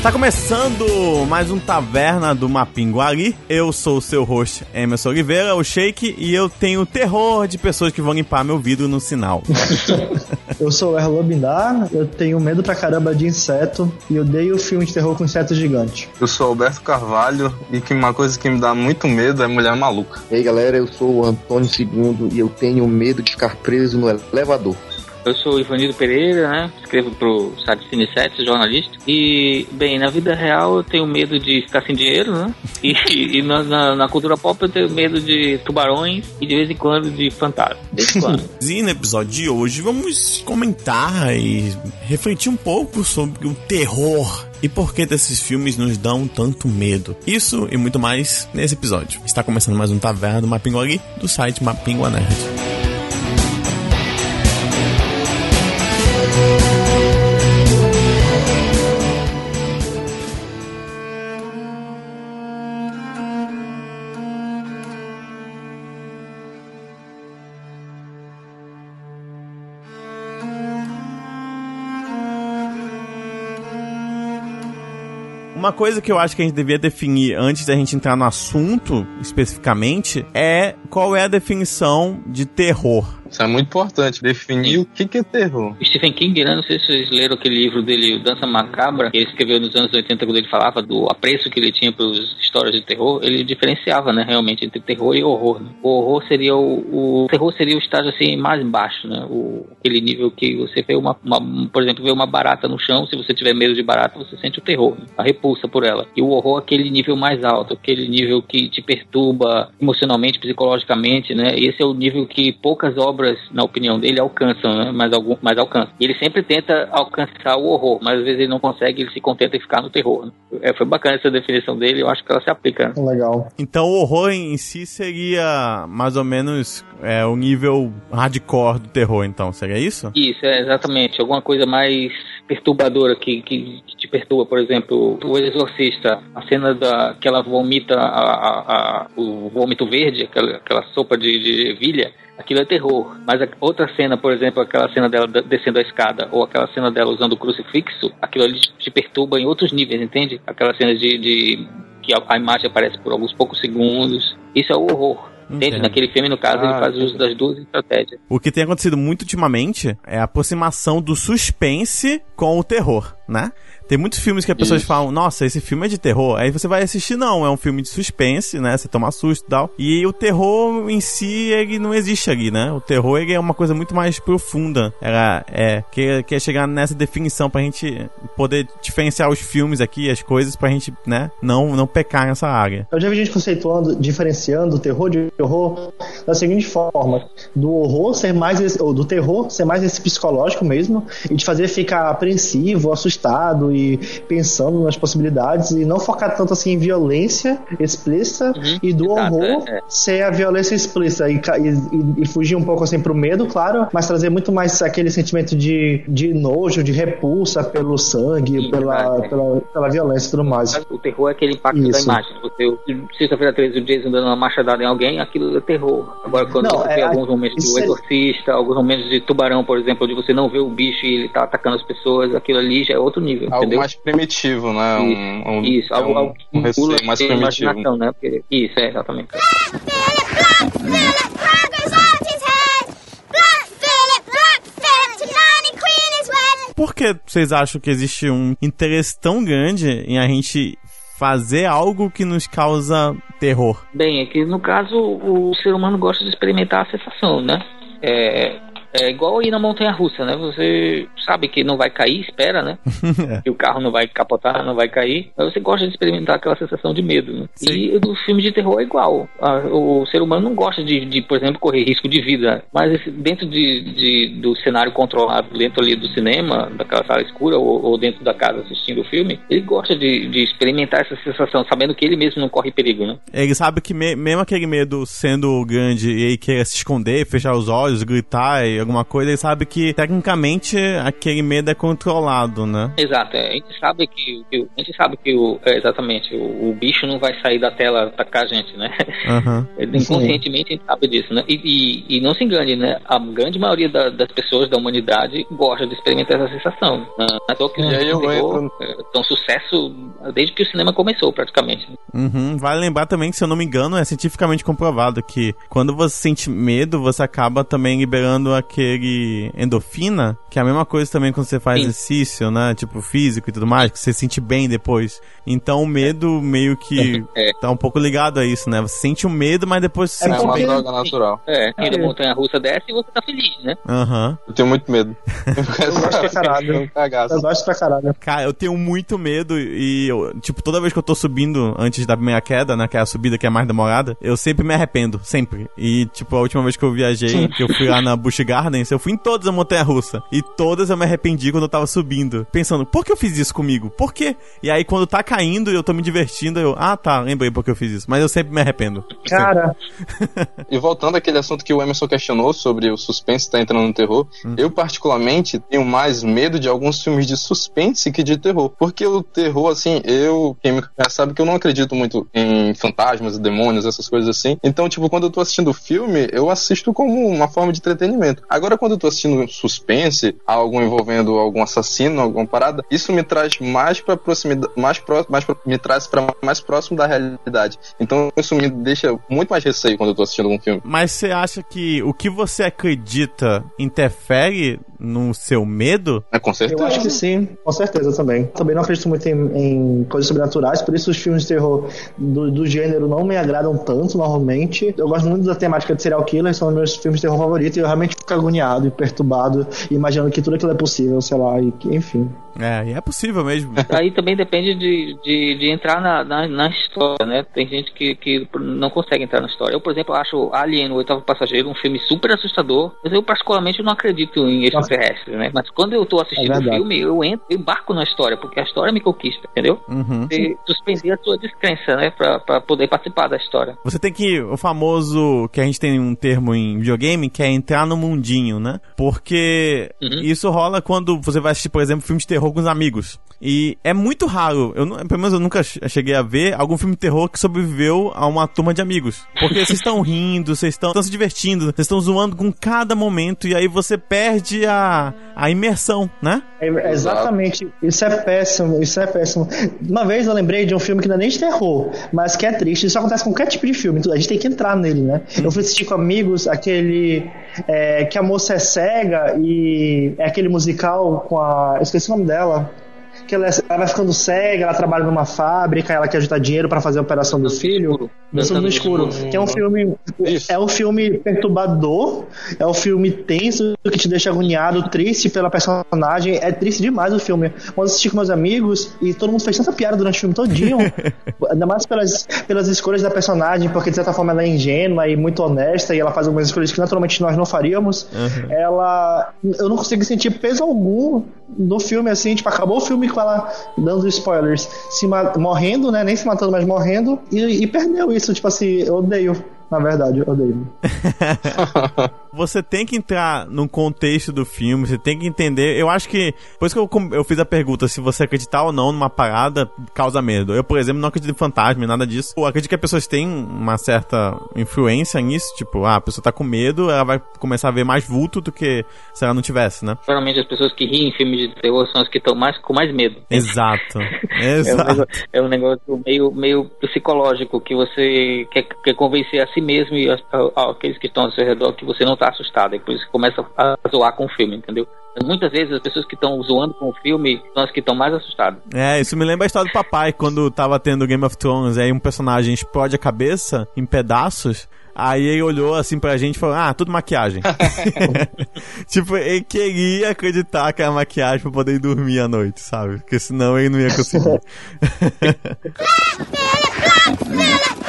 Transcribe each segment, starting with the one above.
Está começando mais um Taverna do Mapinguari. Eu sou o seu host, Emerson Oliveira, o Shake, e eu tenho terror de pessoas que vão limpar meu vidro no sinal. eu sou o Erlo Bindar, eu tenho medo pra caramba de inseto e odeio filme de terror com inseto gigante. Eu sou Alberto Carvalho e que uma coisa que me dá muito medo é mulher maluca. E aí galera, eu sou o Antônio II e eu tenho medo de ficar preso no elevador. Eu sou Ivanildo Pereira, né? Escrevo pro site Cine 7, jornalista. E, bem, na vida real eu tenho medo de ficar sem dinheiro, né? E, e na, na, na, cultura pop eu tenho medo de tubarões e de vez em quando de fantasmas. e no episódio de hoje vamos comentar e refletir um pouco sobre o terror e por que desses filmes nos dão tanto medo. Isso e muito mais nesse episódio. Está começando mais um Taverna do Mapinguari do site Mapingua Nerd. Uma coisa que eu acho que a gente devia definir antes da gente entrar no assunto especificamente é qual é a definição de terror. Isso é muito importante, definir o que, que é terror. Stephen King, né? Não sei se vocês leram aquele livro dele, Dança Macabra, que ele escreveu nos anos 80, quando ele falava do apreço que ele tinha para as histórias de terror, ele diferenciava, né, realmente, entre terror e horror. Né? O horror seria o, o, terror seria o estágio assim mais baixo, né? O, aquele nível que você vê uma, uma, por exemplo, vê uma barata no chão, se você tiver medo de barata, você sente o terror, né? a repulsa por ela. E o horror aquele nível mais alto, aquele nível que te perturba emocionalmente, psicologicamente, né? E esse é o nível que poucas obras obras, na opinião dele, alcançam, né? mas, algum, mas alcançam. E ele sempre tenta alcançar o horror, mas às vezes ele não consegue, ele se contenta em ficar no terror. Né? É, foi bacana essa definição dele, eu acho que ela se aplica. Né? Legal. Então o horror em si seria mais ou menos é, o nível hardcore do terror, então, seria isso? Isso, é exatamente. Alguma coisa mais perturbadora que, que, te perturba, por exemplo, o exorcista, a cena da que ela vomita a, a, a, o vômito verde, aquela, aquela sopa de, de ervilha, aquilo é terror. Mas outra cena, por exemplo, aquela cena dela descendo a escada, ou aquela cena dela usando o crucifixo, aquilo ali te perturba em outros níveis, entende? Aquela cena de, de que a, a imagem aparece por alguns poucos segundos. Isso é o horror. Entende? Naquele filme, no caso, ah, ele faz uso das duas estratégias. O que tem acontecido muito ultimamente é a aproximação do suspense com o terror, né? Tem muitos filmes que as pessoas Isso. falam, nossa, esse filme é de terror. Aí você vai assistir, não, é um filme de suspense, né? Você toma susto e tal. E o terror em si, ele não existe ali, né? O terror, ele é uma coisa muito mais profunda. Era, é, quer, quer chegar nessa definição pra gente poder diferenciar os filmes aqui, as coisas, pra gente, né, não, não pecar nessa área. Eu já vi gente conceituando, diferenciando o terror de horror da seguinte forma: do horror ser mais, esse, ou do terror ser mais esse psicológico mesmo, e de fazer ficar apreensivo, assustado e pensando nas possibilidades e não focar tanto assim em violência explícita uhum, e do exato, horror é, é. ser a violência explícita e, e, e, fugir um pouco assim pro medo, claro, mas trazer muito mais aquele sentimento de, de nojo, de repulsa pelo sangue, Sim, pela, é. pela, pela violência e tudo mais. O terror é aquele impacto Isso. da imagem. Você, sexta-feira 13, o Jason dando uma machadada em alguém, aquilo é terror. Agora, quando não, você é, alguns momentos de exorcista, alguns momentos de tubarão, por exemplo, onde você não vê o bicho e ele tá atacando as pessoas, aquilo ali já é outro nível algo mais primitivo, né? Isso, um, um, isso algo, algo que um receio mais primitivo. Né? Porque, isso, é, exatamente. Por que vocês acham que existe um interesse tão grande em a gente fazer algo que nos causa terror? Bem, é que no caso o ser humano gosta de experimentar a sensação, né? É, é igual ir na montanha russa, né? Você sabe que não vai cair, espera, né? é. Que o carro não vai capotar, não vai cair. Mas você gosta de experimentar aquela sensação de medo, né? E do filme de terror é igual. O ser humano não gosta de, de por exemplo, correr risco de vida. Mas dentro de, de, do cenário controlado, dentro ali do cinema, daquela sala escura, ou, ou dentro da casa assistindo o filme, ele gosta de, de, experimentar essa sensação, sabendo que ele mesmo não corre perigo, né? Ele sabe que me, mesmo aquele medo sendo grande e ele quer se esconder, fechar os olhos, gritar e alguma coisa, ele sabe que tecnicamente aquele medo é controlado, né? Exato, é, a gente sabe que, que o- a gente sabe que o, é, exatamente o, o bicho não vai sair da tela atacar a gente, né? Ele, Inconscientemente a gente sabe disso, né? E, e, e não se engane, né? A grande maioria da- das pessoas da humanidade gosta de experimentar essa sensação. Né? Toa que E de terror, entro- é, são sucesso desde que o cinema começou, praticamente. Uhum. Vale lembrar também que, se eu não me engano, é cientificamente comprovado que quando você sente medo, você acaba também liberando aquele endorfina, que é a mesma coisa também quando você faz Sim. exercício, né? Tipo físico e tudo mais, que você se sente bem depois. Então o medo meio que É. tá um pouco ligado a isso, né? Você sente o medo, mas depois você É É sente uma bem. droga natural. É, É. montanha russa desce e você tá feliz, né? Aham. Eu tenho muito medo. Eu gosto pra caralho. Eu gosto pra caralho. Cara, eu tenho muito medo e, eu, tipo, toda vez que eu tô subindo antes da primeira queda, né, que é a subida que é mais demorada, eu sempre me arrependo, sempre. E, tipo, a última vez que eu viajei, que eu fui lá na Busch Gardens, eu fui em todas a montanha russa. E todas eu me arrependi quando eu tava subindo, pensando, por que eu fiz isso comigo? Por quê? E aí, quando tá caindo e eu tô me divertindo, eu, ah, tá, lembrei por que eu fiz isso. Mas eu sempre me arrependo. Cara, E voltando àquele assunto que o Emerson questionou sobre o suspense tá entrando no terror, eu particularmente tenho mais medo de alguns filmes de suspense que de terror. Porque o terror, assim, eu, quem me conhece sabe que eu não acredito muito em fantasmas, demônios, essas coisas assim. Então, tipo, quando eu tô assistindo o filme, eu assisto como uma forma de entretenimento. Agora, quando eu tô assistindo suspense, algo envolvendo algum assassino, alguma parada, isso me traz mais pra proximidade, mais, pró mais pro- me traz para mais próximo da realidade. Então, isso me deixa muito mais receio quando eu tô assistindo algum filme. Mas você acha que o que você acredita interfere no seu medo? É, com certeza. eu acho que sim, com certeza também. Também não acredito muito em, em coisas sobrenaturais, por isso os filmes de terror do, do gênero não me agradam tanto normalmente. Eu gosto muito da temática de serial killer, são os meus filmes de terror favoritos, e eu realmente fico agoniado e perturbado, imaginando que tudo aquilo é possível, sei lá, e que- enfim. É, e é possível mesmo. Aí também depende de, de, de entrar na, na, na história, né? Tem gente que, que não consegue entrar na história. Eu, por exemplo, acho Alien, o Oitavo Passageiro, um filme super assustador, mas eu particularmente não acredito em extraterrestres, né? Mas quando eu tô assistindo É o verdade. filme, eu entro, eu embarco na história, porque a história me conquista, entendeu? Uhum. Você suspender a sua descrença, né? Pra, pra poder participar da história. Você tem que. O famoso. Que a gente tem um termo em videogame que é entrar no mundinho, né? Porque Uhum. isso rola quando você vai assistir, por exemplo, filme de terror com os amigos. E é muito raro, eu, pelo menos eu nunca che- cheguei a ver algum filme de terror que sobreviveu a uma turma de amigos. Porque vocês estão rindo, vocês estão se divertindo, vocês estão zoando com cada momento e aí você perde a, a imersão, né? É, exatamente, isso é péssimo, isso é péssimo. Uma vez eu lembrei de um filme que não é nem de terror, mas que é triste. Isso acontece com qualquer tipo de filme, a gente tem que entrar nele, né? Eu fui assistir com amigos aquele é, que a moça é cega e é aquele musical com a. Eu esqueci o nome dela. Que ela, é- ela vai ficando cega, ela trabalha numa fábrica, ela quer juntar dinheiro pra fazer a operação do filho. Dançando no escuro. Que é um filme. Isso. É um filme perturbador, é um filme tenso, que te deixa agoniado, triste pela personagem. É triste demais o filme. Quando eu assisti com meus amigos e todo mundo fez tanta piada durante o filme todinho. ainda mais pelas, pelas escolhas da personagem, porque de certa forma ela é ingênua e muito honesta e ela faz algumas escolhas que naturalmente nós não faríamos. Ela. Eu não consegui sentir peso algum no filme, assim, tipo, acabou o filme com ela dando spoilers, se morrendo, né? Nem se matando, mas morrendo, e, e perdeu isso, tipo assim, eu odeio. Na verdade, eu odeio. Você tem que entrar num contexto do filme, você tem que entender. Eu acho que. Por isso que eu, eu fiz a pergunta se você acreditar ou não numa parada causa medo. Eu, por exemplo, não acredito em fantasma, nada disso. Eu acredito que as pessoas têm uma certa influência nisso. Tipo, ah, a pessoa tá com medo, ela vai começar a ver mais vulto do que se ela não tivesse, né? Geralmente as pessoas que riem em filmes de terror são as que estão mais, com mais medo. Exato. É um, Exato. negócio, é um negócio meio, meio psicológico que você quer, quer convencer a si mesmo e aqueles que estão ao seu redor que você não tá assustado. E por isso que começa a zoar com o filme, entendeu? Muitas vezes as pessoas que estão zoando com o filme são as que estão mais assustadas. É, isso me lembra a história do papai, quando tava tendo Game of Thrones, aí um personagem explode a cabeça em pedaços. Aí ele olhou assim pra gente e falou: Ah, tudo maquiagem. tipo, ele queria acreditar que era maquiagem pra poder ir dormir à noite, sabe? Porque senão ele não ia conseguir.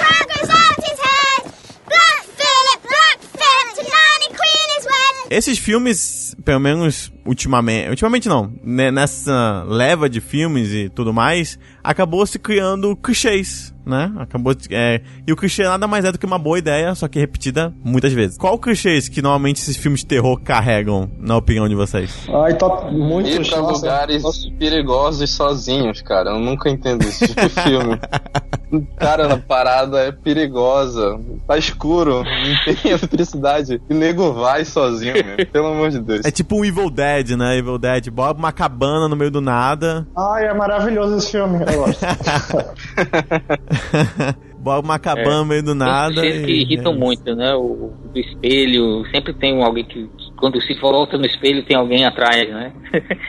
Esses filmes, pelo menos ultimamente, ultimamente não, né, nessa leva de filmes e tudo mais, acabou se criando clichês, né? Acabou é, e o clichê nada mais é do que uma boa ideia, só que repetida muitas vezes. Qual clichês que normalmente esses filmes de terror carregam, na opinião de vocês? Ai, top, muitos. Ir pra nossa. lugares perigosos sozinhos, cara. Eu nunca entendo esse tipo de filme. Cara, a parada é perigosa. Tá escuro, não tem eletricidade. E nego vai sozinho, meu. Pelo amor de Deus. É tipo um Evil Dead, né? Evil Dead, bota uma cabana no meio do nada, Ai, é maravilhoso esse filme. Eu gosto. bota uma cabana no meio do Tem nada. clichês que irritam é muito, né? O do espelho, sempre tem alguém que quando se volta no espelho tem alguém atrás, né?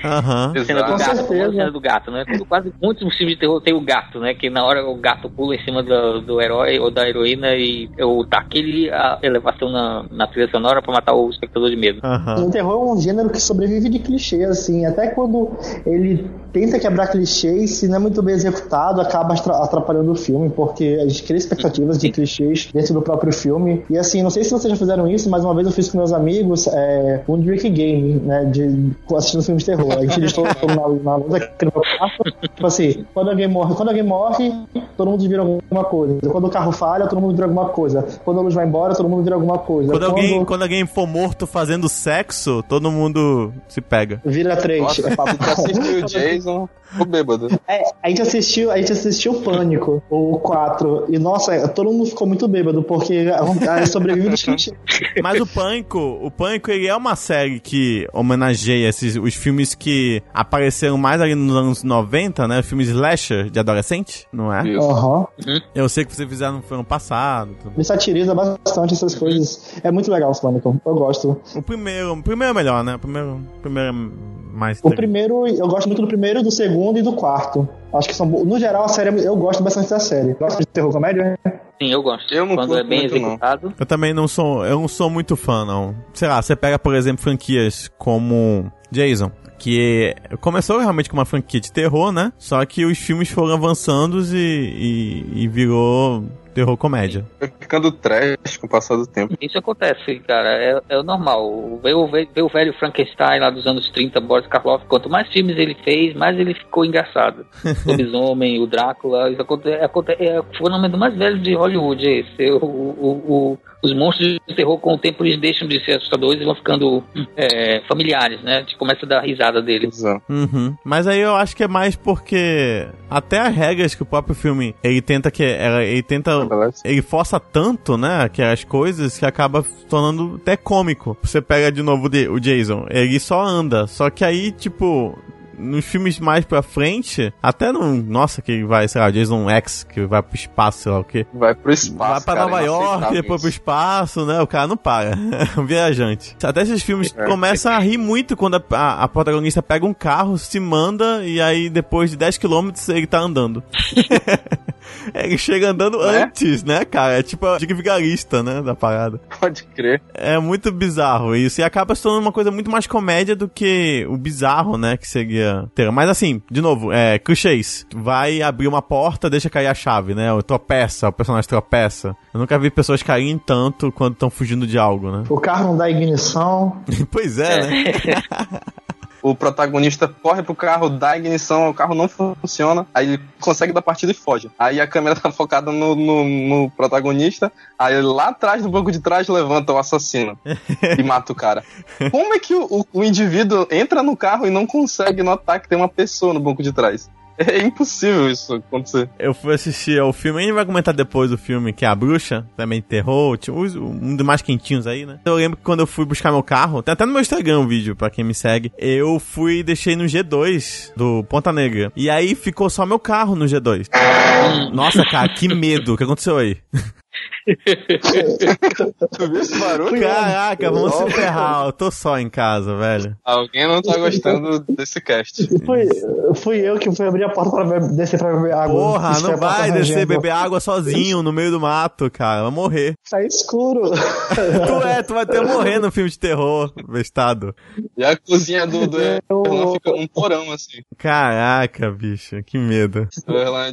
Aham. A cena do Com gato, certeza. famosa cena do gato, né? Quando quase muitos filmes de terror tem o gato, né? Que na hora o gato pula em cima do, do herói ou da heroína e ou tá aquele a elevação na, na trilha sonora pra matar o espectador de medo. Aham. O terror é um gênero que sobrevive de clichê, assim. Até quando ele tenta quebrar clichês, se não é muito bem executado, acaba atra- atrapalhando o filme, porque a gente cria expectativas de clichês dentro do próprio filme. E assim, não sei se vocês já fizeram isso, mas uma vez eu fiz com meus amigos é, um drink game, né? De assistindo filmes de terror. A gente listou na, na luz aqui no meu quarto. Tipo assim, quando alguém morre, quando alguém morre, todo mundo vira alguma coisa. Quando o carro falha, todo mundo vira alguma coisa. Quando a luz vai embora, todo mundo vira alguma coisa. Quando alguém, quando alguém for morto fazendo sexo, todo mundo se pega. Vira três. Nossa, É papo. assistiu Jason, o bêbado. É, a gente assistiu, a gente assistiu Pânico, o 4, e nossa, todo mundo ficou muito bêbado, porque a, a sobrevive clichês. Mas o Pânico, o Pânico, ele é uma série que homenageia esses, os filmes que apareceram mais ali nos anos 90, né? Filmes slasher de adolescente, não é? Aham. Eu sei que vocês fizeram no ano passado. tudo. Ele satiriza bastante essas coisas. É muito legal o Pânico, eu gosto. O primeiro, o primeiro é melhor, né? O primeiro, o primeiro é mais... O primeiro, eu gosto muito do primeiro, do segundo e do quarto. Acho que são. No geral, a série, eu gosto bastante da série. Gosta de terror comédia? né? Sim, eu gosto. Eu não Quando é bem muito, não. executado. Eu também não sou, eu não sou muito fã, não. Sei lá, você pega, por exemplo, franquias como Jason, que começou realmente com uma franquia de terror, né? Só que os filmes foram avançando e, e, e virou terror comédia. Ficando trash com o passar do tempo. Isso acontece, cara, é, é o normal. Ver o, ve- ver o velho Frankenstein lá dos anos 30, Boris Karloff, quanto mais filmes ele fez, mais ele ficou engraçado. O Lobisomem, o Drácula, isso aconte, aconte, é o fenômeno mais velho de Hollywood, esse. O, o, o- os monstros de terror, com o tempo, eles deixam de ser assustadores e vão ficando é, familiares, né? A gente começa a dar risada deles. Uhum. Mas aí eu acho que é mais porque até as regras que o próprio filme ele tenta que ela- ele tenta ele força tanto, né, que as coisas que acaba se tornando até cômico. Você pega de novo o Jason, ele só anda, só que aí tipo nos filmes mais pra frente, até no. Nossa, que vai, sei lá, Jason X, que vai pro espaço, sei lá o quê. Vai pro espaço. Vai pra cara, Nova York, inaceitável depois pro espaço, né? O cara não para. É um viajante. Até esses filmes É. começam a rir muito quando a, a- a protagonista pega um carro, se manda e aí depois de 10 km ele tá andando. ele chega andando É? antes, né, cara? É tipo a dica vigarista, né, da parada. Pode crer. É muito bizarro isso. E acaba se tornando uma coisa muito mais comédia do que o bizarro, né? Que seria. Ter. Mas assim, de novo, é. Clichês. Vai abrir uma porta, deixa cair a chave, né? Ou tropeça, o personagem tropeça. Eu nunca vi pessoas caírem tanto quando estão fugindo de algo, né? O carro não dá ignição. pois é, né? O protagonista corre pro carro, dá ignição, o carro não funciona, aí ele consegue dar partida e foge. Aí a câmera tá focada no, no, no protagonista, aí lá atrás, no banco de trás, levanta o assassino e mata o cara. Como é que o, o- o indivíduo entra no carro e não consegue notar que tem uma pessoa no banco de trás? É impossível isso acontecer. Eu fui assistir ao filme, a gente vai comentar depois o filme, que é A Bruxa, também terror, uns- um dos mais quentinhos aí, né? Eu lembro que quando eu fui buscar meu carro, tem até no meu Instagram um vídeo, pra quem me segue, eu fui e deixei no G2 do Ponta Negra. E aí ficou só meu carro no G2. Nossa, cara, que medo. O que aconteceu aí? Tu viu esse barulho? Caraca, vamos se ferrar. Eu tô só em casa, velho. Alguém não tá gostando desse cast. Fui, fui eu que fui abrir a porta pra beber- descer pra beber água. Porra, não é vai descer beber água sozinho no meio do mato, cara. Vai morrer. Tá escuro. Tu é, tu vai até morrer no filme de terror, bestado. E a cozinha do, do Erlan fica num porão, assim. Caraca, bicho, que medo. O Erlan,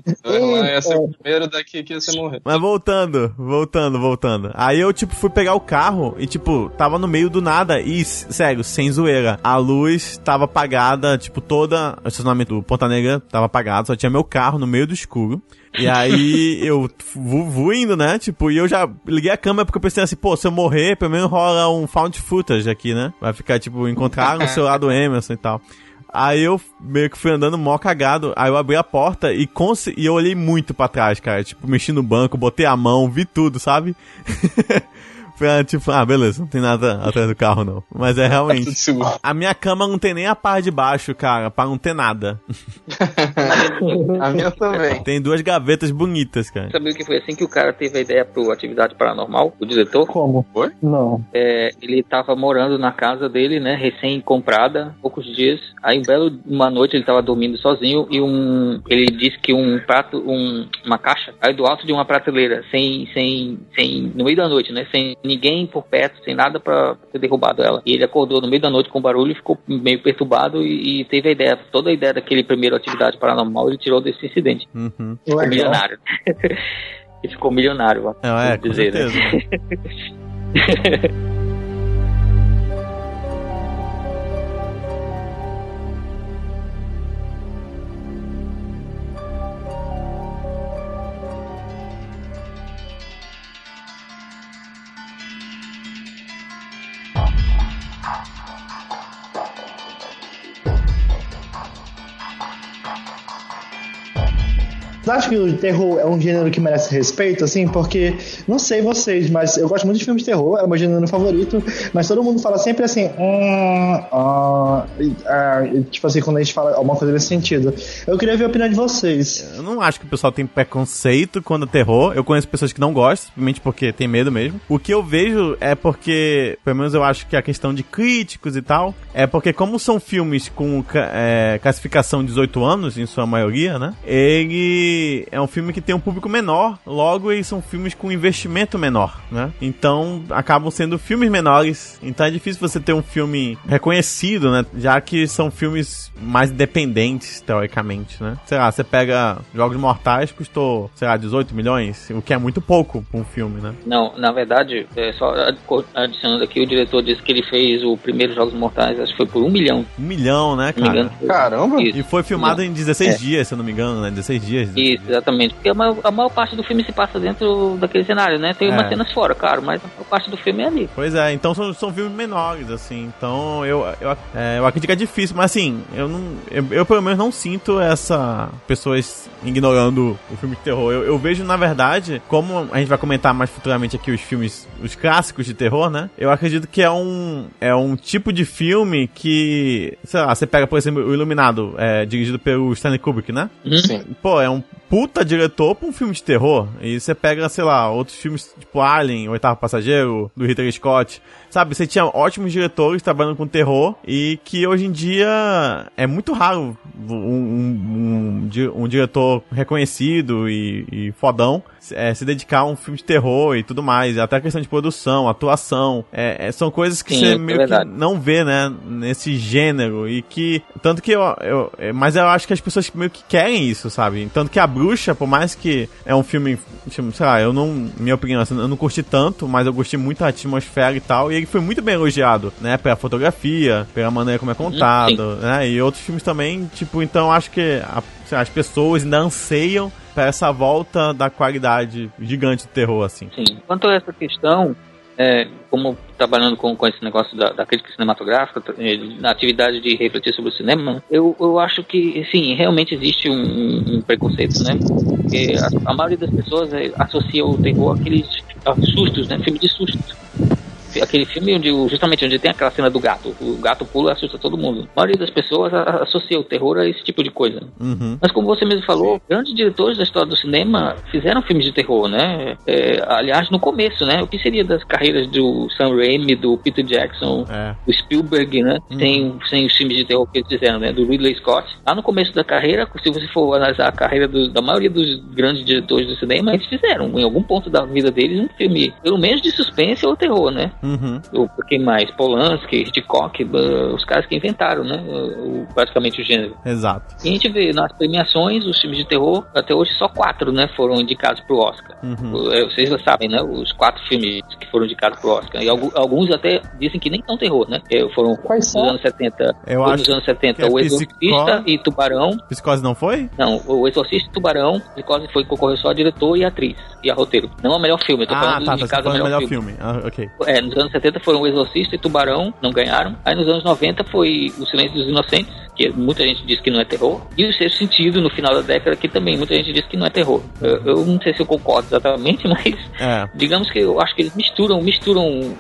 ia ser o primeiro daqui que ia se morrer. Mas voltando, voltando, voltando, voltando. Aí eu, tipo, fui pegar o carro e, tipo, tava no meio do nada e, sério, sem zoeira. A luz tava apagada, tipo, toda. O estacionamento do Ponta Negra tava apagado, só tinha meu carro no meio do escuro. E aí eu vou, vou indo, né? Tipo, e eu já liguei a câmera porque eu pensei assim, pô, se eu morrer, pelo menos rola um found footage aqui, né? Vai ficar, tipo, encontrar no celular do Emerson e tal. Aí eu meio que fui andando mó cagado. Aí eu abri a porta e, e eu olhei muito pra trás, cara. Tipo, mexi no banco, botei a mão, vi tudo, sabe? Ah, tipo, ah, beleza, não tem nada atrás do carro não. Mas é Tudo realmente. A minha cama não tem nem a parte de baixo, cara, pra não ter nada. A minha também. Tem duas gavetas bonitas, cara. Sabia que foi assim que o cara teve a ideia pro Atividade Paranormal, o diretor? Como? Foi? Não. É, ele tava morando na casa dele, né, recém-comprada, poucos dias. Aí, um belo, uma noite, ele tava dormindo sozinho e um, ele disse que um prato, um, uma caixa, aí do alto de uma prateleira, sem, sem, sem, no meio da noite, né, sem ninguém por perto, sem nada pra ter derrubado ela. E ele acordou no meio da noite com barulho, ficou meio perturbado e, e teve a ideia, toda a ideia daquele primeiro Atividade Paranormal, ele tirou desse incidente. Uhum. Ficou milionário. ele ficou milionário, vamos É, é, com dizer, né? o terror é um gênero que merece respeito, assim? Porque, não sei vocês, mas eu gosto muito de filmes de terror, é o meu gênero favorito, mas todo mundo fala sempre assim, hum, ah, ah, tipo assim, quando a gente fala alguma coisa nesse sentido. Eu queria ver a opinião de vocês. Eu não acho que o pessoal tem preconceito quando é terror. Eu conheço pessoas que não gostam, simplesmente porque tem medo mesmo. O que eu vejo é porque, pelo menos eu acho que a questão de críticos e tal, é porque como são filmes com é, classificação 18 anos, em sua maioria, né? Ele é um filme que tem um público menor, logo eles são filmes com investimento menor, né? Então acabam sendo filmes menores. Então é difícil você ter um filme reconhecido, né? Já que são filmes mais independentes, teoricamente, né? Sei lá, você pega Jogos Mortais, custou, sei lá, 18 milhões, o que é muito pouco pra um filme, né? Não, na verdade, é, só ad- adicionando aqui, o diretor disse que ele fez o primeiro Jogos Mortais, acho que foi por um milhão, Um milhão, né, se não me cara? engano. foi- Caramba! Isso, E foi filmado em 16 É. dias, se eu não me engano, né? 16 dias. isso, exatamente. Porque a maior, a maior parte do filme se passa dentro daquele cenário, né? Tem É. umas cenas fora, claro, mas a maior parte do filme é ali. Pois é, então são, são filmes menores, assim. Então eu, eu, é, eu acredito que é difícil, mas assim, eu não. Eu, eu, pelo menos não sinto essa. pessoas ignorando o filme de terror. Eu, eu vejo, na verdade, como a gente vai comentar mais futuramente aqui os filmes, os clássicos de terror, né? Eu acredito que é um. É um tipo de filme que. Sei lá, você pega, por exemplo, o Iluminado, é, dirigido pelo Stanley Kubrick, né? Sim. Pô, é um puta diretor pra um filme de terror. E você pega, sei lá, outros filmes tipo Alien, Oitavo Passageiro, do Ridley Scott. Sabe, você tinha ótimos diretores trabalhando com terror e que hoje em dia é muito raro um, um, um, um diretor reconhecido e, e fodão é, se dedicar a um filme de terror e tudo mais. Até a questão de produção, atuação. É, é, são coisas que Sim, você é meio que não vê, né, nesse gênero e que tanto que eu, eu é, mas eu acho que as pessoas meio que querem isso, sabe? Tanto que a bruxa, por mais que é um filme, tipo, sei lá, eu não, minha opinião, assim, eu não curti tanto, mas eu gostei muito da atmosfera e tal, e ele foi muito bem elogiado, né, pela fotografia, pela maneira como é contado, né? E outros filmes também, tipo, então acho que a- lá, as pessoas ainda anseiam pra essa volta da qualidade gigante do terror, assim. Sim. Quanto a essa questão, é, como trabalhando com, com esse negócio da, da crítica cinematográfica, eh, na atividade de refletir sobre o cinema, eu, eu acho que, sim, realmente existe um, um- preconceito, né? Porque a, a maioria das pessoas eh, associa o terror àqueles sustos, né? Filme de sustos. Aquele filme onde, justamente onde tem aquela cena do gato. O gato pula e assusta todo mundo. A maioria das pessoas associa o terror a esse tipo de coisa. Uhum. Mas como você mesmo falou, grandes diretores da história do cinema fizeram filmes de terror, né? É, aliás, no começo, né? O que seria das carreiras do Sam Raimi, do Peter Jackson, É. do Spielberg, né? Sem, sem os filmes de terror que eles fizeram, né? Do Ridley Scott. Lá no começo da carreira, se você for analisar a carreira do- da maioria dos grandes diretores do cinema, eles fizeram, em algum ponto da vida deles, um filme, pelo menos de suspense ou terror, né? Uhum. O, quem mais? Polanski, Hitchcock, uh, os caras que inventaram, né? O, basicamente o gênero. Exato. E a gente vê nas premiações, os filmes de terror, até hoje só quatro, né? Foram indicados pro Oscar. Uhum. Uh, Vocês já sabem, né? Os quatro filmes que foram indicados pro Oscar. E algu- alguns até dizem que nem são terror, né? Foram Quais nos são? anos 70. Eu acho nos anos 70, que é o Psicó- Exorcista e Tubarão. Psicose não foi? Não, o Exorcista e Tubarão, Psicose foi concorreu só a diretor e a atriz. E a roteiro. Não é o melhor filme, eu tô Ah, falando tá, de tá. Casa falando melhor, melhor filme. filme. Ah, ok. É, nos anos 70 foram o Exorcista e Tubarão, não ganharam. Aí nos anos 90 foi O Silêncio dos Inocentes, que muita gente diz que não é terror. E o Sexto Sentido, no final da década, que também muita gente diz que não é terror. Eu, eu não sei se eu concordo exatamente, mas É. digamos que eu acho que eles misturam, misturam um,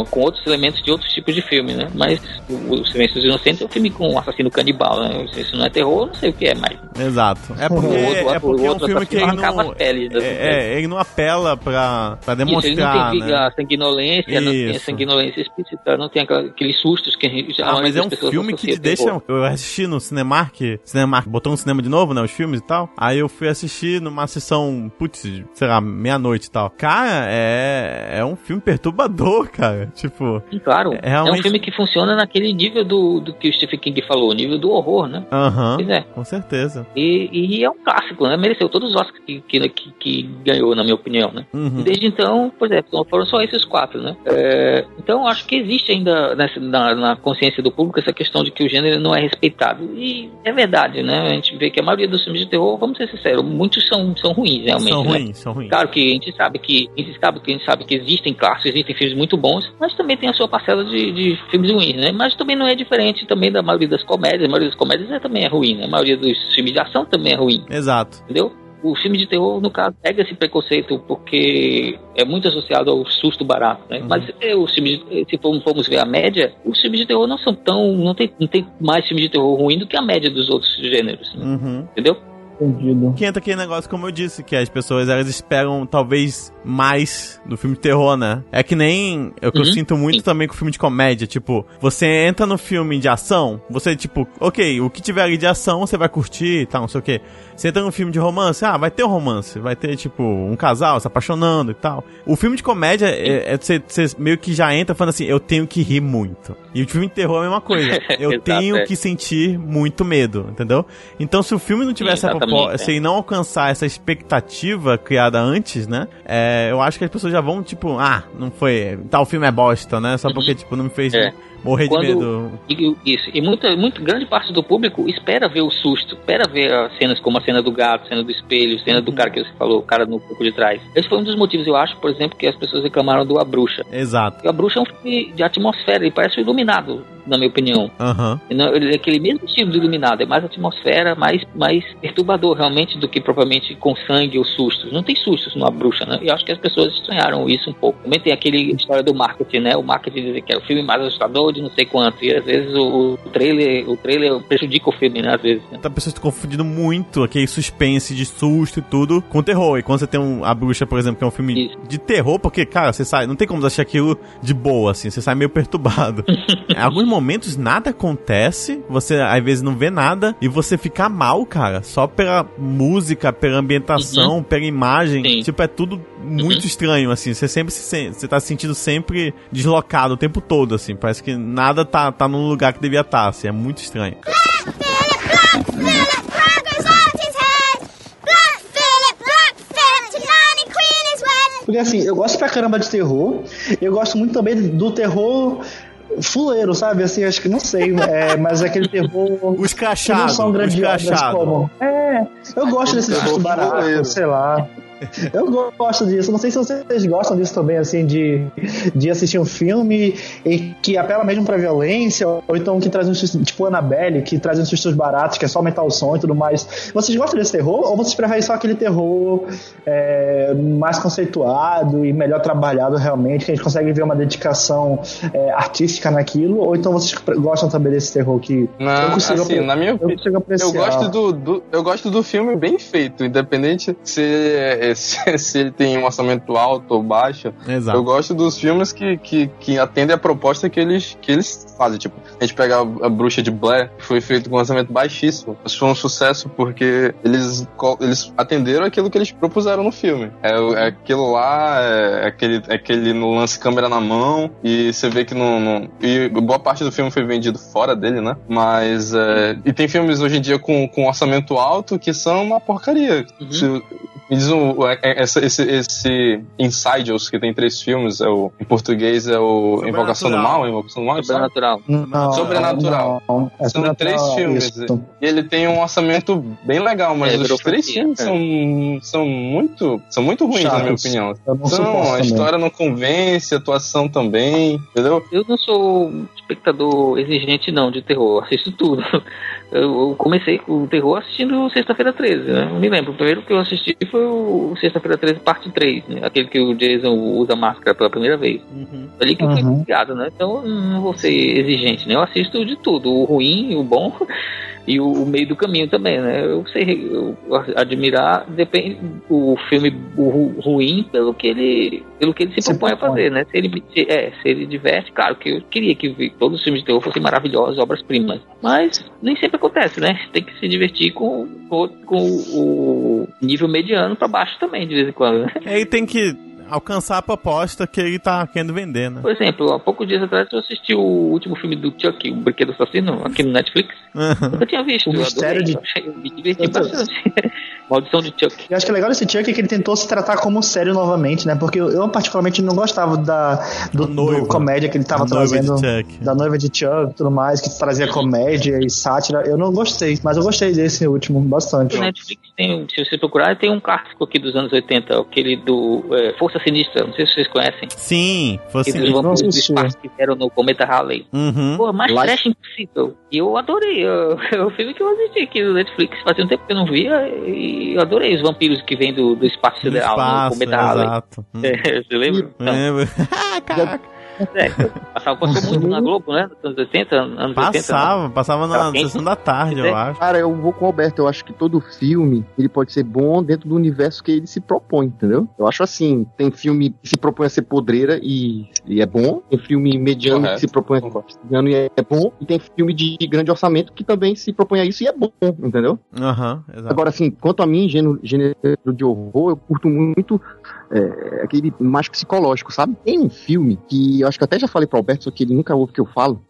um, com outros elementos de outros tipos de filme, né? Mas o, o Silêncio dos Inocentes é um filme com um assassino canibal, né? Se isso não é terror, eu não sei o que é mais. Exato. É porque, O outro- é, porque o é um outro filme que ele não. as peles das É, é, ele não apela pra, pra Isso, ele não demonstrar. tem né? viga sanguinolência, não tem Isso. sanguinolência explícita, não tem aqueles sustos que a gente Ah, mas é um filme que te deixa. Eu assisti no Cinemark. Cinemark botou no cinema de novo, né? Os filmes e tal. Aí eu fui assistir numa sessão, putz, sei lá, meia-noite e tal. Cara, é. É um filme perturbador, cara. Tipo. Claro, É, é, realmente- um filme que funciona naquele nível do, do que o Stephen King falou, nível do horror, né? Aham. Pois é. Com certeza. E, e é um clássico, né? Mereceu todos os Oscars que, que, que, que ganhou, na minha opinião, né? Uhum. Desde então, por exemplo, foram só esses quatro, né? É, então, acho que existe ainda nessa- na, na consciência do público essa questão de que o gênero não é respeitado. E é verdade, né? A gente vê que a maioria dos filmes de terror, vamos ser sinceros, muitos são, são ruins, realmente. São né? ruins, são ruins. Claro que a gente sabe que a gente sabe que a gente sabe que existem clássicos, existem filmes muito bons, mas também tem a sua parcela de, de filmes ruins, né? Mas também não é diferente também da maioria das comédias. A maioria das comédias é, também é ruim, né? A maioria dos filmes de ação também é ruim, Exato. entendeu? O filme de terror, no caso, pega esse preconceito porque é muito associado ao susto barato, né? Uhum. Mas é, os filmes, de- se formos ver a média, os filmes de terror não são tão. Não tem, não tem mais filme de terror ruim do que a média dos outros gêneros, né? Uhum. entendeu? Entendido. Que entra aquele negócio, como eu disse, que as pessoas elas esperam talvez mais do filme de terror, né? É que nem é o que eu Uhum, sinto muito sim. também com filme de comédia. Tipo, você entra no filme de ação, você, tipo, ok, o que tiver ali de ação você vai curtir e tal, não sei o quê. Você entra no filme de romance, ah, vai ter um romance, vai ter, tipo, um casal se apaixonando e tal. O filme de comédia é, é você, você meio que já entra falando assim, eu tenho que rir muito. E o filme de terror é a mesma coisa. Eu tenho é. que sentir muito medo, entendeu? Então, se o filme não tivesse a propó- é. se ele não alcançar essa expectativa criada antes, né? É, eu acho que as pessoas já vão, tipo, ah, não foi. Tal filme é bosta, né? Só porque, tipo, não me fez É. morrer Quando- de medo. E, isso. E muita, muito grande parte do público espera ver o susto, espera ver as cenas como a cena do gato, cena do espelho, cena do cara que você falou, o cara no pouco de trás. Esse foi um dos motivos, eu acho, por exemplo, que as pessoas reclamaram do A Bruxa. Exato. A Bruxa é um filme de atmosfera, ele parece o iluminado, na minha opinião. Não- Ele é aquele mesmo estilo do iluminado, é mais atmosfera, mais, mais perturbador realmente do que propriamente com sangue ou sustos. Não tem sustos numa bruxa, né? E eu acho que as pessoas estranharam isso um pouco. Também tem aquele história do marketing, né? O marketing dizer que é o filme mais assustador de não sei quanto. E às vezes o, o trailer, o trailer prejudica o filme, né? Às vezes. Né? Tá pessoas confundindo muito aquele suspense de susto e tudo com terror. E quando você tem um, A Bruxa, por exemplo, que é um filme Isso. de terror, porque, cara, você sai. Não tem como achar aquilo de boa, assim. Você sai meio perturbado. em alguns momentos nada acontece, você às vezes não vê nada e você fica mal, cara. Só pela música, pela ambientação, pela imagem. Sim. Tipo, é tudo muito estranho, assim. Você sempre se sen- você tá se sentindo sempre deslocado o tempo todo, assim. Parece que nada tá, tá no lugar que devia estar, assim. É muito estranho. Porque assim, eu gosto pra caramba de terror. Eu gosto muito também do terror fuleiro, sabe? Assim, acho que não sei, é, mas é aquele terror. Os que não crachados, são crachados. como. É, eu gosto desse Terror barato, sei lá. Eu gosto disso. Não sei se vocês gostam disso também, assim, de, de assistir um filme e que apela mesmo pra violência, ou então que traz um tipo Annabelle, que traz uns sustos baratos, que é só aumentar o som e tudo mais. Vocês gostam desse terror? Ou vocês preferem só aquele terror é, mais conceituado e melhor trabalhado realmente, que a gente consegue ver uma dedicação é, artística naquilo? Ou então vocês gostam também desse terror que Na, eu consigo, assim, na minha eu opinião. consigo apreciar? Eu gosto do, do- eu gosto do filme bem feito, independente se é, se, se ele tem um orçamento alto ou baixo. Exato. Eu gosto dos filmes que, que, que atendem a proposta que eles, que eles fazem. Tipo, a gente pega a, a Bruxa de Blair, que foi feito com um orçamento baixíssimo. Mas foi um sucesso porque eles, eles atenderam aquilo que eles propuseram no filme. É, o- é aquilo lá, é aquele, é aquele no lance câmera na mão, e você vê que não. não- e boa parte do filme foi vendido fora dele, né? Mas. é, e tem filmes hoje em dia com, com orçamento alto que são uma porcaria. Uhum. Se- me diz um, é- é- essa- esse, esse Insidious, que tem três filmes, é o, em português é o Invocação do. Mal, Invocação do Mal? Sobrenatural. Não, Sobrenatural. não, é São três filmes. isso. E ele tem um orçamento bem legal, mas É, os três filmes são, são muito são muito ruins, na minha opinião. São, a também. história não convence, a atuação também, entendeu? Eu não sou um espectador exigente, não, de terror. Assisto tudo. Eu comecei com o terror assistindo Sexta-feira 13, né? Eu me lembro. O primeiro que eu assisti foi o Sexta-feira 13, parte 3, né? Aquele que o Jason usa máscara pela primeira vez. Uhum. Ali que eu fui Uhum. criado, né? Então eu não vou ser exigente, né? Eu assisto de tudo. O ruim, o bom e o, o meio do caminho também, né? Eu sei eu admirar depende o filme o ru- ruim pelo que ele pelo que ele se, Se propõe a fazer, né? Se ele se- é, se ele diverte, claro que eu queria que todos os filmes de terror fossem maravilhosos, obras primas, mas nem sempre acontece, né? Tem que se divertir com com, com o nível mediano pra baixo também de vez em quando. né? E aí tem que alcançar a proposta que ele tá querendo vender, né? Por exemplo, há poucos dias atrás eu assisti o último filme do Chuck, o Brinquedo Assassino, aqui no Netflix. Nunca tinha visto. O eu mistério de- eu eu me diverti Eu bastante. Maldição de Chuck. Eu acho que o legal desse Chuck é que ele tentou se tratar como sério novamente, né? Porque eu, eu particularmente não gostava da, do, do comédia que ele tava trazendo. Da noiva de Chuck e tudo mais, que trazia comédia e sátira. Eu não gostei, mas eu gostei desse último bastante. O Netflix tem, se você procurar, tem um clássico aqui dos anos 80, aquele do é, Força Sinistra, não sei se vocês conhecem. Sim, fosse. Que dos vampiros do assisti. espaço que fizeram no Cometa Halley. Uhum. Pô, mais Lá- trash impossível. E eu adorei. eu- É o filme que eu assisti aqui no Netflix. Fazia um tempo que eu não via e eu adorei os vampiros que vêm do, do espaço No sideral no Cometa Halley. exato. É, você lembra? Então, Lembro. Caraca. É, passava, passou muito na Globo, né? Nos anos 80, anos 80. Passava, passava na quente. sessão da tarde, eu acho. Cara, eu vou com o Alberto. Eu acho que todo filme ele pode ser bom dentro do universo que ele se propõe, entendeu? Eu acho assim: tem filme que se propõe a ser podreira e, e é bom, tem filme mediano Correto. que se propõe a ser mediano e é, é bom, e tem filme de grande orçamento que também se propõe a isso e é bom, entendeu? Aham, exato. Agora, assim, quanto a mim, gênero, gênero de horror, eu curto muito é, aquele mais psicológico, sabe? Tem um filme que eu acho que até já falei pro Alberto, só que ele nunca ouve o que eu falo.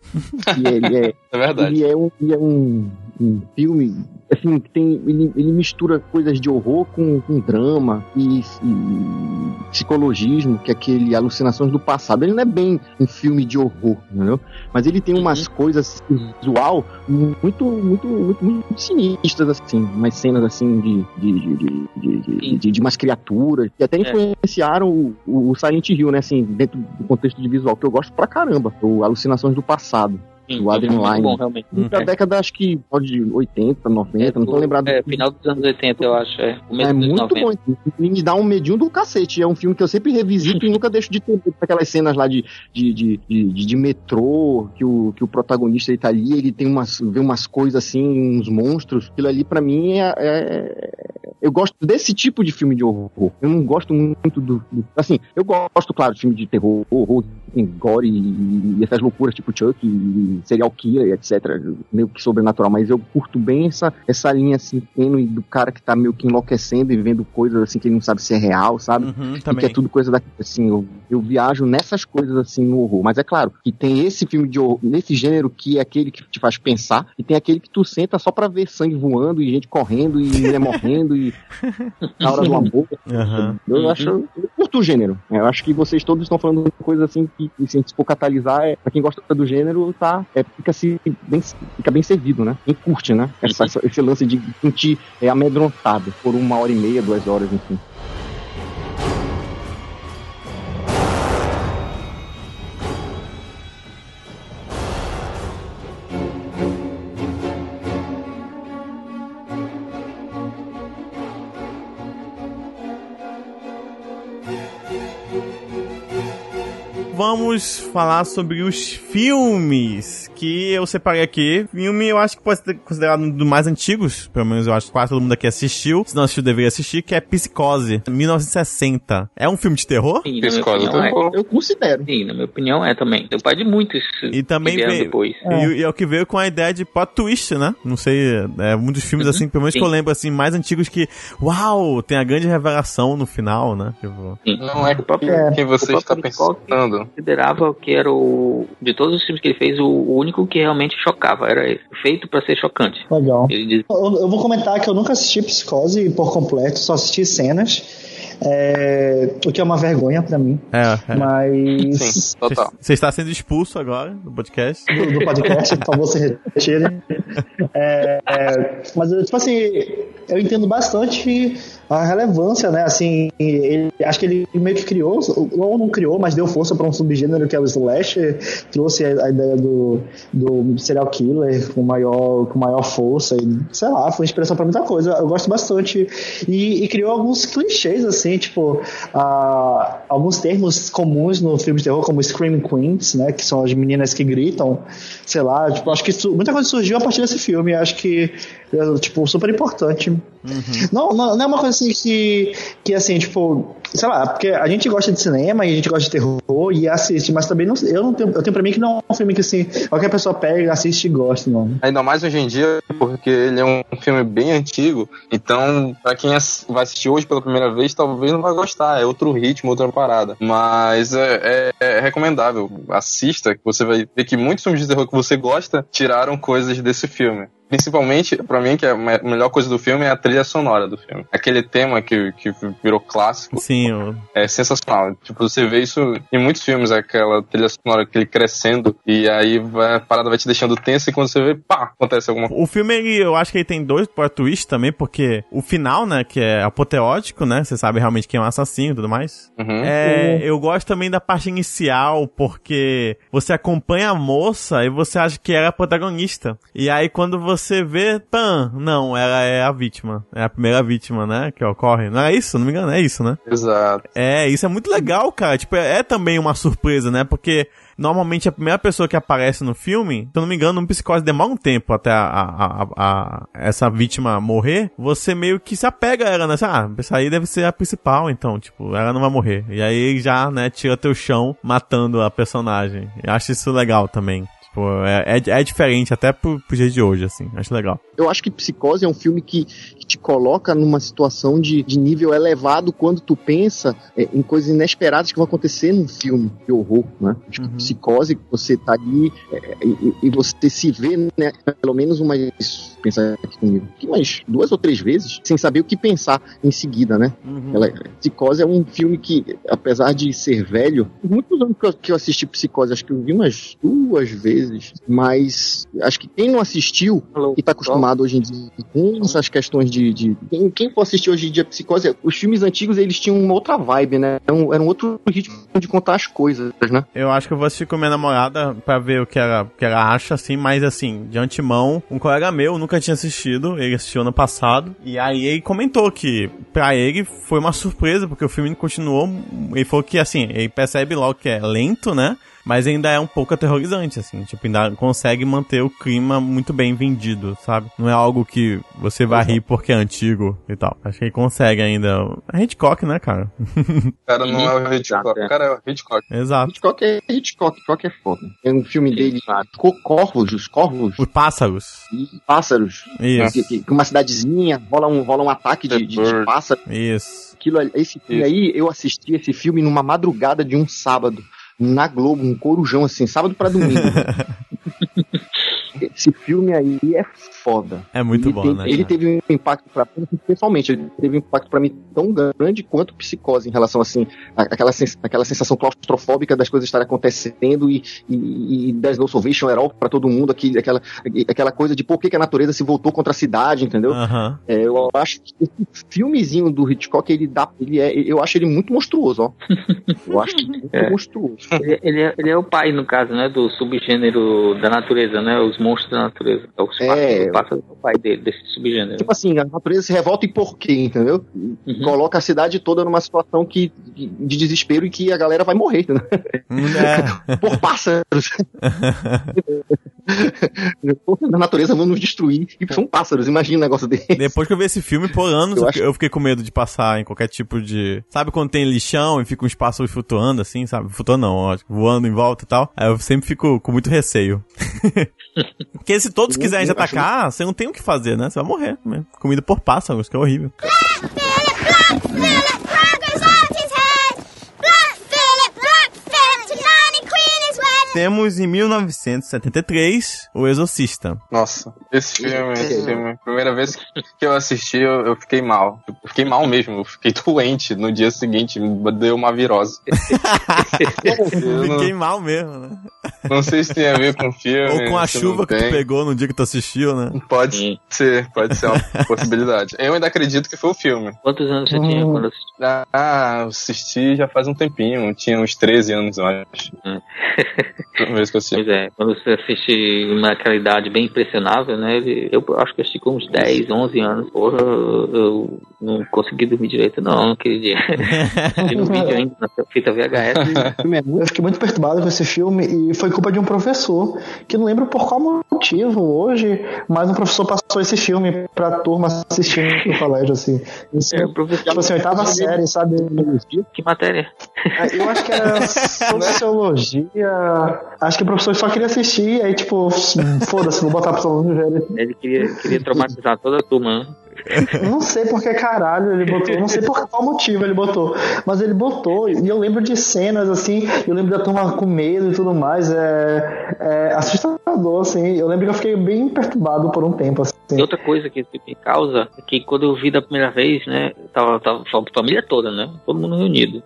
Que ele é, É verdade. ele é um, ele é um, um filme, assim, tem, ele, ele mistura coisas de horror com, com drama e, e, psicologismo, que é aquele alucinações do passado. Ele não é bem um filme de horror, entendeu? Mas ele tem uhum. umas uhum. coisas assim, visual muito, muito, muito, muito sinistras, assim, umas cenas assim de, de, de, de, de, de umas criaturas que até é. influenciaram é. o, o Silent Hill, né? Assim, dentro do contexto de visual, que eu gosto pra caramba, o Alucinações do Passado. Sim, do Adrian muito Lyne. bom, realmente. Da década, acho que pode 80, 90, não tô do- lembrado. É, final dos anos 80, eu acho. É, É muito 90. bom. Me dá um medinho do cacete. É um filme que eu sempre revisito e nunca deixo de ter aquelas cenas lá de, de, de, de, de metrô, que o, que o protagonista ele tá ali, ele tem umas, vê umas coisas assim, uns monstros. Aquilo ali, pra mim, é, é- Eu gosto desse tipo de filme de horror. Eu não gosto muito do. do- assim, eu gosto, claro, de filme de terror, horror, gore e, e essas loucuras tipo Chuck e serial killer, etc. Meio que sobrenatural, mas eu curto bem essa, essa linha assim, tênue do cara que tá meio que enlouquecendo e vendo coisas assim que ele não sabe se é real, sabe? Uhum, E que é tudo coisa da. Assim, eu, eu viajo nessas coisas assim no horror. Mas é claro que tem esse filme de horror, nesse gênero que é aquele que te faz pensar, e tem aquele que tu senta só pra ver sangue voando e gente correndo e mulher morrendo e na hora do amor. Aham. Eu acho. Eu curto o gênero. Eu acho que vocês todos estão falando de coisa assim que, se a gente for catalisar, é, pra quem gosta do gênero, tá, é, fica, se, bem, fica bem servido, né? Quem curte, né? Essa, essa- esse lance de sentir é, amedrontado por uma hora e meia, duas horas, enfim. Vamos falar sobre os filmes que eu separei aqui. Filme eu acho que pode ser considerado um dos mais antigos, pelo menos eu acho que quase todo mundo aqui assistiu. Se não assistiu, deveria assistir, que é Psicose, 1960. É um filme de terror? Sim, Psicose opinião, é. terror. Eu considero. Sim, na minha opinião é também. Deu pai de muitos E também que veio, depois. E, e é o que veio com a ideia de plot twist, né? Não sei, é um dos filmes, Uhum, assim, pelo menos sim. que eu lembro, assim, mais antigos que, uau, tem a grande revelação no final, né? Tipo, Sim. Não é o próprio, quem você o está pensando. Considerava que era o de todos os filmes que ele fez o, único que realmente chocava era esse, feito pra ser chocante. Legal. Ele diz Eu, eu vou comentar que eu nunca assisti Psicose por completo, só assisti cenas. É, o que é uma vergonha pra mim. é, é. Mas. Sim, total. Você está sendo expulso agora do podcast? do, do podcast, por favor, se retire. É, é, mas, tipo assim, eu entendo bastante a relevância, né? Assim, ele, acho que ele meio que criou, ou não criou, mas deu força para um subgênero que é o slasher, trouxe a, a ideia do, do serial killer com maior, com maior força, e sei lá, foi inspiração para muita coisa. Eu gosto bastante. E, e criou alguns clichês, assim, tipo, alguns termos comuns no filme de terror, como Scream Queens, né? Que são as meninas que gritam, sei lá, tipo, acho que isso- muita coisa surgiu a partir desse filme. Acho que, tipo, super importante. Não, não, não é uma coisa assim que, que assim, tipo, sei lá, porque a gente gosta de cinema e a gente gosta de terror e assiste, mas também não, eu não tenho, eu tenho pra mim que não é um filme que assim, qualquer pessoa pega, assiste e gosta, não. Ainda mais hoje em dia, porque ele é um filme bem antigo. Então, pra quem vai assistir hoje pela primeira vez, talvez não vai gostar. É outro ritmo, outra parada. Mas é, é- é recomendável. Assista, que você vai ver que muitos filmes de terror que você gosta tiraram coisas desse filme. Principalmente, pra mim, que é a me- melhor coisa do filme é a trilha sonora do filme. Aquele tema que, que virou clássico Sim, o- é sensacional. Tipo, você vê isso em muitos filmes, aquela trilha sonora, aquele crescendo, e aí vai, a parada vai te deixando tensa, e quando você vê, pá, acontece alguma coisa. O filme, ele, eu acho que ele tem dois plot twists também, porque o final, né, que é apoteótico, né, você sabe realmente quem é o assassino e tudo mais. Uhum. É, eu gosto também da parte inicial, porque você acompanha a moça e você acha que ela é a protagonista. E aí quando você vê, pã, não, ela é a vítima. É a primeira vítima, né, que ocorre. Não é isso? Não me engano, é isso, né? Exato. É, isso é muito legal, cara. Tipo, é, é também uma surpresa, né? Porque normalmente a primeira pessoa que aparece no filme, se eu não me engano, um psicose demora um tempo até a, a, a- a- essa vítima morrer. Você meio que se apega a ela, né? Você, Ah, essa aí deve ser a principal, então, tipo, ela não vai morrer. E aí já, né, tira teu chão matando a personagem. Eu acho isso legal também. Tipo, é, é, é diferente até pro, pro dia de hoje, assim. Acho legal. Eu acho que Psicose é um filme que, que te coloca numa situação de, de nível elevado quando tu pensa é, em coisas inesperadas que vão acontecer num filme de horror, né? Tipo, Uhum. Psicose, você tá ali é, e, e você se vê, né, pelo menos umas, pensa aqui comigo, que umas duas ou três vezes, sem saber o que pensar em seguida, né? Ela, Psicose é um filme que, apesar de ser velho, muitos anos que eu, que eu assisti Psicose, acho que eu vi umas duas vezes, mas acho que quem não assistiu e tá acostumado hoje em dia com essas questões de. de- quem, quem for assistir hoje em dia Psicose, os filmes antigos eles tinham uma outra vibe, né? Era um, era um outro ritmo de contar as coisas, né? Eu acho que eu vou assistir com minha namorada pra ver o que ela, o que ela acha, assim, mas assim, de antemão, um colega meu nunca tinha assistido, ele assistiu ano passado, e aí ele comentou que pra ele foi uma surpresa, porque o filme continuou, ele falou que assim, ele percebe logo que é lento, né? Mas ainda é um pouco aterrorizante, assim, tipo, ainda consegue manter o clima muito bem vendido, sabe? Não é algo que você vai rir porque é antigo e tal. Acho que ele consegue ainda. É Hitchcock, né, cara? O cara não é o Hitchcock, Exato, é. o cara é o Hitchcock. Exato. Hitchcock é Hitchcock, Hitchcock é foda. É um filme dele, Co- Corvos, os Corvos Os pássaros. e Pássaros. Isso. Que, que- que uma cidadezinha, rola um, rola um ataque de, de, de Bird. pássaro. Isso. Aquilo, esse filme Isso. aí, eu assisti esse filme numa madrugada de um sábado, na Globo, um corujão assim, sábado pra domingo. esse filme aí é foda. É muito ele bom, tem- né? Ele cara? teve um impacto pra pessoalmente, ele teve um impacto pra mim tão grande quanto psicose em relação assim, a- aquela, sens- aquela sensação claustrofóbica das coisas estarem acontecendo e, e, e there's no salvation at all pra todo mundo, aqui, aquela, aquela coisa de por que, que a natureza se voltou contra a cidade, entendeu? Aham. É, eu acho que esse filmezinho do Hitchcock, ele dá. Ele é, eu acho ele muito monstruoso, ó. Eu acho ele muito É. monstruoso. Ele, ele é, ele é o pai, no caso, né? Do subgênero da natureza, né? Os monstros da natureza. É o É. pássaro, o pássaro do pai dele, desse subgênero. Tipo assim, a natureza se revolta e por quê, entendeu? Uhum. Coloca a cidade toda numa situação que, de desespero e que a galera vai morrer, entendeu? É. por pássaros. a natureza vão nos destruir e são pássaros, imagina um negócio desse. Depois que eu vi esse filme, por anos, Eu eu, acho- eu fiquei com medo de passar em qualquer tipo de. Sabe quando tem lixão e fica uns pássaros flutuando assim, sabe? Flutuando não, ó, voando em volta e tal. Aí eu sempre fico com muito receio. Porque se todos Eu- quiserem te eu atacar, você não tem o que fazer, né? Você vai morrer. né? Comida por pássaros, que é horrível. Temos em 1973 O Exorcista. Nossa, esse filme, esse filme, primeira vez que eu assisti, eu, eu fiquei mal. Eu fiquei mal mesmo, eu fiquei doente no dia seguinte, me deu uma virose. Não, Fiquei mal mesmo, né? não sei se tem a ver com o filme. Ou com a chuva que tu pegou no dia que tu assistiu, né? Pode Sim. ser, pode ser uma possibilidade. Eu ainda acredito que foi o filme. Quantos anos você tinha quando assistiu? Ah, eu assisti já faz um tempinho, tinha uns 13 anos, eu acho. Hum. Pois é, quando você assiste naquela idade bem impressionável, né? ele- eu acho que eu assisti com uns 10, 11 anos. Porra, eu, eu não consegui dormir direito, não, aquele dia. No vídeo ainda, na fita VHS. Eu fiquei muito perturbado com esse filme e foi culpa de um professor, que não lembro por qual motivo hoje, mas um professor passou esse filme pra turma assistindo no colégio, assim. Isso, É, professor, tipo assim, oitava série, sabe? que matéria? É, Eu acho que era sociologia. Acho que o professor só queria assistir, aí tipo, foda-se, vou botar pro aluno velho. Ele queria, queria traumatizar toda a turma. Não sei por que caralho ele botou, não sei por qual motivo ele botou, mas ele botou, e eu lembro de cenas assim, eu lembro da turma com medo e tudo mais, é, é assustador, assim, eu lembro que eu fiquei bem perturbado por um tempo, assim. E outra coisa que me causa é que quando eu vi da primeira vez, né, tava, tava a família toda, né, todo mundo reunido.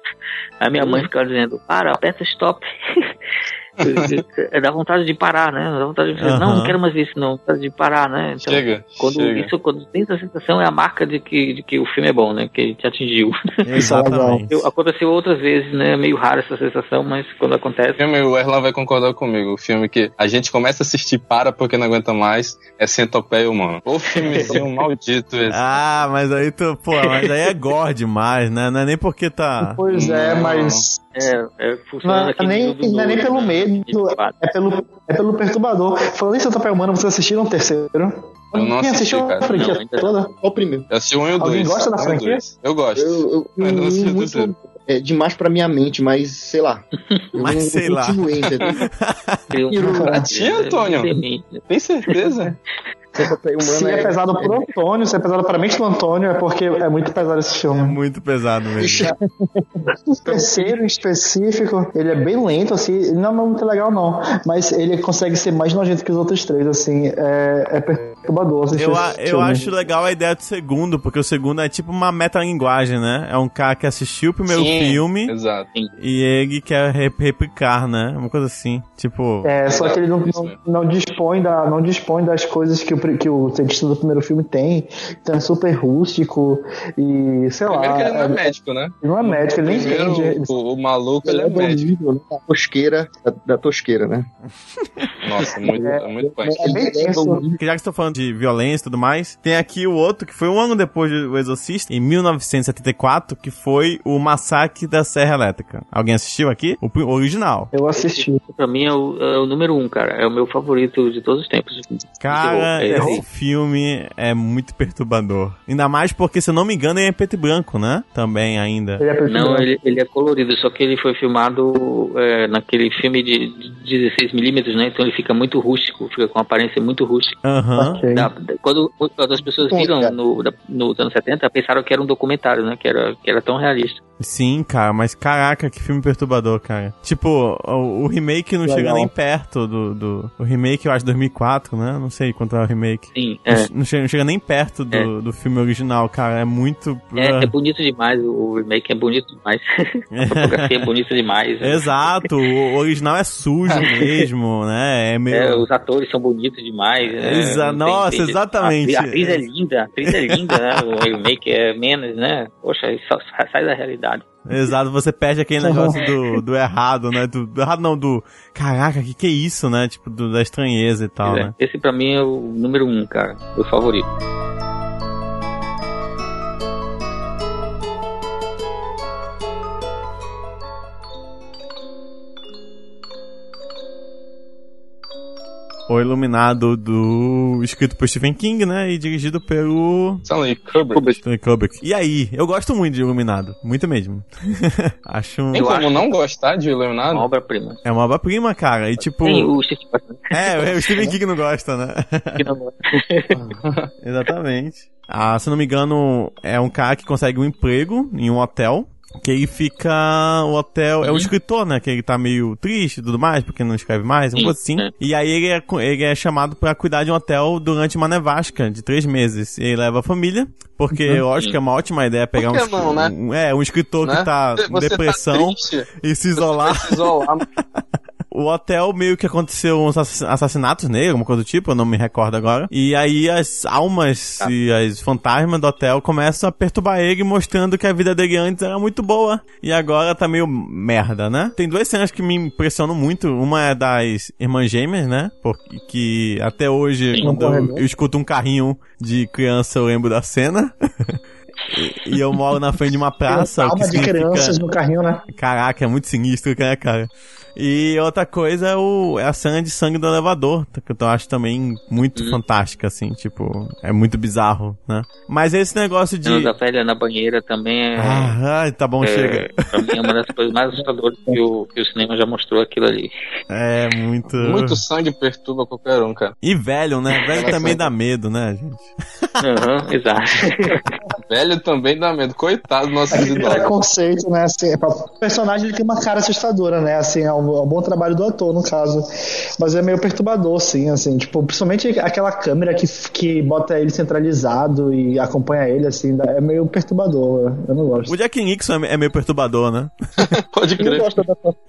Aí minha mãe ficava dizendo, para, aperta stop. É dá vontade de parar, né? Dá vontade de dizer, não, Aham. não quero mais ver isso, não. Dá vontade de parar, né? Então, Chega, quando chega. isso, quando tem essa sensação, é a marca de que, de que o filme é bom, né? Que te atingiu. Exatamente. Eu, aconteceu outras vezes, né? É meio raro essa sensação, mas quando acontece. O filme, o Erlan vai concordar comigo. O filme que a gente começa a assistir para porque não aguenta mais é Centopeia Humano. O filmezinho maldito esse. Ah, mas aí tu, pô, mas aí é gore demais, né? Não é nem porque tá. Pois é, Não. mas É, é funciona não é naquele nem, do não é nem pelo né? medo, é pelo, é pelo perturbador. Falando em Santa Pé Humana, vocês assistiram o terceiro? Eu não Quem assisti, assistiu a cara. franquia Não, ainda toda? Qual o primeiro? Eu assisti um e o Alguém dois. gosta da franquia? dois. Eu gosto. Eu, eu, Mas não assisti o muito, terceiro. é demais pra minha mente, mas sei lá. Mas não- sei eu lá. continuei, entendeu? Ah, tinha, Antônio? Tem certeza? Se humana é pesado pro Antônio, se é pesado pra mente do Antônio, é porque é muito pesado esse É filme. muito pesado mesmo. O terceiro em específico, ele é bem lento, assim, ele não é muito legal não, mas ele consegue ser mais nojento que os outros três, assim, é, é perturbador Eu, eu acho legal a ideia do segundo, porque o segundo é tipo uma metalinguagem, né? É um cara que assistiu o primeiro Sim, filme Exato. e ele quer re- replicar, né? Uma coisa assim. Tipo. É, só que ele não, não, não dispõe da, não dispõe das coisas que o, que o cientista do primeiro filme tem. Então é super rústico e, sei lá. Primeiro que ele não é é- médico, né? ele não é médico, ele nem Primeiro, entende. Ele- o, o maluco, ele Ele é é médico. da tosqueira, da, da tosqueira, né? Nossa, muito, é, muito punk. é bem tenso. Já que estou falando de violência e tudo mais, tem aqui o outro que foi um ano depois do Exorcista, em 1974, que foi o Massacre da Serra Elétrica. Alguém assistiu aqui? O original. Eu assisti. Pra mim é o, é o número um, cara. É o meu favorito de todos os tempos. Cara, É, esse filme é muito perturbador. Ainda mais porque, se eu não me engano, ele é em preto e branco, né? Também ainda. Ele é. Não, ele, ele é colorido, só que ele foi filmado é, naquele filme de, de 16mm, né? Então ele fica muito rústico, fica com uma aparência muito rústica. Aham. Ok. Da- da- quando, quando as pessoas viram cara. no, da- nos anos 70, pensaram que era um documentário, né? Que era, que era tão realista. Sim, cara, mas caraca, que filme perturbador, cara. Tipo, o, o remake não Legal. chega nem perto do, do. O remake, eu acho, 2004, né? Não sei quanto é o remake. Sim, Não é. che- Não, chega, não chega nem perto do, do filme original, cara. É muito. É, ah, é bonito demais, o remake é bonito demais. A fotografia é bonita demais. Exato, o original é sujo mesmo, né? É meio. É, os atores são bonitos demais. né? Exa- Não tem- nossa, tem- exatamente. A, a atriz é linda, a atriz é linda, né? O remake é menos, né? Poxa, isso só sai da realidade. Exato, você perde aquele negócio do, do errado, né? Do, do errado não, do. Caraca, que que é isso, né? Tipo, do- da estranheza e tal, é. né? Esse pra mim é o número um, cara. Meu favorito. O Iluminado do. escrito por Stephen King, né? E dirigido pelo. Stanley Kubrick. Stanley Kubrick. E aí, eu gosto muito de Iluminado. Muito mesmo. Acho um. Tem como não gostar de Iluminado? Uma obra-prima. É uma obra-prima, cara. E tipo. Tem o Steve Martin, É, o Stephen King não gosta, né? que não gosta. Exatamente. Ah, se eu não me engano, é um cara que consegue um emprego em um hotel. Que ele fica. O hotel. É o Uhum. escritor, né? Que ele tá meio triste e tudo mais, porque não escreve mais, coisa assim. é. E aí ele é, ele é chamado pra cuidar de um hotel durante uma nevasca de três meses. E ele leva a família, porque eu acho que é uma ótima ideia pegar um, não, né? um- É, um escritor né? que tá em Você depressão Tá e se isolar. vai se isolar. O hotel meio que aconteceu uns assass- assassinatos nele, alguma coisa do tipo, eu não me recordo agora. E aí as almas e as fantasmas do hotel começam a perturbar ele, mostrando que a vida dele antes era muito boa. E agora tá meio merda, né? Tem duas cenas que me impressionam muito. Uma é das irmãs gêmeas, né? Porque que até hoje, Sim. quando eu, corredor. eu escuto um carrinho de criança, eu lembro da cena. e, eu moro na frente de uma praça. Alma de significa- crianças no carrinho, né? Caraca, é muito sinistro, né, cara? E outra coisa é, o, é a cena de sangue do elevador, que eu acho também muito Hum. fantástica, assim, tipo, é muito bizarro, né? Mas esse negócio de. A cena da velha na banheira também é. Ah, ai, tá bom, é, chega. Pra mim é uma das coisas mais assustadoras que o, que o cinema já mostrou aquilo ali. É muito. Muito sangue perturba qualquer um, cara. E velho, né? Velho também dá medo, né, gente? Aham, exato. Velho também dá medo. Coitado do nosso idoso. preconceito, né? Assim, é pra- o personagem ele tem uma cara assustadora, né? Assim, é um, é um bom trabalho do ator, no caso. Mas é meio perturbador, sim, assim. Tipo, principalmente aquela câmera que, que bota ele centralizado e acompanha ele, assim, é meio perturbador. Eu não gosto. O Jack Nixon é é meio perturbador, né? Pode crer.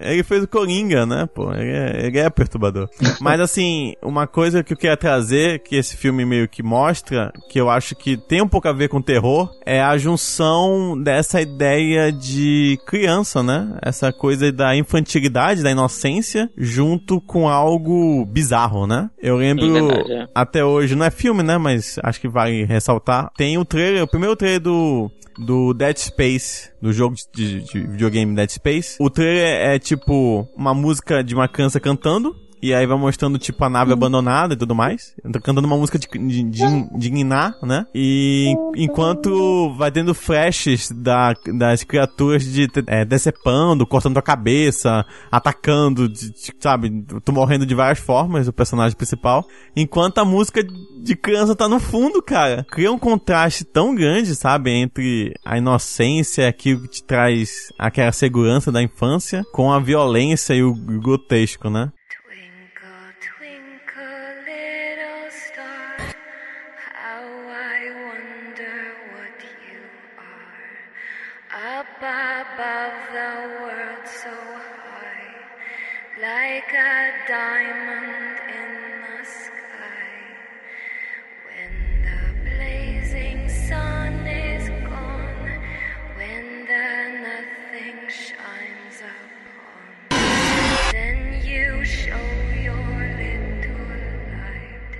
Ele fez o Coringa, né, pô? Ele é, ele é perturbador. Mas assim, uma coisa que eu queria trazer, que esse filme meio que mostra, que eu acho que tem um pouco a ver com terror, é a junção dessa ideia de criança, né? Essa coisa da infantilidade, da inocência, junto com algo bizarro, né? Eu lembro, verdade, é. até hoje, não é filme, né? Mas acho que vale ressaltar. Tem o trailer, o primeiro trailer do do Dead Space, do jogo de, de- de videogame Dead Space. O trailer é tipo uma música de uma criança cantando. E aí vai mostrando, tipo, a nave abandonada e tudo mais. Tô cantando uma música de, de, de, de Niná, né? E enquanto vai tendo flashes da, das criaturas de, é, decepando, cortando a cabeça, atacando, de- de- sabe? Tô morrendo de várias formas, o personagem principal. Enquanto a música de criança tá no fundo, cara. Cria um contraste tão grande, sabe? Entre a inocência, aquilo que te traz aquela segurança da infância, com a violência e o grotesco, né? Up above the world so high, like a diamond in the sky. When the blazing sun is gone, when the nothing shines upon. Then you show your little light.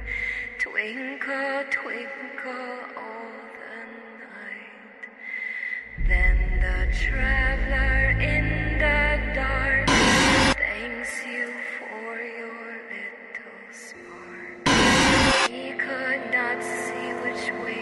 Twinkle, twinkle could not see which way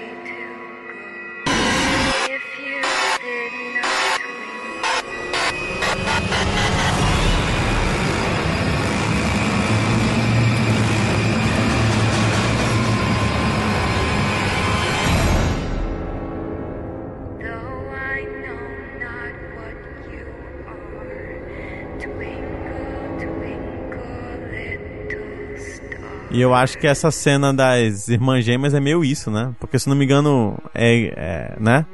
E eu acho que essa cena das irmãs gêmeas é meio isso, né? Porque se não me engano, é, é né?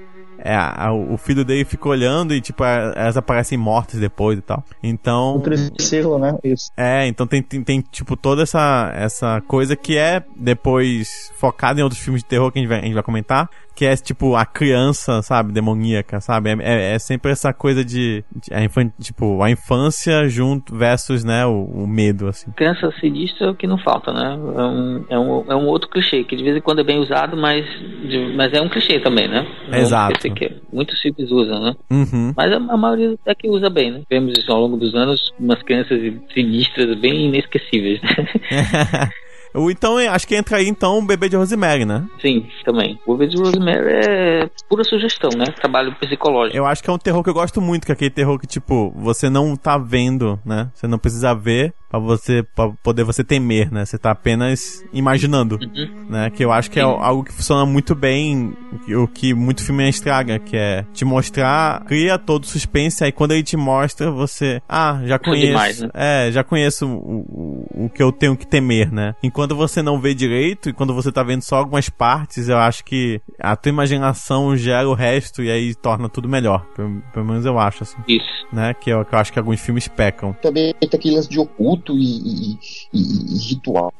É, a- o filho dele fica olhando e, tipo, a- elas aparecem mortas depois e tal. Então. Um triciclo, né? Isso. É, então tem, tem, tem, tipo, toda essa, essa coisa que é depois focada em outros filmes de terror que a gente vai, a gente vai comentar, que é tipo a criança, sabe, demoníaca, sabe? É, é- é sempre essa coisa de, de a infan- tipo, a infância junto versus, né, o, o medo, assim. Criança sinistra é o que não falta, né? É um, é, um, é um outro clichê, que de vez em quando é bem usado, mas, de- mas é um clichê também, né? Não vamos Exato. que muitos filmes usam, né? Uhum. Mas a, a maioria é que usa bem, né? Vemos isso ao longo dos anos, umas crianças sinistras bem inesquecíveis. né? Ou então, eu acho que entra aí, então, o bebê de Rosemary, né? Sim, também. O Bebê de Rosemary é pura sugestão, né? Trabalho psicológico. Eu acho que é um terror que eu gosto muito, que é aquele terror que, tipo, você não tá vendo, né? Você não precisa ver pra você, pra poder você temer, né? Você tá apenas imaginando, Uhum. né? Que eu acho que é Sim. algo que funciona muito bem, o que muito filme estraga, que é te mostrar, cria todo o suspense, aí quando ele te mostra, você, ah, já Isso é conheço, demais, né? é, já conheço o, o, o que eu tenho que temer, né? Enquanto você não vê direito, e quando você tá vendo só algumas partes, eu acho que a tua imaginação gera o resto e aí torna tudo melhor. Pelo, pelo menos eu acho, assim, Isso. né? Que eu, que eu acho que alguns filmes pecam. Também tem aquele lance de oculto e, e- e- e ritual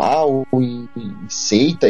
e, e seita.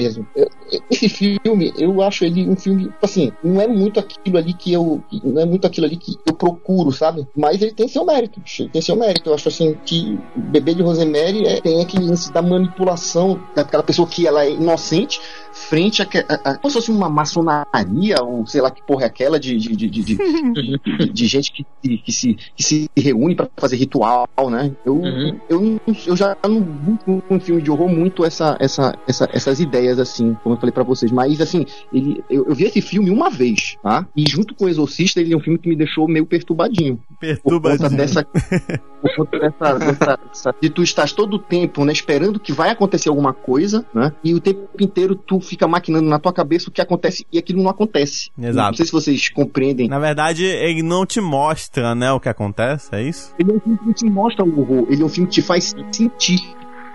esse filme, eu acho ele um filme, assim, não é muito aquilo ali que eu. Não é muito aquilo ali que eu procuro, sabe? Mas ele tem seu mérito, ele tem seu mérito. Eu acho assim que bebê de Rosemary é- tem aquele lance da manipulação daquela pessoa que ela é inocente frente a, que- a, a como se fosse uma maçonaria ou sei lá que porra é aquela de, de, de, de, de- de- gente que, que, se, que se reúne pra fazer ritual, né? Eu, Uhum. eu, não- eu já não busco com filme de horror muito essa, essa, essa, essas ideias, assim, como eu falei pra vocês. Mas, assim, ele, eu, eu vi esse filme uma vez, tá? E junto com o Exorcista, ele é um filme que me deixou meio perturbadinho. Por Perturba conta dessa. por conta dessa, dessa, dessa- De tu estás todo o tempo, né? Esperando que vai acontecer alguma coisa, né? E o tempo inteiro tu fica maquinando na tua cabeça o que acontece e aquilo não acontece. Exato. Não sei se vocês compreendem. Na verdade, ele não te mostra, né, o que acontece, é isso? Ele é um filme que não te mostra o horror, ele é um filme que te faz sentir.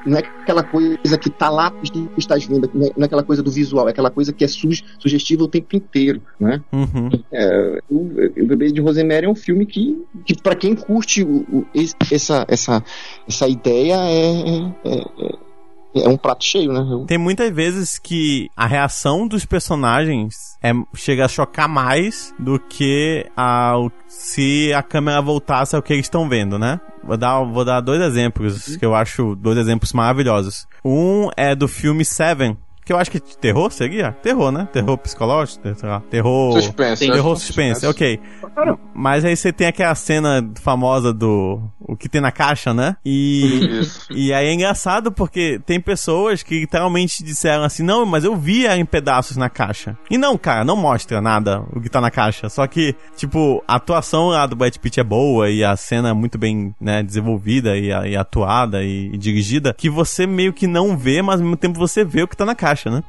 Não é aquela coisa que tá lá que estás vendo, não é não é aquela coisa do visual, é aquela coisa que é su sugestiva o tempo inteiro, né? Uhum. É, o, o Bebê de Rosemary é um filme que, que para quem curte o- o- esse- essa, essa, essa ideia é, é, é- é um prato cheio, né? Eu- Tem muitas vezes que a reação dos personagens é, chega a chocar mais do que a, se a câmera voltasse ao que eles estão vendo, né? Vou dar, vou dar dois exemplos que eu acho dois exemplos maravilhosos. Um é do filme Seven, que eu acho que terror seria? Terror, né? Terror psicológico, lá. Terror. Suspense. Sim. Terror acho que suspense, ok. Mas aí você tem aquela cena famosa do. O que tem na caixa, né? E. Isso. E aí é engraçado porque tem pessoas que literalmente disseram assim: não, mas eu via em pedaços na caixa. E não, cara, não mostra nada o que tá na caixa. Só que, tipo, a atuação lá do Brad Pitt é boa e a cena é muito bem, né, desenvolvida e, e atuada e, e dirigida, que você meio que não vê, mas ao mesmo tempo você vê o que tá na caixa, né?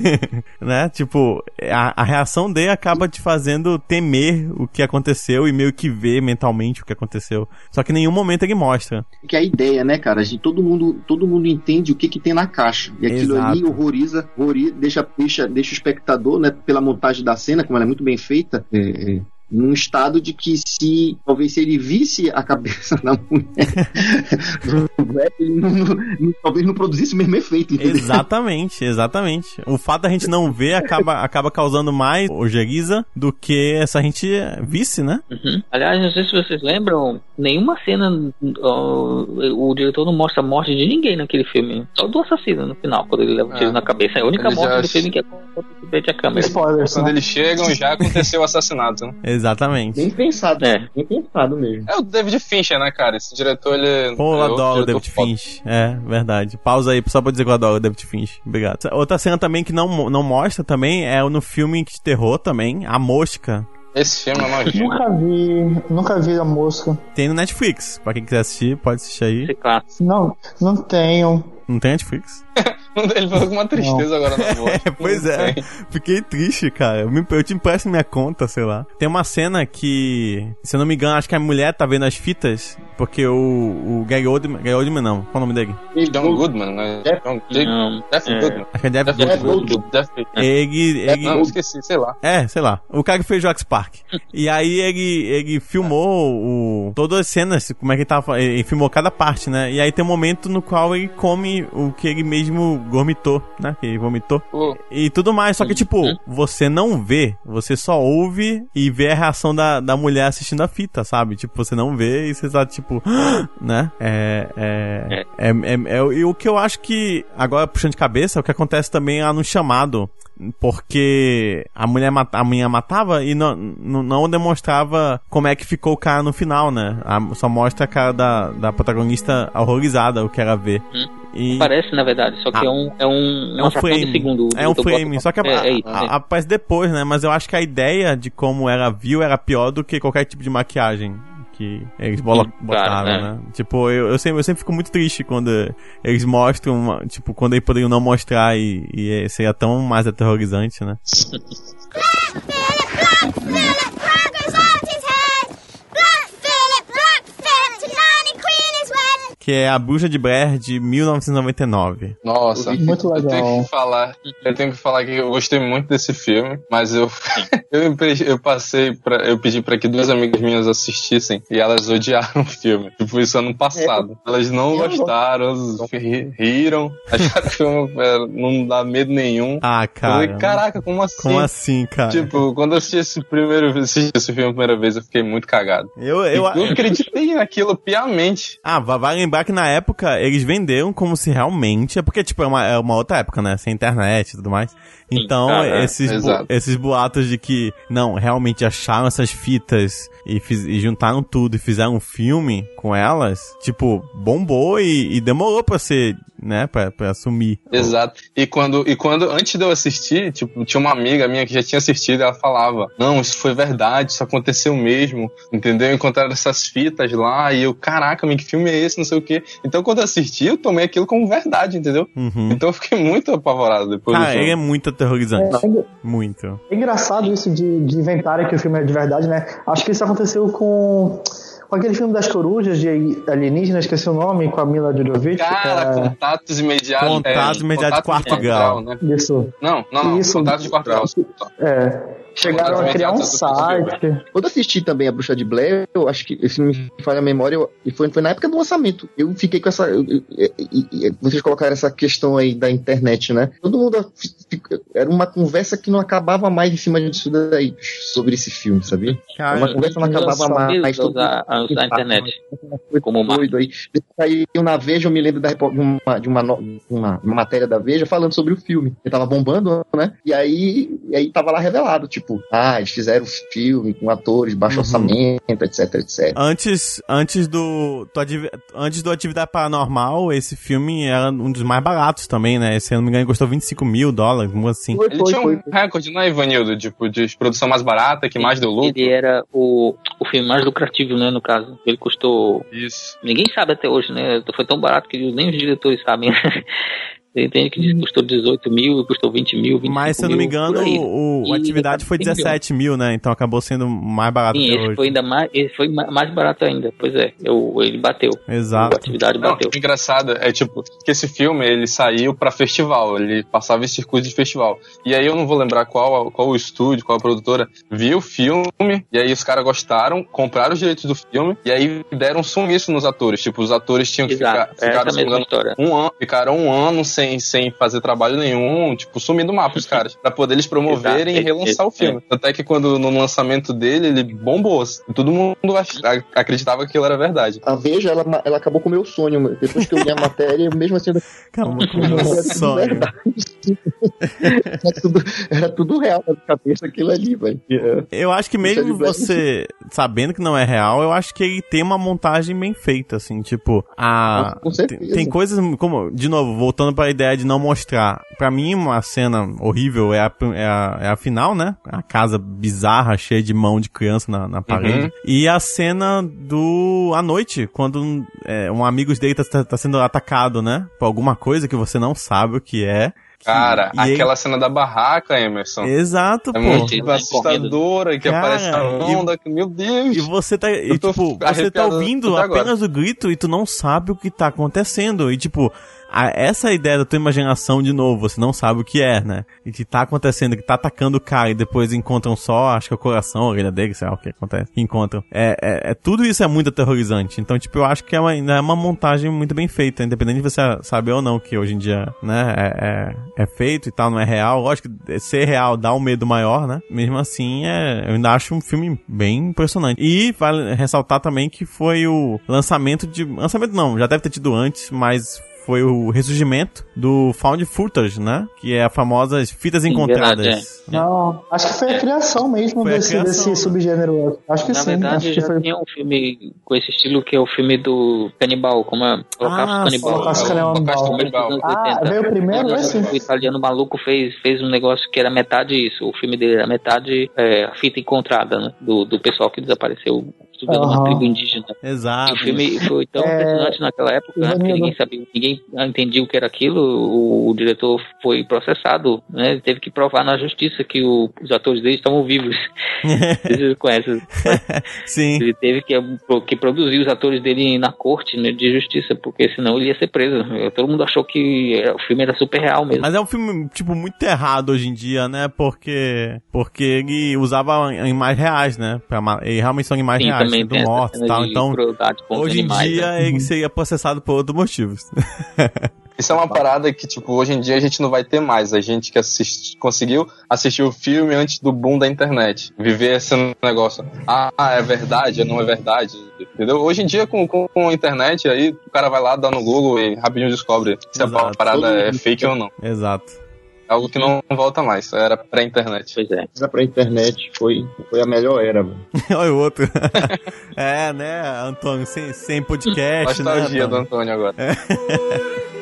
né? Tipo, a, a reação dele acaba te fazendo temer o que aconteceu e meio que ver mentalmente o que aconteceu. Só que em nenhum momento ele mostra. que é a ideia, né, cara? De todo mundo, todo mundo entende o que que tem na caixa. E aquilo Exato. ali horroriza, horroriza deixa, deixa, deixa o espectador, né, pela montagem da cena, como ela é muito bem feita, é, é, num estado de que se talvez se ele visse a cabeça da mulher do Brad, ele não, não- não- talvez não produzisse o mesmo efeito, entendeu? Exatamente, exatamente. O fato da gente não ver acaba, acaba causando mais ojeriza do que se a gente visse, né? Uhum. Aliás, não sei se vocês lembram, nenhuma cena ó, o diretor não mostra a morte de ninguém naquele filme. Só do assassino no final, quando ele leva um tiro É. na cabeça. É a única Ele morte já- do filme que acontece frente à câmera. Spoilers, Quando né? eles chegam, já aconteceu o assassinato, né? Exatamente. Bem pensado, É. bem pensado mesmo. É o David Fincher, né, cara? Esse diretor, ele. Pô, eu é adoro o David foda. Finch. É, verdade. Pausa aí só pra dizer que eu adoro o David Finch. Obrigado. Outra cena também que não, não mostra também é no filme de terror também, A Mosca. Esse filme é nojento. Nunca vi, nunca vi a mosca. Tem no Netflix. Pra quem quiser assistir, pode assistir aí. Não, não tenho. Não tem Netflix? Ele falou com uma tristeza agora na voz. É, pois é. Fiquei triste, cara. Eu, me, eu te empresto minha conta, sei lá. Tem uma cena que, se eu não me engano, acho que a mulher tá vendo as fitas, porque o, o Gary Oldman, Gary Oldman não, qual é o nome dele? John Goodman, né? Jeff- John Jeff Não, Jeff é. Goodman. Acho que é Jeff. Jeff Ele, ele, Não, esqueci, sei lá. É, sei lá. O cara que fez Jurassic Park. e aí ele, ele filmou o, todas as cenas, como é que ele tava. Ele filmou cada parte, né? E aí tem um momento no qual ele come o que ele mesmo vomitou, né? Que vomitou. E tudo mais, só que tipo, Uhum. você não vê, você só ouve e vê a reação da, da mulher assistindo a fita, sabe? Tipo, você não vê e você tá tipo, né? É. É. é, é, é- e o que eu acho que, agora puxando de cabeça, é o que acontece também lá no chamado. Porque a mulher, mata- a mulher matava e não, não, demonstrava como é que ficou o cara no final, né? A- só mostra a cara da, da protagonista horrorizada, o que era ver. E... Parece, na verdade, só que Ah. é um. É um, É uma um de frame. segundo. É um frame. Só que a- é, é isso, a- é. a- aparece depois, né? Mas eu acho que a ideia de como ela viu era pior do que qualquer tipo de maquiagem que eles botaram, claro, né? Tipo, eu, eu, sempre, eu sempre fico muito triste quando eles mostram, uma- tipo, quando eles poderiam não mostrar e, e seria tão mais aterrorizante, né? Que é A Bruxa de Blair de 1999. Nossa, Muito eu tenho legal. que falar, eu tenho que falar que eu gostei muito desse filme, mas eu eu, eu passei para eu pedi pra que duas amigas minhas assistissem e elas odiaram o filme. Tipo isso ano passado. Elas não Eu gostaram, riram, acharam que o filme não dá medo nenhum. Ah, Eu cara. falei, caraca, como assim? Como assim, cara? Tipo, quando eu assisti esse primeiro assisti esse filme a primeira vez, eu fiquei muito cagado. eu, Eu, eu, eu acreditei naquilo piamente. Ah, va- vai lembrar que na época eles venderam como se realmente. É porque, tipo, é uma, é uma outra época, né? Sem internet e tudo mais. Então, ah, é, esses, bo- esses boatos de que, não, realmente acharam essas fitas e, e juntaram tudo e fizeram um filme com elas, tipo, bombou e, e demorou pra ser, né? Pra, pra assumir. Exato. E quando, e quando, antes de eu assistir, tipo, tinha uma amiga minha que já tinha assistido, ela falava, não, isso foi verdade, isso aconteceu mesmo, entendeu? Encontraram essas fitas lá, e eu, caraca, mas que filme é esse, não sei o quê. Então, quando eu assisti, eu tomei aquilo como verdade, entendeu? Uhum. Então eu fiquei muito apavorado depois Cara, do filme. é muito aterrorizante. É, Muito. É engraçado isso de, de inventarem que o filme é de verdade, né? Acho que isso aconteceu com, com aquele filme das corujas de alienígenas, esqueci o nome, com a Mila Jovovich. Cara, é, contatos imediatos. Contatos é, imediatos de quarto grau. né? Isso. Não, não, não. Isso. Contatos de quarto grau. É. Chegaram a criar um site. Quando assisti também a Bruxa de Blair, eu acho que, se não me falha a memória, eu- e foi, foi na época do lançamento. Eu fiquei com essa. eu- eu- e- e- e- vocês colocaram essa questão aí da internet, né? Todo mundo. Era uma conversa que não acabava mais em cima disso daí, sobre esse filme, sabia? Era uma conversa que não acabava mais. Todo usar, a usar a internet. Foi Como doido aí. Saiu na Veja, eu me lembro da, de, uma, de uma, uma, uma matéria da Veja falando sobre o filme. Ele tava bombando, né? E aí, e aí tava lá revelado, tipo, eles fizeram filme com atores, baixo Uhum. orçamento, etc, etc. Antes, antes do, antes do Atividade Paranormal, esse filme era um dos mais baratos também, né? Se eu não me engano, custou 25 mil dólares, algo assim. Foi, Ele foi, tinha foi. um recorde, não é, Ivanildo? Tipo, de produção mais barata, que mais deu lucro. Ele era o, o filme mais lucrativo, né, no caso. Ele custou. Isso. Ninguém sabe até hoje, né? Foi tão barato que nem os diretores sabem. Tem gente que custou 18 mil, custou 20 mil, 25 Mas, se eu não me mil, engano, aí. o, o Atividade foi 100 milhões. 17 mil, né? Então acabou sendo mais barato Sim, esse hoje. foi ainda mais, esse foi ma- mais barato ainda. Pois é, eu, ele bateu. Exato. A atividade Não, bateu. o engraçado é tipo que esse filme ele saiu pra festival, ele passava em circuito de festival. E aí eu não vou lembrar qual qual o estúdio, qual a produtora viu o filme e aí os caras gostaram, compraram os direitos do filme e aí deram sumiço nos atores. Tipo, os atores tinham que Exato, ficar é ficaram, não um ano, ficaram um ano sem, sem fazer trabalho nenhum, tipo, sumindo do mapa os caras, pra poder eles promoverem Exato, e relançar o filme. Tanto é que quando no lançamento dele, ele bombou. Todo mundo acreditava que aquilo era verdade. A Veja, ela, ela acabou com o meu sonho. Depois que eu li a matéria, mesmo assim, Calma, com o meu era tudo sonho. era, tudo, era tudo real na cabeça aquilo ali, velho. É. Eu acho que mesmo você sabendo que não é real, eu acho que ele tem uma montagem bem feita, assim, tipo, a. Com certeza. Tem, tem coisas como, de novo, voltando pra ideia de não mostrar. Pra mim, uma cena horrível é a, é a, é a final, né? A casa bizarra, cheia de mão de criança na, na parede. Uhum. E a cena do. à noite, quando é, um amigo dele tá, tá- sendo atacado, né? Por alguma coisa que você não sabe o que é. que- Cara, e aquela cena da barraca, Emerson. Exato, É pô. muito Ele assustadora, que Cara, aparece a e- onda, que, meu Deus. E você tá, e, tipo, você tá ouvindo até agora. apenas o grito e tu não sabe o que tá acontecendo. E tipo, a- essa ideia da tua imaginação de novo, você não sabe o que é, né? E que tá acontecendo, que tá atacando o cara e depois encontram só, acho que é o coração, a orelha dele, sei lá o que acontece, que encontram. É, é, é- tudo isso é muito aterrorizante. Então, tipo, eu acho que é uma, é uma montagem muito bem feita, independente de você saber ou não que hoje em dia, né, é, é, é feito e tal, não é real. Lógico que ser real dá um medo maior, né? Mesmo assim, é, eu ainda acho um filme bem impressionante. E vale ressaltar também que foi o lançamento de. Lançamento não, já deve ter tido antes, mas foi o ressurgimento do Found Footage, né? Que é a famosa fitas Sim, encontradas. verdade, Não, acho que foi a criação mesmo desse, criação, desse né? subgênero. Acho que Na sim. verdade, acho que já foi. tinha um filme com esse estilo que é o filme do Canibal, como é? Holocausto Ah, Canibal. Holocausto É o- Canibal. Holocausto Canibal. dos anos Ah, 80. veio primeiro esse? O italiano maluco fez, fez um negócio que era metade isso. O filme dele era metade é, a fita encontrada, né? Do, do pessoal que desapareceu estudando uma Aham. tribo indígena. Exato. o filme foi tão É, impressionante naquela época, né? Porque Ivanildo. ninguém sabia, ninguém entendia o que era aquilo. O, o diretor foi processado, né? Ele teve que provar na justiça que o- os atores dele estavam vivos. Vocês conhecem? Sim. Ele teve que, que produzir os atores dele na corte né, de justiça, porque senão ele ia ser preso. Todo mundo achou que era- o filme era super real mesmo. Mas é um filme, tipo, muito errado hoje em dia, né? Porque, porque ele usava animais reais, né? Pra E realmente são animais Sim, reais, também tem e cena tal. Então, hoje em animais, dia, né? ele seria processado por outros motivos. Isso é uma parada que, tipo, hoje em dia a gente não vai ter mais. A gente que assist... conseguiu assistir o filme antes do boom da internet. Viver esse negócio. Ah, é verdade, não é verdade. Entendeu? Hoje em dia, com, com, com a internet, aí o cara vai lá, dá no Google e rapidinho descobre se a Exato. parada é fake ou não. Exato. É algo que não volta mais. Era pré-internet. Pois é. Era pra internet, foi, foi a melhor era, mano. Olha o outro. é, né, Antônio, sem, sem podcast, né? Nostalgia do Antônio? Antônio agora.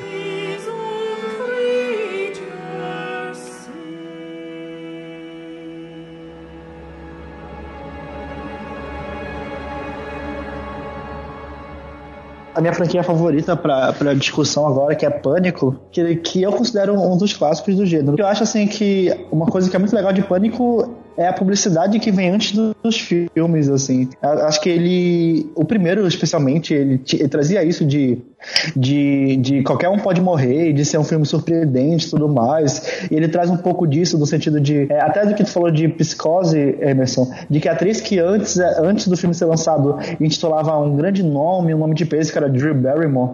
a minha franquia favorita pra discussão agora, que é Pânico, que, que eu considero um dos clássicos do gênero. Eu acho assim que uma coisa que é muito legal de Pânico é a publicidade que vem antes do- dos filmes, assim. Acho que ele, o primeiro especialmente, ele, ele trazia isso de, de, de qualquer um pode morrer, de ser um filme surpreendente e tudo mais. E ele traz um pouco disso, no sentido de, é, até do que tu falou de psicose, Emerson, de que a atriz que antes, é, antes do filme ser lançado intitulava um grande nome, um nome de peso, que era Drew Barrymore,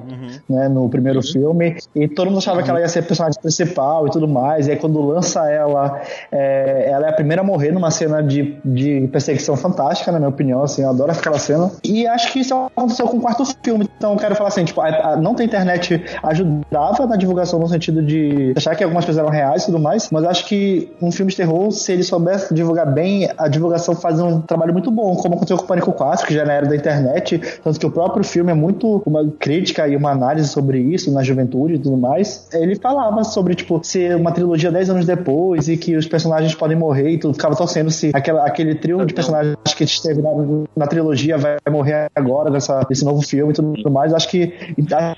né, no primeiro filme, e todo mundo achava que ela ia ser a personagem principal e tudo mais, e aí quando lança ela, é, ela é a primeira a morrer numa cena de, de perseguição fantástica, na minha opinião, assim, eu adoro aquela cena, e acho que isso aconteceu com o quarto filme, então eu quero falar assim, tipo, a, não ter internet ajudava na divulgação no sentido de achar que algumas coisas eram reais e tudo mais, mas acho que um filme de terror, se ele soubesse divulgar bem, a divulgação faz um trabalho muito bom, como aconteceu com o Pânico 4, que já na era da internet, tanto que o próprio filme é muito uma crítica e uma análise sobre isso na juventude e tudo mais. Ele falava sobre, tipo, ser uma trilogia 10 anos depois e que os personagens podem morrer e tudo, ficava torcendo se aquela, aquele trio de personagens que esteve na, na trilogia vai morrer agora dessa, desse novo filme e tudo mais. Acho que,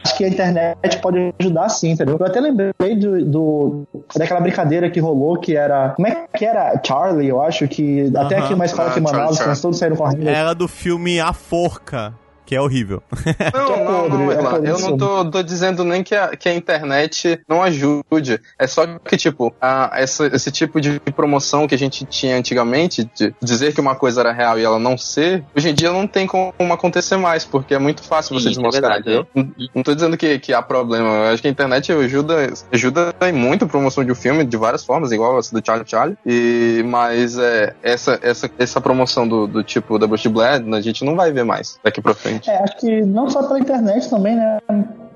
acho que a internet pode ajudar sim, entendeu? Eu até lembrei do, do- daquela brincadeira que rolou que era. Como é que era? Charlie, eu acho que. Até Aham. aqui mais fala Ah, que Manaus, todos saíram correndo. Era do filme A Forca, que é horrível. Não, é não, não, é Erlan, podre eu não tô, tô dizendo nem que a, que a internet não ajude. É só que, tipo, a, essa, esse tipo de promoção que a gente tinha antigamente, de dizer que uma coisa era real e ela não ser, hoje em dia não tem como acontecer mais, porque é muito fácil você Sim, desmostrar. é verdade, entendeu? não, não tô dizendo que, que há problema. Eu acho que a internet ajuda, ajuda em muito a promoção de um filme, de várias formas, igual essa do Charlie Charlie. E, mas é, essa, essa, essa promoção do, do tipo da Bruce Blade, a gente não vai ver mais daqui pra frente. É, acho que não só pela internet também, né?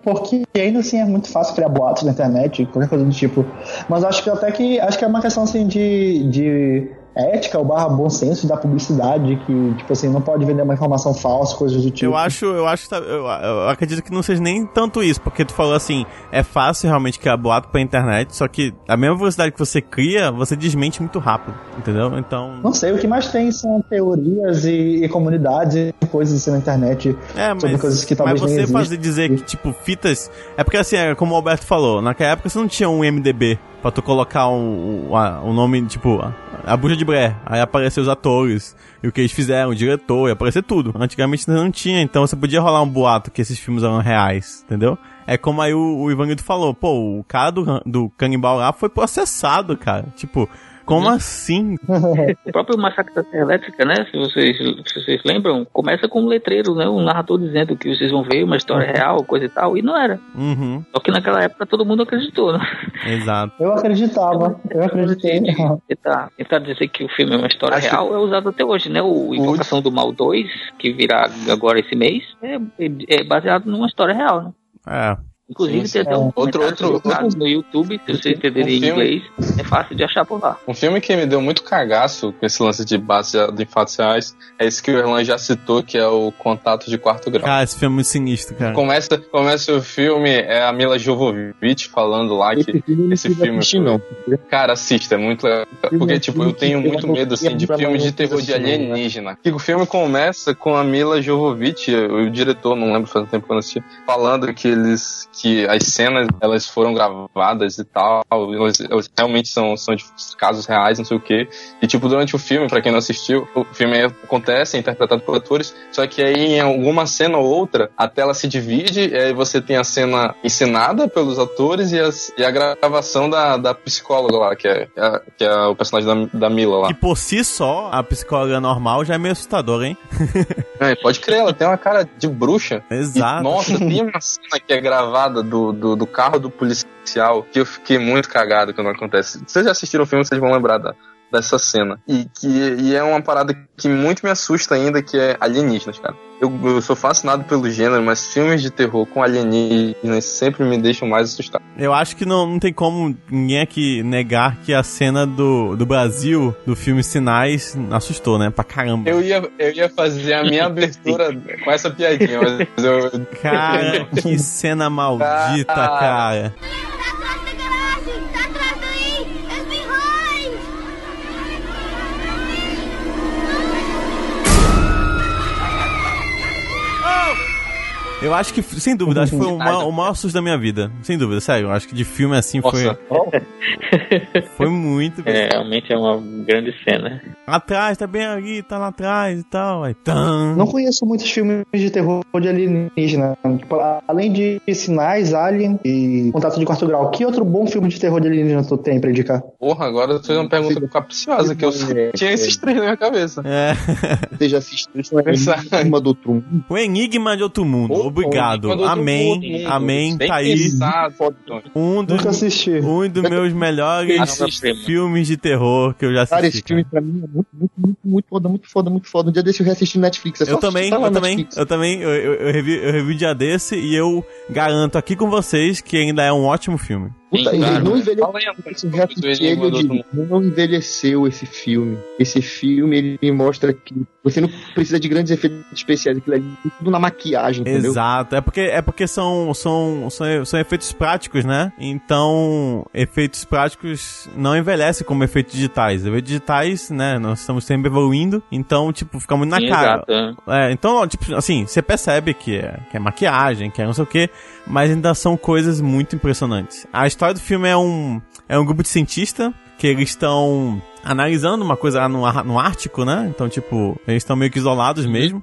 Porque ainda assim é muito fácil criar boatos na internet, qualquer coisa do tipo. Mas acho que até que acho que é uma questão assim de, de ética ou barra bom senso da publicidade, que, tipo assim, não pode vender uma informação falsa, coisas do tipo. Eu acho, eu acho, que tá- eu, eu acredito que não seja nem tanto isso, porque tu falou assim, é fácil realmente criar boato pra internet, só que a mesma velocidade que você cria, você desmente muito rápido, entendeu? Então, Não sei, o que mais tem são teorias e, e comunidades e coisas assim na internet. é, sobre mas, coisas que mas talvez nem você fazer dizer que, tipo, fitas, é porque assim, é como o Alberto falou, naquela época você não tinha um MDB pra tu colocar um, um, a- um nome, tipo, a bucha de Blair. Aí apareceu os atores, e o que eles fizeram, o diretor, ia aparecer tudo. Antigamente não tinha, então você podia rolar um boato que esses filmes eram reais, entendeu? É como aí o, o Ivanildo falou, pô, o cara do, do canibal lá foi processado, cara. Tipo, como assim? O próprio Massacre da Serra Elétrica, né? Se vocês, se vocês lembram, começa com um letreiro, né? Um narrador dizendo que vocês vão ver uma história real, coisa e tal, e não era. Uhum, Só que naquela época todo mundo acreditou, né? exato. Eu acreditava, eu acreditei. Tentar, tentar dizer que o filme é uma história Acho- real é usado até hoje, né? O Invocação do Mal 2, que virá agora esse mês, é, é baseado numa história real, né? É. Inclusive Sim, tem até um Outro- comentário outro- sobre no YouTube, se você entender Um em filme- inglês, é fácil de achar por lá. Um filme que me deu muito cagaço com esse lance de base de fatos reais é esse que o Erlan já citou, que é o Contato de Quarto Grau. Cara, esse filme é muito sinistro, cara. Começa, começa o filme, é a Mila Jovovich falando lá que. Esse filme esse filme assistir, foi- não. Cara, assista, é muito legal. Porque, tipo, eu tenho muito medo, assim, de filmes de terror de alienígena. Que o filme começa com a Mila Jovovich, o diretor, não lembro faz um tempo que eu não assisti, falando que eles. Que as cenas elas foram gravadas e tal, elas, elas realmente são, são de casos reais, não sei o quê. E, tipo, durante o filme, pra quem não assistiu, o filme acontece, é interpretado por atores, só que aí em alguma cena ou outra, a tela se divide, e aí você tem a cena encenada pelos atores e, as- e a gravação da, da psicóloga lá, que é, que é, que é o personagem da, da Mila lá. Que por si só, a psicóloga normal já é meio assustador, hein? É, pode crer, ela tem uma cara de bruxa. E, Exato. nossa, tem uma cena que é gravada do, do, do carro do policial que eu fiquei muito cagado quando acontece. Vocês já assistiram o filme, vocês vão lembrar da, dessa cena. E, que, e é uma parada que muito me assusta ainda, que é alienígenas, cara. Eu, eu sou fascinado pelo gênero, mas filmes de terror com alienígenas sempre me deixam mais assustado. Eu acho que não, não tem como ninguém aqui negar que a cena do, do Brasil, do filme Sinais, assustou, né? Pra caramba. Eu ia, eu ia fazer a minha abertura com essa piadinha, mas eu, Cara, que cena maldita, cara. Eu acho que, sem dúvida, acho que foi o maior, o maior susto da minha vida. Sem dúvida, sério. Eu acho que de filme assim foi, Nossa. foi muito. É, realmente é uma grande cena. Atrás, tá bem ali, tá lá atrás e tal. Aí, tan. Não conheço muitos filmes de terror de alienígena. Tipo, a- além de Sinais, Alien e Contato de Quarto Grau, que outro bom filme de terror de alienígena tu tem pra indicar? porra, agora tu fez uma pergunta capciosa, que eu só tinha esses três na minha cabeça. É. Você já assistiu? Pensar. Uma do outro mundo. O Enigma de Outro Mundo. Pô, Obrigado. Amém. Mundo. Amém. Tá aí. Um dos, Nunca assisti. um dos meus melhores Obra-prima. filmes de terror que eu já assisti. Cara, esse filme pra mim é muito, muito, muito, muito foda, muito foda, muito foda. Um dia desse eu reassisti no Netflix. É só Eu também, eu no também, Netflix. eu também, eu, eu, eu revi, eu revi um dia desse e eu garanto aqui com vocês que ainda é um ótimo filme. Puta, Sim, ele claro. não envelheceu. Digo, não envelheceu esse filme. Esse filme, ele mostra que você não precisa de grandes efeitos especiais. Aquilo ali, tudo na maquiagem, entendeu? Exato. É porque, é porque são, são, são, são efeitos práticos, né? Então, efeitos práticos não envelhecem como efeitos digitais. Efeitos digitais, né? Nós estamos sempre evoluindo. Então, tipo, fica muito na Sim, cara. exato. é. É, então, tipo, assim, você percebe que é, que é maquiagem, que é não sei o que, mas ainda são coisas muito impressionantes. A história do filme é um, é um grupo de cientistas que eles estão analisando uma coisa lá no, no Ártico, né? Então, tipo, eles estão meio que isolados mesmo.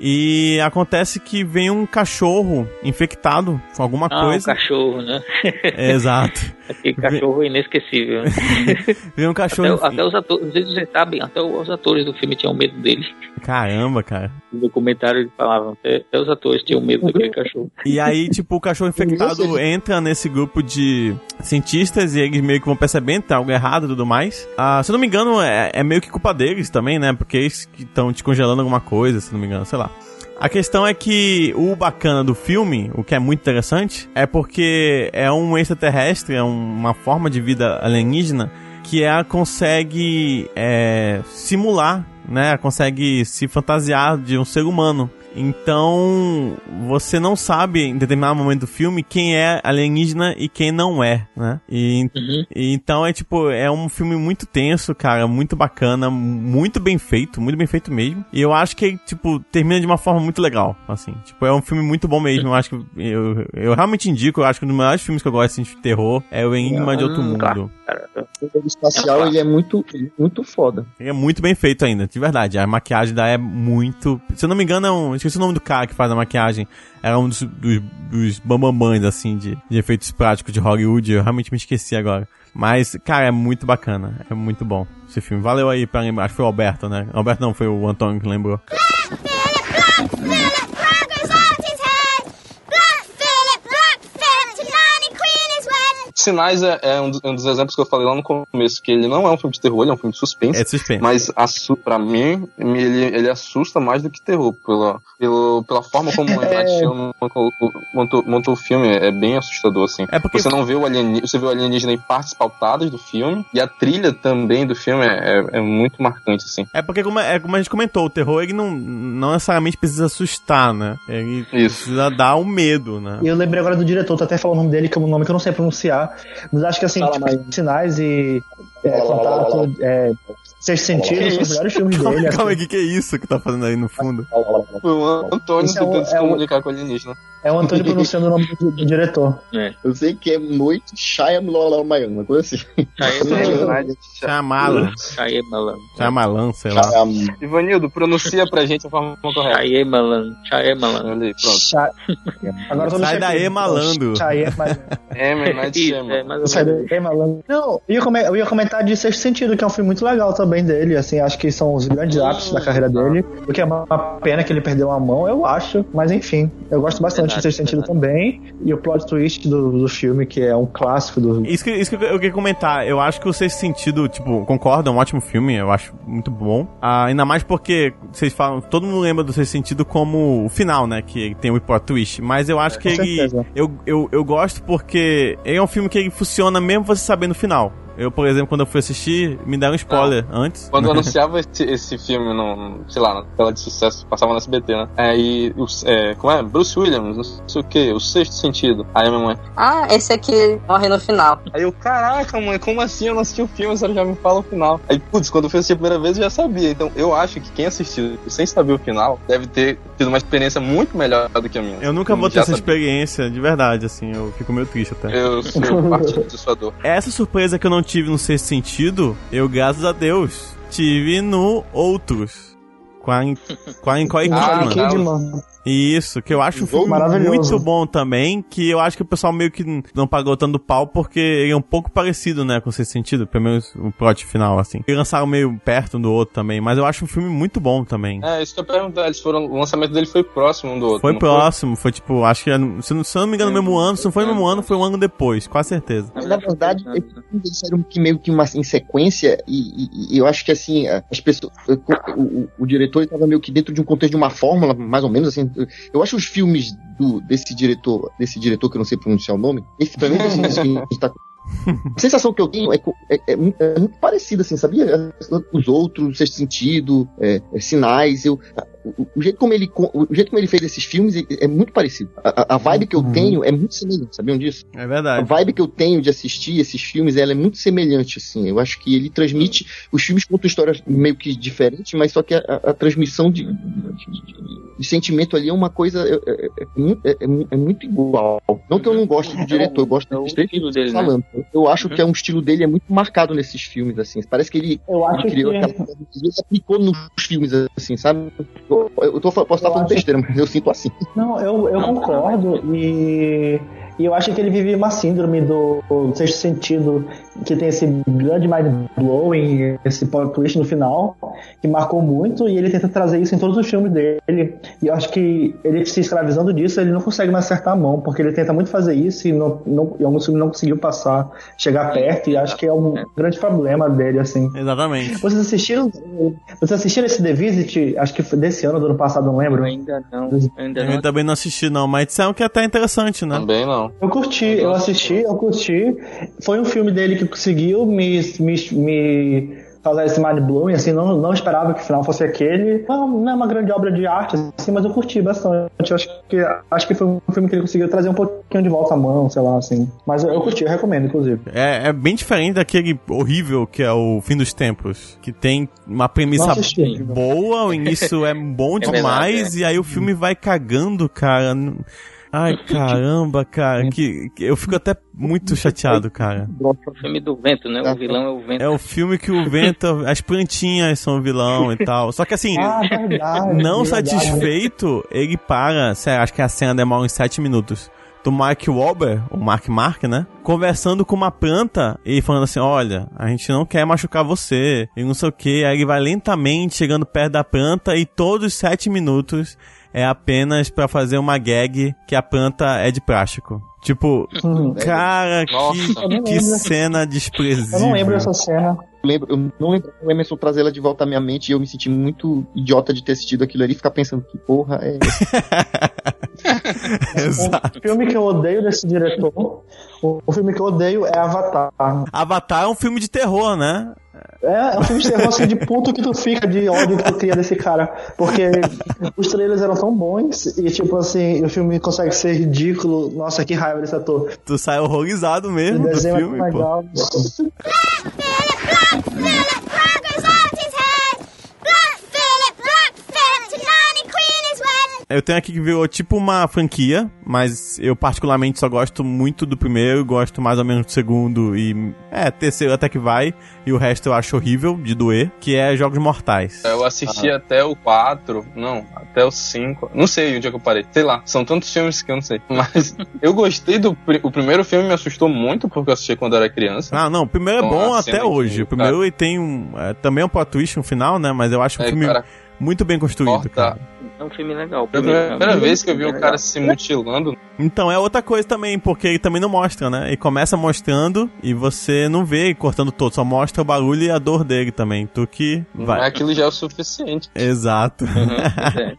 E acontece que vem um cachorro infectado com alguma Ah, o coisa. cachorro, né? É, exato. Aquele cachorro inesquecível. Vem um Até, cachorro. o- até os atores, vocês sabem, até os atores do filme tinham medo dele. Caramba, cara. No documentário eles falavam, até, até os atores tinham medo daquele cachorro. E aí, tipo, o cachorro infectado entra nesse grupo de cientistas e eles meio que vão percebendo que tem algo errado e tudo mais. Ah, se eu não me engano, é, é meio que culpa deles também, né? Porque eles que estão te congelando alguma coisa, se não me engano, sei lá. A questão é que o bacana do filme, o que é muito interessante, é porque é um extraterrestre, é um- uma forma de vida alienígena que ela consegue é, simular, né? Consegue se fantasiar de um ser humano. Então, você não sabe em determinado momento do filme quem é alienígena e quem não é, né? E, Uhum. e então é tipo, é um filme muito tenso, cara, muito bacana, muito bem feito, muito bem feito mesmo. E eu acho que, tipo, termina de uma forma muito legal, assim. Tipo, é um filme muito bom mesmo. Eu acho que eu, eu realmente indico, eu acho que um dos melhores filmes que eu gosto assim, de terror é o Enigma de Outro Hum, Mundo. claro. Cara. O espacial, ele é muito, muito foda. Ele é muito bem feito ainda, de verdade. A maquiagem da é muito. Se eu não me engano, é um. Esqueci o nome do cara que faz a maquiagem. Era um dos, dos, dos bambambãs, assim, de, de efeitos práticos de Hollywood. Eu realmente me esqueci agora. Mas, cara, é muito bacana. É muito bom esse filme. Valeu aí pra lembrar. Acho que foi o Alberto, né? Alberto não, foi o Antônio que lembrou. Sinais é, é um, dos, um dos exemplos que eu falei lá no começo, que ele não é um filme de terror, ele é um filme de suspense. É de suspense. Mas assu pra mim, ele, ele assusta mais do que terror. Pela, pelo, pela forma como o Shyamalan montou, montou, montou o filme, é bem assustador, assim. É porque- Você não vê o alienígena, você vê o alienígena em partes pautadas do filme, e a trilha também do filme é, é, é muito marcante, assim. É porque, como, é como a gente comentou, o terror ele não, não necessariamente precisa assustar, né? Ele Isso. precisa dar o medo, né? E eu lembrei agora do diretor, tô até falando o nome dele, que é um nome que eu não sei pronunciar. Mas acho que assim, tipo, sinais e é, contato, é, sexto sentido, são os melhores filmes Calma, dele. assim. calma aí, o que, que é isso que tá fazendo aí no fundo? Foi o Antônio Esse é tentando se é comunicar com o alienígena. É o Antônio pronunciando o nome do, do diretor. Eu sei que é Noite Shyamalan, uma coisa assim. Shyamalan. Shyamalan. Shyamalan. Shyamalan, sei lá. Shyamalan. Ivanildo, pronuncia pra gente a forma correta. Shyamalan. Shyamalan. Olha aí, pronto. Sai daí, malandro. Chá- é, mas- é, Shyamalan. Sai daí, malandro. Não, eu ia, come- eu ia comentar de Sexto Sentido, que é um filme muito legal também dele. Assim, acho que são os grandes ápices da carreira dele. O que é uma pena que ele perdeu a mão, eu acho. Mas enfim, eu gosto bastante Verdade, de Sexto Sentido também. E o plot twist do, do filme, que é um clássico do. Isso que, isso que eu queria comentar, eu acho que o Sexto Sentido, tipo, concordo, é um ótimo filme, eu acho muito bom. Ah, ainda mais porque vocês falam, todo mundo lembra do Sexto Sentido como o final, né? Que tem o plot twist. Mas eu acho que com ele. Eu, eu, eu gosto porque ele é um filme que ele funciona mesmo você sabendo o final. Eu, por exemplo, quando eu fui assistir, me deram um spoiler antes. Quando anunciava esse, esse filme no, sei lá, na tela de sucesso, passava no SBT, né? Aí, os- é, como é? Bruce Williams, não sei o que, o sexto sentido. Aí a minha mãe, Ah, esse aqui morre no final. aí eu, caraca, mãe, como assim? Eu não assisti o filme, senhora já me fala o final. Aí, putz, quando eu fui assistir a primeira vez eu já sabia. Então, eu acho que quem assistiu sem saber o final deve ter tido uma experiência muito melhor do que a minha. Eu nunca vou ter essa sabia. experiência, de verdade, assim, eu fico meio triste até. Eu sou parte de sua dor. Essa surpresa que eu não tive no sexto sentido, eu, graças a Deus, tive no Outros. Com a, com a Nicole Ah, Kidman. Isso, que eu acho um filme Maravilhoso. muito bom também, que eu acho que o pessoal meio que não pagou tanto pau, porque ele é um pouco parecido, né, com esse sentido, pelo menos o plot final, assim. E lançaram meio perto um do outro também, mas eu acho um filme muito bom também. É, isso que eu perguntar, eles foram, o lançamento dele foi próximo um do outro. Foi próximo, foi tipo, acho que, era- se não, se eu não me engano, no mesmo ano, se não foi no mesmo ano, foi um ano depois, com certeza. Na verdade, filmes eles saíram meio que uma em sequência, e, e- e eu acho que assim, as pessoas. O, o- o diretor estava meio que dentro de um contexto de uma fórmula, mais ou menos assim. Eu acho os filmes do, desse diretor, desse diretor que eu não sei pronunciar o nome, esse pra mim assim, esse que a gente tá a sensação que eu tenho é, é, é muito, é muito parecida, assim, sabia? Os outros, Sexto Sentido, é, é, Sinais, eu, o, o jeito como ele, o jeito como ele fez esses filmes é, é muito parecido. A, a- a vibe que eu tenho é muito semelhante, sabiam disso? É A verdade. vibe que eu tenho de assistir esses filmes, ela é muito semelhante, assim. Eu acho que ele transmite. Os filmes contam histórias meio que diferentes, mas só que a, a- a transmissão de, de- de- sentimento ali é uma coisa. É, é- é muito- é- é mu- é muito igual. Não que eu não goste do diretor, eu gosto É o dos três estilo filmes que dele, né? falando. Eu acho que é um estilo dele é muito marcado nesses filmes, assim. Parece que ele, Eu acho ele criou que. aquela. Ele aplicou nos filmes, assim, sabe? Eu, eu tô, posso estar Eu falando acho- besteira, mas eu sinto assim. Não, eu, eu Não, concordo e, e eu acho que ele vive uma síndrome do, do sexto sentido, que tem esse grande mind-blowing, esse plot twist no final, que marcou muito e ele tenta trazer isso em todos os filmes dele. E eu acho que ele se escravizando disso, ele não consegue mais acertar a mão, porque ele tenta muito fazer isso e não, não, em alguns filmes não conseguiu passar, chegar perto, e acho que é um grande problema dele, assim. Exatamente. Vocês assistiram, vocês assistiram esse The Visit, acho que foi desse ano, do ano passado, não lembro. Eu ainda não. eu Ainda não. Eu também não assisti, não, mas disseram que é até interessante, né? Também não. Eu curti, eu assisti, eu curti. Foi um filme dele que conseguiu me, me, me causar esse mind blowing, assim, não, não esperava que o final fosse aquele. Não, não é uma grande obra de arte, assim, mas eu curti bastante. Eu acho que, acho que foi um filme que ele conseguiu trazer um pouquinho de volta à mão, sei lá, assim. Mas eu, eu curti, eu recomendo, inclusive. É, é bem diferente daquele horrível que é o Fim dos Tempos, que tem uma premissa assisti. boa, o início é bom É demais, verdade, e aí o filme vai cagando, cara. Ai, caramba, cara. Que, que eu fico até muito chateado, cara. O filme do vento, né? O vilão é o vento. É o filme que o vento, as plantinhas são o vilão e tal. Só que assim, Ah, verdade. não verdade. satisfeito, ele para, sério, acho que a cena demora uns 7 minutos. Do Mark Wahlberg, o Mark Mark, né? Conversando com uma planta e falando assim: Olha, a gente não quer machucar você, e não sei o que. Aí ele vai lentamente chegando perto da planta e todos os 7 minutos é apenas pra fazer uma gag que a planta é de plástico. Tipo, Hum, cara, que, que cena desprezível. Eu não lembro dessa cena. Eu, lembro, eu não lembro o Emerson trazer ela de volta à minha mente e eu me senti muito idiota de ter assistido aquilo ali e ficar pensando que porra é. Exato. O filme que eu odeio desse diretor, o, o filme que eu odeio é Avatar. Avatar é um filme de terror, né? É, é um filme de terror assim, de puto que tu fica de ódio que tu cria desse cara. Porque os trailers eram tão bons e, tipo assim, o filme consegue ser ridículo. Nossa, que raiva desse ator. Tu sai horrorizado O mesmo do desenho é filme, pô. legal. Eu tenho aqui que virou tipo uma franquia, mas eu particularmente só gosto muito do primeiro, gosto mais ou menos do segundo e. É, terceiro até que vai, e o resto eu acho horrível, de doer, que é Jogos Mortais. Eu assisti até o 4, não, até o 5. Não sei onde é que eu parei. Sei lá, são tantos filmes que eu não sei. Mas eu gostei do. O primeiro filme me assustou muito porque eu assisti quando eu era criança. Ah, não, o primeiro é Então, bom a até que hoje. o primeiro ele tem um. é, também é um plot twist no final, né? Mas eu acho um É, filme cara, muito bem construído, corta. cara. É um filme legal. Foi a primeira é um vez que eu vi o cara se mutilando. Então é outra coisa também, porque ele também não mostra, né? Ele começa mostrando e você não vê ele cortando todo, só mostra o barulho e a dor dele também. Tu que vai. aquilo já é o suficiente. Exato. Uhum, é.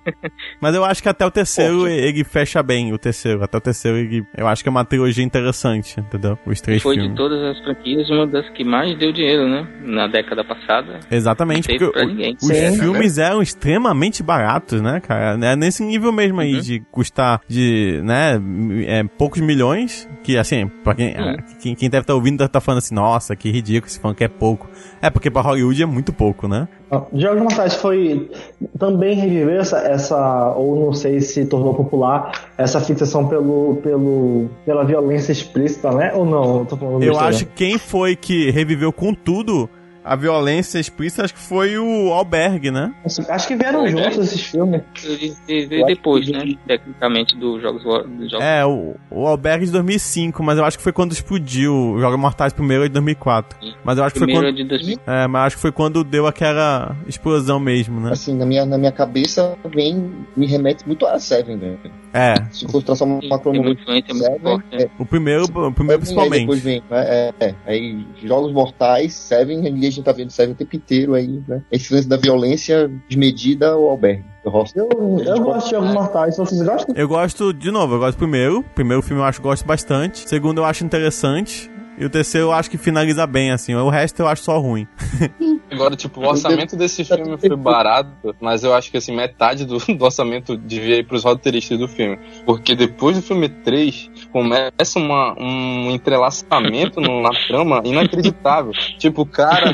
Mas eu acho que até o terceiro Poxa. ele fecha bem, o terceiro. Até o terceiro ele, eu acho que é uma trilogia interessante, entendeu? Os três Foi de filmes. todas as franquias uma das que mais deu dinheiro, né? Na década passada. Exatamente, porque o- os Sim. filmes eram extremamente baratos, né, cara? É nesse nível mesmo aí, Uhum. de custar de, né, é, poucos milhões, que assim, pra quem, Uhum. quem, quem deve estar ouvindo deve estar falando assim, nossa, que ridículo, esse funk é pouco. É, porque pra Hollywood é muito pouco, né? Jogos Mortais foi também reviver essa, essa, ou não sei se tornou popular, essa fixação pelo, pelo, pela violência explícita, né? Ou não? Eu Tô falando Eu acho que quem foi que reviveu com tudo a violência explícita, acho que foi o Albergue, né? Acho que vieram Foi, juntos esses filmes. E, e- e depois, né? Tecnicamente, dos jogos. Jogos É, o, o Albergue de 2005, mas eu acho que foi quando explodiu. O Jogos Mortais primeiro é de 2004. Mas eu acho que foi primeiro quando. é de 2000. É, mas acho que foi quando deu aquela explosão mesmo, né? Assim, na minha, na minha cabeça vem, me remete muito a Seven, velho. É, Se fosse transformar uma Seven, forte. né? é, o primeiro, o primeiro Seven, Aí principalmente. depois vem, né, é, é, aí Jogos Mortais, Seven, e a gente tá vendo Seven o tempo inteiro aí, né? Esse lance da violência desmedida ao albergue. do Hostel. Eu, eu gosto de Jogos Mortais, vocês gostam? Eu gosto, de novo, eu gosto do primeiro. Primeiro filme eu acho que gosto bastante. Segundo eu acho interessante. E o terceiro eu acho que finaliza bem, assim. O resto eu acho só ruim. Agora, tipo, o orçamento desse filme foi barato, mas eu acho que assim, metade do, do orçamento devia ir pros roteiristas do filme. Porque depois do filme 3, começa uma, um entrelaçamento na trama inacreditável. Tipo, o cara.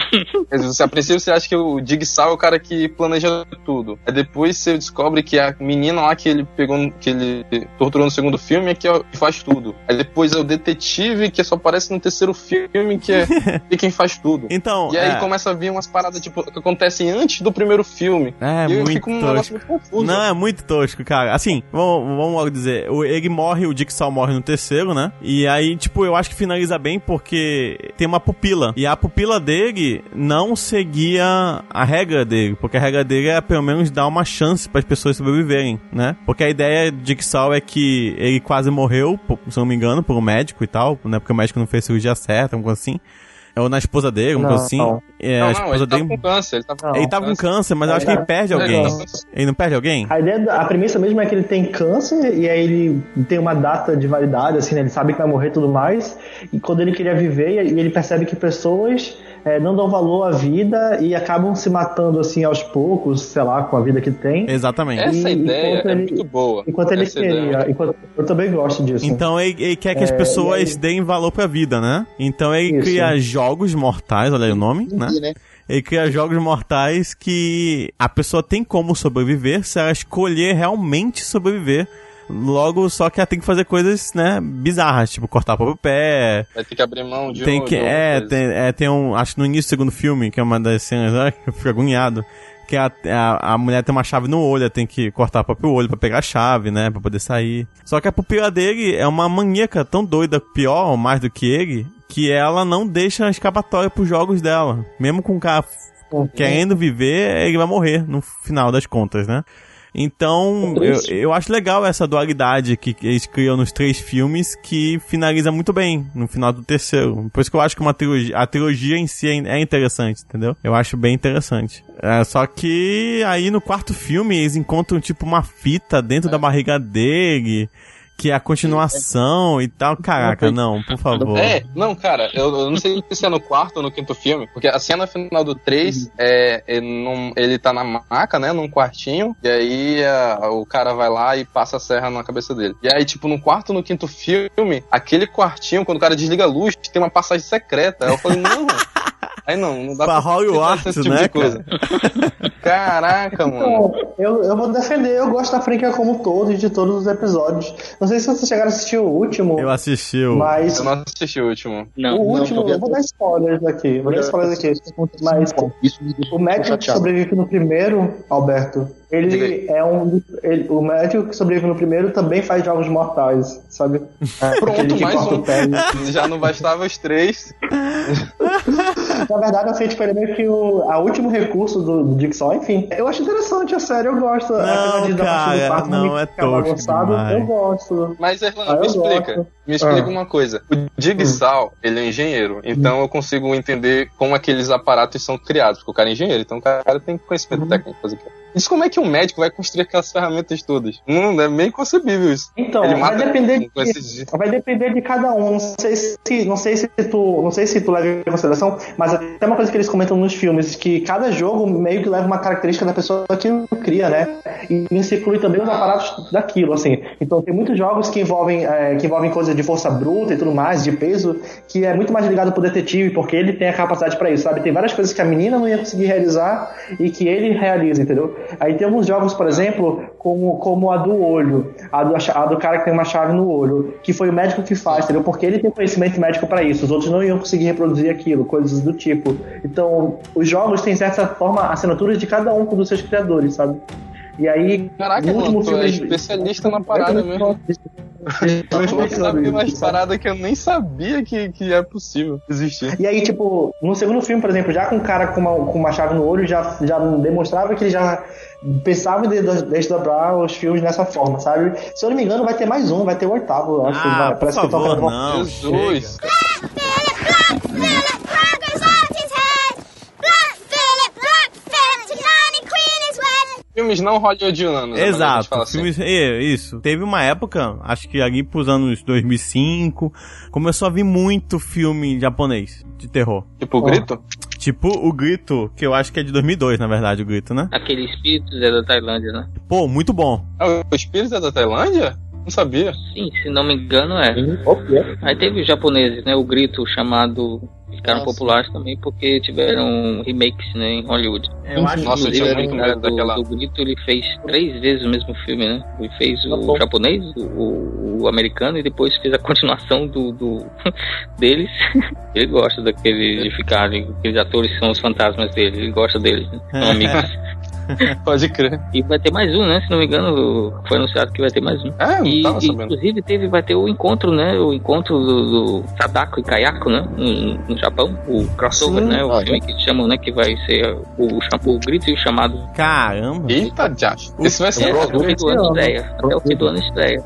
Você, a princípio você acha que o Jigsaw é o cara que planeja tudo. Aí depois você descobre que a menina lá que ele pegou, que ele torturou no segundo filme é que, é faz tudo. Aí depois é o detetive que só aparece no terceiro filme que é, é quem faz tudo. Então, E aí é, começa a vir umas paradas tipo, que acontecem antes do primeiro filme. é e eu muito fico um negócio muito confuso. Não, é muito tosco, cara. Assim, vamos, vamos logo dizer, ele morre, o Jigsaw morre no terceiro, né? E aí, tipo, eu acho que finaliza bem porque tem uma pupila. E a pupila dele não seguia a regra dele, porque a regra dele é pelo menos dar uma chance para as pessoas sobreviverem, né? Porque a ideia de Jigsaw é que ele quase morreu, se eu não me engano, por um médico e tal, né? Porque o médico não fez cirurgia certa, alguma assim. Ou na esposa dele, alguma Não, coisa assim. não. É, não, a não, esposa ele tava dele. com câncer. Ele tava Não. Ele tava com câncer, mas eu acho que ele perde alguém. tava. Ele não perde alguém? A ideia, da- a premissa mesmo é que ele tem câncer e aí ele tem uma data de validade, assim, né? Ele sabe que vai morrer e tudo mais. E quando ele queria viver, e ele percebe que pessoas eh, não dão valor à vida e acabam se matando, assim, aos poucos, sei lá, com a vida que tem. Exatamente. Essa E- ideia enquanto é ele- muito boa. Enquanto ele Essa ideia é queria. Enquanto, eu também gosto disso. Então ele, ele quer que as É, pessoas e aí- deem valor pra vida, né? Então ele Isso. cria jogos mortais, olha aí o nome, né? E, né? Ele cria jogos mortais que a pessoa tem como sobreviver se ela escolher realmente sobreviver Logo, só que ela tem que fazer coisas, né, bizarras, tipo cortar o próprio pé. Vai ter que abrir mão de Tem um- que, é, tem, é, tem um, acho que no início do segundo filme, que é uma das cenas, ai, eu fico agoniado. Que a, a, a mulher tem uma chave no olho, ela tem que cortar o próprio olho pra pegar a chave, né? Pra poder sair. Só que a pupila dele é uma maníaca tão doida, pior ou mais do que ele, que ela não deixa escapatória pros jogos dela. Mesmo com o cara f- querendo viver, ele vai morrer no final das contas, né? Então, eu, eu acho legal essa dualidade que eles criam nos três filmes que finaliza muito bem no final do terceiro. Por isso que eu acho que uma trilogia, a trilogia em si é é interessante, entendeu? Eu acho bem interessante. É, só que aí no quarto filme eles encontram tipo uma fita dentro da barriga dele. Que é a continuação e tal. Caraca, não, por favor. É, não, cara, eu, eu não sei se é no quarto ou no quinto filme, porque a cena final do 3 é, é num- ele tá na maca, né, num quartinho, e aí a- o cara vai lá e passa a serra na cabeça dele. E aí, tipo, no quarto ou no quinto filme, aquele quartinho, quando o cara desliga a luz, tem uma passagem secreta. Aí eu falei, não. Aí não, não dá Pra Hogwarts, esse tipo né, de coisa. Caraca, mano. Então, eu, eu vou defender, eu gosto da franquia como um todo e de todos os episódios. Não sei se vocês chegaram a assistir o último, Eu assisti o. mas Eu não assisti o último. Não. o último, não, eu vou dar spoilers aqui, vou dar spoilers aqui. Mas Isso o médico que sobrevive no primeiro, Alberto, ele é um. ele- o médico que sobrevive no primeiro também faz jogos mortais, sabe? Aquele Pronto, que mais um. Já não bastava os três. Na verdade, assim, tipo, ele é meio que o a último recurso do, do Jigsaw, enfim. Eu acho interessante a série, eu gosto. Apesar de da parte do cara, não, é tosco. Eu gosto. Mas, Erlan, Ah, eu me explica. gosto. Me explica Ah. uma coisa. O Jigsaw, ele é engenheiro. Então eu consigo entender como aqueles aparatos são criados. Porque o cara é engenheiro. Então o cara tem conhecimento Uhum. técnico pra fazer aquilo. Diz como é que um médico vai construir aquelas ferramentas todas. Não, é meio inconcebível isso. Então, Ele vai depender de, esses- vai depender de cada um. Não sei se, não sei se tu, não sei se tu leva em consideração, mas até uma coisa que eles comentam nos filmes que cada jogo meio que leva uma característica da pessoa que cria, né? E isso inclui também os aparatos daquilo, assim. Então tem muitos jogos que envolvem é, que envolvem coisas de força bruta e tudo mais, de peso, que é muito mais ligado pro detetive, porque ele tem a capacidade pra isso, sabe? Tem várias coisas que a menina não ia conseguir realizar e que ele realiza, entendeu? Aí tem alguns jogos, por exemplo, como, como a do olho, a do, a do cara que tem uma chave no olho, que foi o médico que faz, entendeu? Porque ele tem conhecimento médico pra isso, os outros não iam conseguir reproduzir aquilo, coisas do tipo. Então, os jogos têm, certa forma, assinaturas de cada um dos seus criadores, sabe? E aí, Caraca, no último mano, tu filme. é especialista na parada mesmo. Tu sabe umas paradas que eu nem sabia que, que é possível existir. E aí, tipo, no segundo filme, por exemplo, já com um cara com uma, com uma chave no olho, já, já demonstrava que ele já pensava em des- desdobrar os filmes dessa forma, sabe? Se eu não me engano, vai ter mais um, vai ter o oitavo, eu acho. Ah, vai, por parece que favor, toca não. Jesus. Filmes não hollywoodianos. é gente Exato, assim. filmes, é, isso. Teve uma época, acho que ali pros anos 2005, começou a vir muito filme japonês de terror. Tipo o grito? Tipo o Grito, que eu acho que é de 2002, na verdade, o Grito, né? Aquele espírito é da Tailândia, né? Pô, muito bom. Ah, o espírito é da Tailândia? Não sabia. Sim, se não me engano é. Aí teve os japoneses, né? O grito chamado. Ficaram Nossa. populares também porque tiveram remakes né, em Hollywood. Eu acho Nossa, eu tinha muito o cara medo do, daquela. do Grito ele fez três vezes o mesmo filme, né? Ele fez Tá o bom. japonês, o, o americano e depois fez a continuação do, do deles. Ele gosta daquele de ficarem, aqueles atores que são os fantasmas dele, ele gosta deles, né? São amigos. Pode crer. E vai ter mais um, né? Se não me engano, foi anunciado que vai ter mais um. É, E, tava e, inclusive teve, vai ter o encontro, né? O encontro do, do Sadako e Kayako, né? No, no Japão, o crossover, Sim. né? O filme que chamam, né? Que vai ser o, cham- o grito e o chamado. Caramba. Eita, já. Esse vai ser É, até o fim do ano estreia. Até o fim do ano estreia.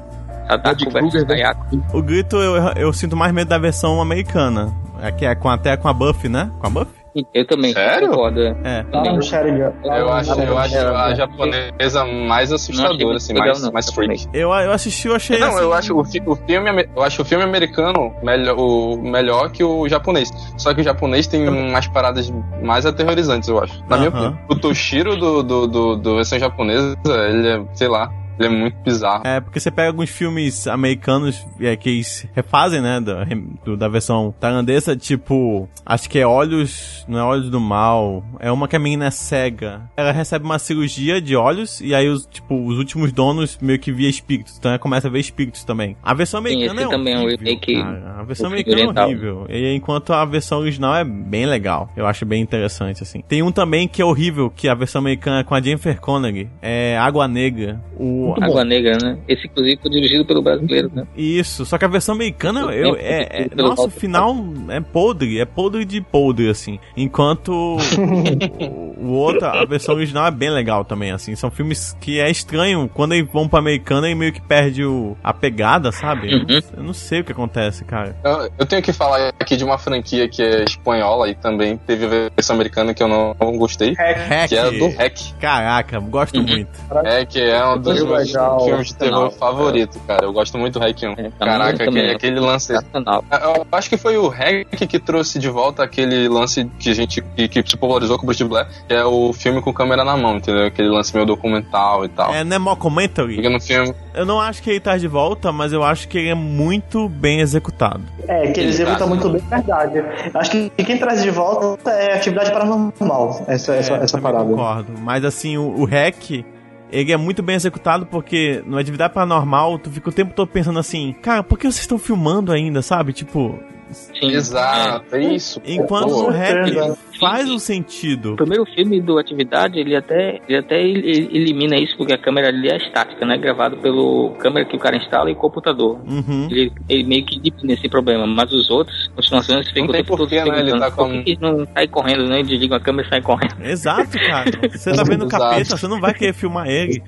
Sadako versus? Kayako. O Grito eu, eu sinto mais medo da versão americana. É que é com, até com a Buffy, né? Com a Buffy? Eu também, Sério? concordo. é. É. Sheridan. Eu acho, eu acho a japonesa mais assustadora, assim, legal, mais, mais freak. Eu, eu assisti, eu achei Não, assim, eu acho o, fi- o filme, eu acho o filme americano melhor, o melhor que o japonês. Só que o japonês tem umas paradas mais aterrorizantes, eu acho. Na minha Aham. opinião. O Toshiro do, do, do, do versão japonesa, ele é, sei lá, Ele é muito bizarro. É, porque você pega alguns filmes americanos é, que eles refazem, né, da, do- da versão tailandesa, tipo, acho que é Olhos, não é Olhos do Mal, é uma que a menina é cega. Ela recebe uma cirurgia de olhos e aí, os, tipo, os últimos donos meio que via espíritos, então ela começa a ver espíritos também. A versão Sim, americana esse é também é um horrível, cara. A versão americana é oriental. horrível, e enquanto a versão original é bem legal. Eu acho bem interessante, assim. Tem um também que é horrível, que a versão americana é com a Jennifer Connelly, é Água Negra. O, Água Negra, né? Esse, inclusive, foi dirigido pelo brasileiro, né? Isso, só que a versão americana, Muito eu, tempo é, é- nossa, o final é podre, é podre de podre, assim. Enquanto o, o outro, a versão original é bem legal também, assim. São filmes que é estranho, quando eles vão pra americana e meio que perde o, a pegada, sabe? Eu, não, Uhum. eu não sei o que acontece, cara. Eu, eu tenho que falar aqui de uma franquia que é espanhola e também teve a versão americana que eu não, não gostei, Hack. que é a do Hack. Caraca, gosto Uhum. muito. É, que é um dos Legal, filmes de terror favorito, cara. Eu gosto muito do Hack 1. É, Caraca, aquele, é. aquele lance. Sensacional. Eu acho que foi o Hack que trouxe de volta aquele lance que a gente que, que se popularizou com o Bruce Blair, que é o filme com câmera na mão, entendeu? Aquele lance meio documental e tal. É, não é mockumentary? Porque no filme. Eu não acho que ele tá de volta, mas eu acho que ele é muito bem executado. É, que eles executam muito bem, verdade. Acho que quem traz de volta é atividade paranormal, essa, essa, É, essa também parada. concordo. Mas assim, o, o hack, ele é muito bem executado porque no Atividade Paranormal, tu fica o tempo todo pensando assim, cara, por que vocês estão filmando ainda, sabe? Tipo, Sim. Exato, é isso. enquanto Pô, o hack certeza. Faz um O sentido. primeiro filme do Atividade, ele até, ele até el- el- elimina isso, porque a câmera ali é estática, né? Gravado pelo câmera que o cara instala e computador. Uhum. Ele, ele meio que elimina esse problema, mas os outros, continuações, ficam o tem tempo todo né? Ele tá com- por que, não sai correndo, né? Desliga a câmera e sai correndo. Exato, cara. Você tá vendo o capeta, você não vai querer filmar ele.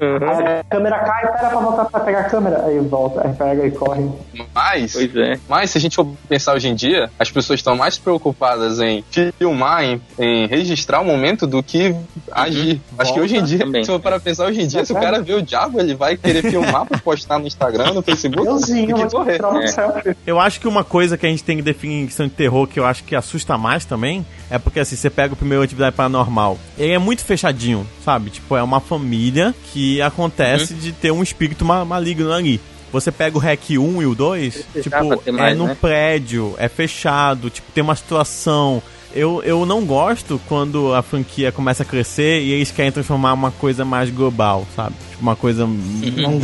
Aí a câmera cai, pera pra voltar pra pegar a câmera. Aí volta, aí pega e corre. Mas, Pois é. mas se a gente for pensar hoje em dia, as pessoas estão mais preocupadas em filmar, em, em registrar o momento do que agir. Acho que hoje em dia, também. se for para pensar hoje em dia, se o cara vê o diabo, ele vai querer filmar pra postar no Instagram, no Facebook, vou que correr. um É. Eu acho que uma coisa que a gente tem que definir em questão de terror, que eu acho que assusta mais também, é porque assim, você pega o primeiro Atividade Paranormal, ele é muito fechadinho, sabe? Tipo, é uma família que acontece de ter um espírito ma- maligno ali. Você pega o REC 1 e o 2, Precisava tipo, é mais, num né? prédio, é fechado, tipo, tem uma situação. Eu, eu não gosto quando a franquia começa a crescer e eles querem transformar uma coisa mais global, sabe? Tipo, uma coisa dá.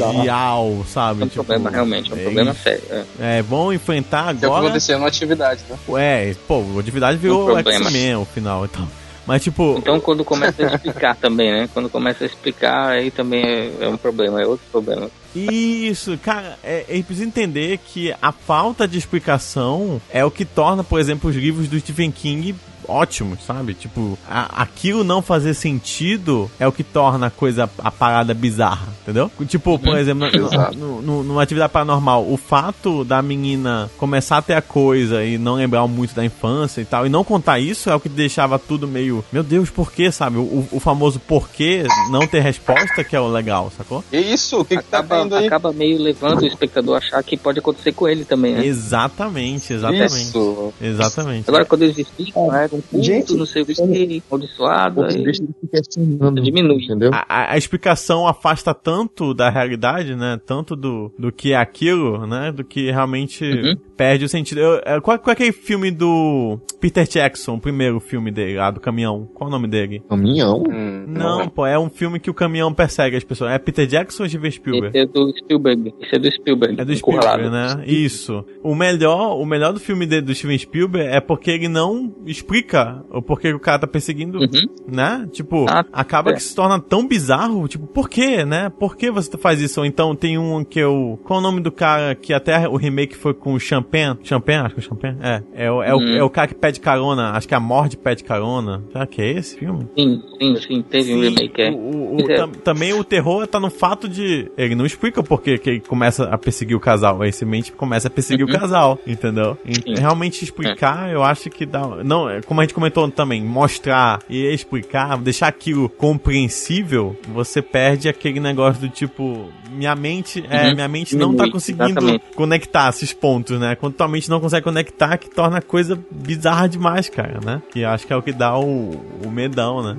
mundial, sabe? É um Tipo, problema, realmente, é um é problema sério. é. É, vão enfrentar Que é o que agora. aconteceu na atividade, né? É, pô, o atividade virou Um. X-Men o final e tal. Mas tipo, Então, quando começa a explicar também, né? Quando começa a explicar, aí também é, é um problema, é outro problema. isso, cara, é, é preciso entender que a falta de explicação é o que torna, por exemplo, os livros do Stephen King ótimos, sabe? Tipo, a- aquilo não fazer sentido é o que torna a coisa, a parada bizarra, entendeu? Tipo, por exemplo, no- no, no, numa atividade paranormal, o fato da menina começar a ter a coisa e não lembrar muito da infância e tal, e não contar isso é o que deixava tudo meio, meu Deus, por quê, sabe? O, o famoso porquê não ter resposta que é o legal, sacou? E isso, o que, que tá acaba, tendo aí? acaba meio levando o espectador a achar que pode acontecer com ele também, né? Exatamente, exatamente. Isso. Exatamente. Agora, quando eles explicam, é, um culto, Gente, não sei o que, amaldiçoado, aí deixa ele questionando. diminui. Entendeu? A, a- a explicação afasta tanto da realidade, né? Tanto do, do que é aquilo, né? Do que realmente Uhum. perde o sentido. Eu- é, qual, qual é aquele filme do Peter Jackson, o primeiro filme dele, lá do caminhão? Qual o nome dele? Caminhão? Hum, Não, pô, é um filme que o caminhão persegue as pessoas. É Peter Jackson ou Steven Spielberg? Esse é do Spielberg. Esse é do Spielberg. É do. Spielberg, né? Isso. O melhor, o melhor do filme dele, do Steven Spielberg é porque ele não explica o porquê que o cara tá perseguindo, Uhum. né? Tipo, Ah, acaba é. que se torna tão bizarro, tipo, por quê, né? Por que você faz isso? Ou então tem um que eu... Qual é o nome do cara que até o remake foi com o Champagne? Champagne? Acho que é o Champagne. É. É o, é, o, Hum. é o cara que pede carona. Acho que a morte pede carona. Será que é esse filme? Sim, sim, sim. Teve um remake, é. o- o- é. tam- também o terror tá no fato de. Ele não explica por que que ele começa a perseguir o casal. Ele simplesmente começa a perseguir o casal, entendeu? Uhum. Sim. É. realmente explicar, eu acho que dá. Não, é como a gente comentou também, mostrar e explicar, deixar aquilo compreensível, você perde aquele negócio do tipo. Minha mente, é, Uhum. minha mente não tá conseguindo exatamente. conectar esses pontos, né? Quando tua mente não consegue conectar, que torna a coisa bizarra demais, cara, né? Que acho que é o que dá o, o medão, né?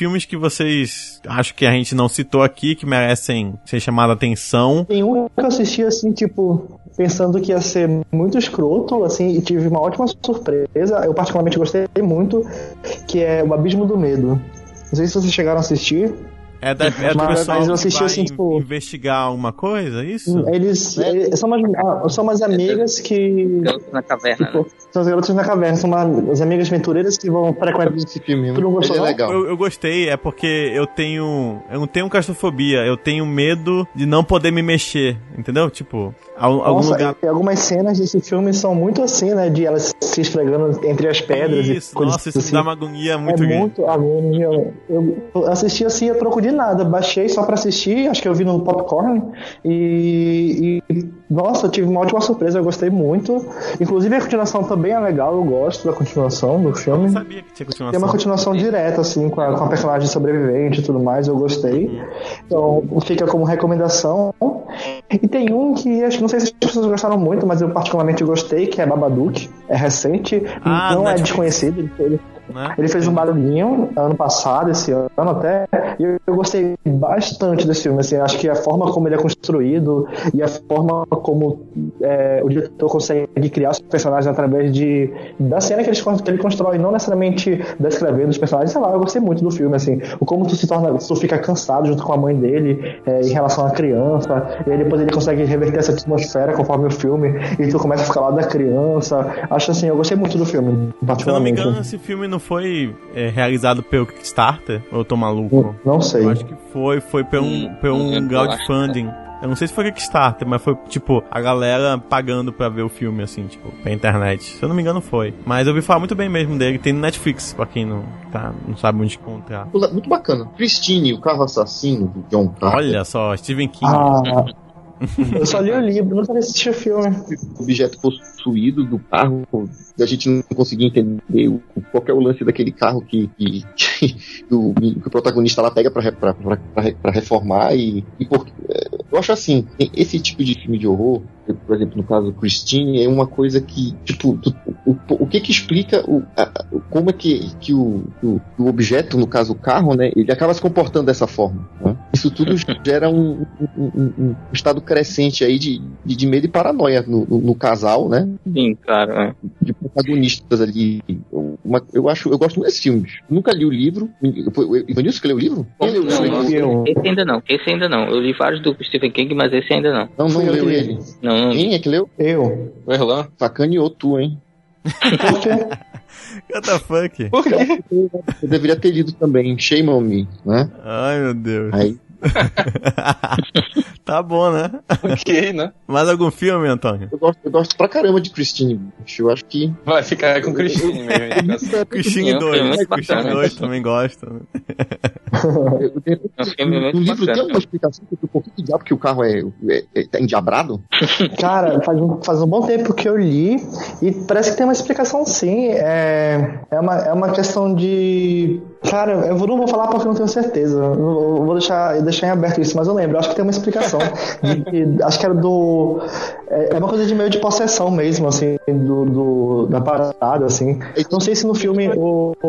Filmes que vocês acho que a gente não citou aqui, que merecem ser chamados a atenção. Tem um que eu assisti assim, tipo, pensando que ia ser muito escroto, assim, e tive uma ótima surpresa. Eu particularmente gostei muito, que é O Abismo do Medo. Não sei se vocês chegaram a assistir. É, da, é do pessoal mas eu que assisti assim, tipo- investigar alguma coisa, é isso? Eles, eles são, umas, ah, são umas amigas que. Na caverna, né? Tipo, são as garotas na caverna, são uma, as amigas aventureiras que vão frequentar. Esse filme, Tu não gostou, é legal. Eu, eu gostei, é porque eu tenho. Eu não tenho claustrofobia, eu tenho medo de não poder me mexer, entendeu? Tipo, algum Nossa, lugar. algumas cenas desse filme são muito assim, né? De elas se esfregando entre as pedras Isso, e nossa, isso assim. dá uma agonia muito é grande. muito agonia. Eu, eu assisti assim a troco de nada. Baixei só pra assistir, acho que eu vi no Popcorn. E, e, nossa, eu tive uma ótima surpresa, eu gostei muito. Inclusive a continuação também é legal, eu gosto da continuação do Eu filme. não sabia que tinha continuação. Tem uma continuação direta, assim, com a, com a personagem sobrevivente e tudo mais, eu gostei. Então, fica como recomendação. E tem um que acho que não sei se as pessoas gostaram muito, mas eu particularmente gostei, que é Babadook. É recente, Ah, não é desconhecido. Ele- né? ele fez um barulhinho ano passado, esse ano até, e eu, eu gostei bastante desse filme. Assim, acho que a forma como ele é construído e a forma como é, o diretor consegue criar os personagens através de da cena que ele, que ele constrói, não necessariamente descrevendo os personagens. Sei lá, eu gostei muito do filme. Assim, o como tu se torna, tu fica cansado junto com a mãe dele é, em relação à criança, e aí depois ele consegue reverter essa atmosfera conforme o filme, e tu começa a ficar lá da criança. Acho assim, eu gostei muito do filme, Se eu não me particularmente. engano, esse filme não foi é, realizado pelo Kickstarter? Ou eu tô maluco? Não sei. Eu acho que foi, foi por um, Hum, por um crowdfunding. Eu não sei se foi Kickstarter, mas foi, tipo, a galera pagando pra ver o filme, assim, tipo, pra internet. Se eu não me engano, foi. Mas eu ouvi falar muito bem mesmo dele. Tem no Netflix, pra quem não, tá, não sabe onde encontrar. Muito bacana. Christine, o carro assassino do John Carter. Olha só, Stephen King. Ah, eu só li o livro, nunca assisti o filme. objeto possuído do carro, a gente não conseguia entender o, qual é o lance daquele carro que, que, que o, que o protagonista lá pega pra, pra, pra, pra re- pra reformar e, e é, eu acho assim, esse tipo de filme de horror, por exemplo, no caso do Christine, é uma coisa que, tipo, tu- o, o que que explica o, a- como é que, que o, o, o objeto, no caso o carro, né, ele acaba se comportando dessa forma, né? Isso tudo gera um, um- um- um estado crescente aí de, de, de medo e paranoia no, no- no casal, né? Sim, cara. é. de protagonistas ali. Uma- eu acho, eu gosto muito desse filme. bicho. Nunca li o livro. Ivanilson que leu o livro? Não, não, eu. esse ainda não. Esse ainda não. Eu li vários do Stephen King, mas esse ainda não. Não, não leu ele. Não, li. Quem é que leu? Eu. O Erlan? Sacaneou tu, hein? The fuck? Por quê? Eu deveria ter lido também. Shame on me, né? Ai, meu Deus. Aí, tá bom, né? ok, né? Mais algum filme, Antônio? eu gosto, eu gosto pra caramba de Christine. Eu acho que. Vai ficar com o Christine mesmo. Christine Sim, é um filme 2. muito Christine bacana. 2 também gosta. né? eu- É um filme no livro tem alguma explicação do porquê que diabo que o carro é, é, é, tá endiabrado? Cara, faz um, faz um bom tempo que eu li e parece que tem uma explicação sim. É, é, uma, é uma questão de. Cara, eu não vou falar porque eu não tenho certeza. Eu vou eu vou deixar, deixar em aberto isso, mas eu lembro. Acho que tem uma explicação. De que- acho que era do. É é uma coisa de meio de possessão mesmo, assim, do, do- da parada, assim. Não sei se no filme o, o,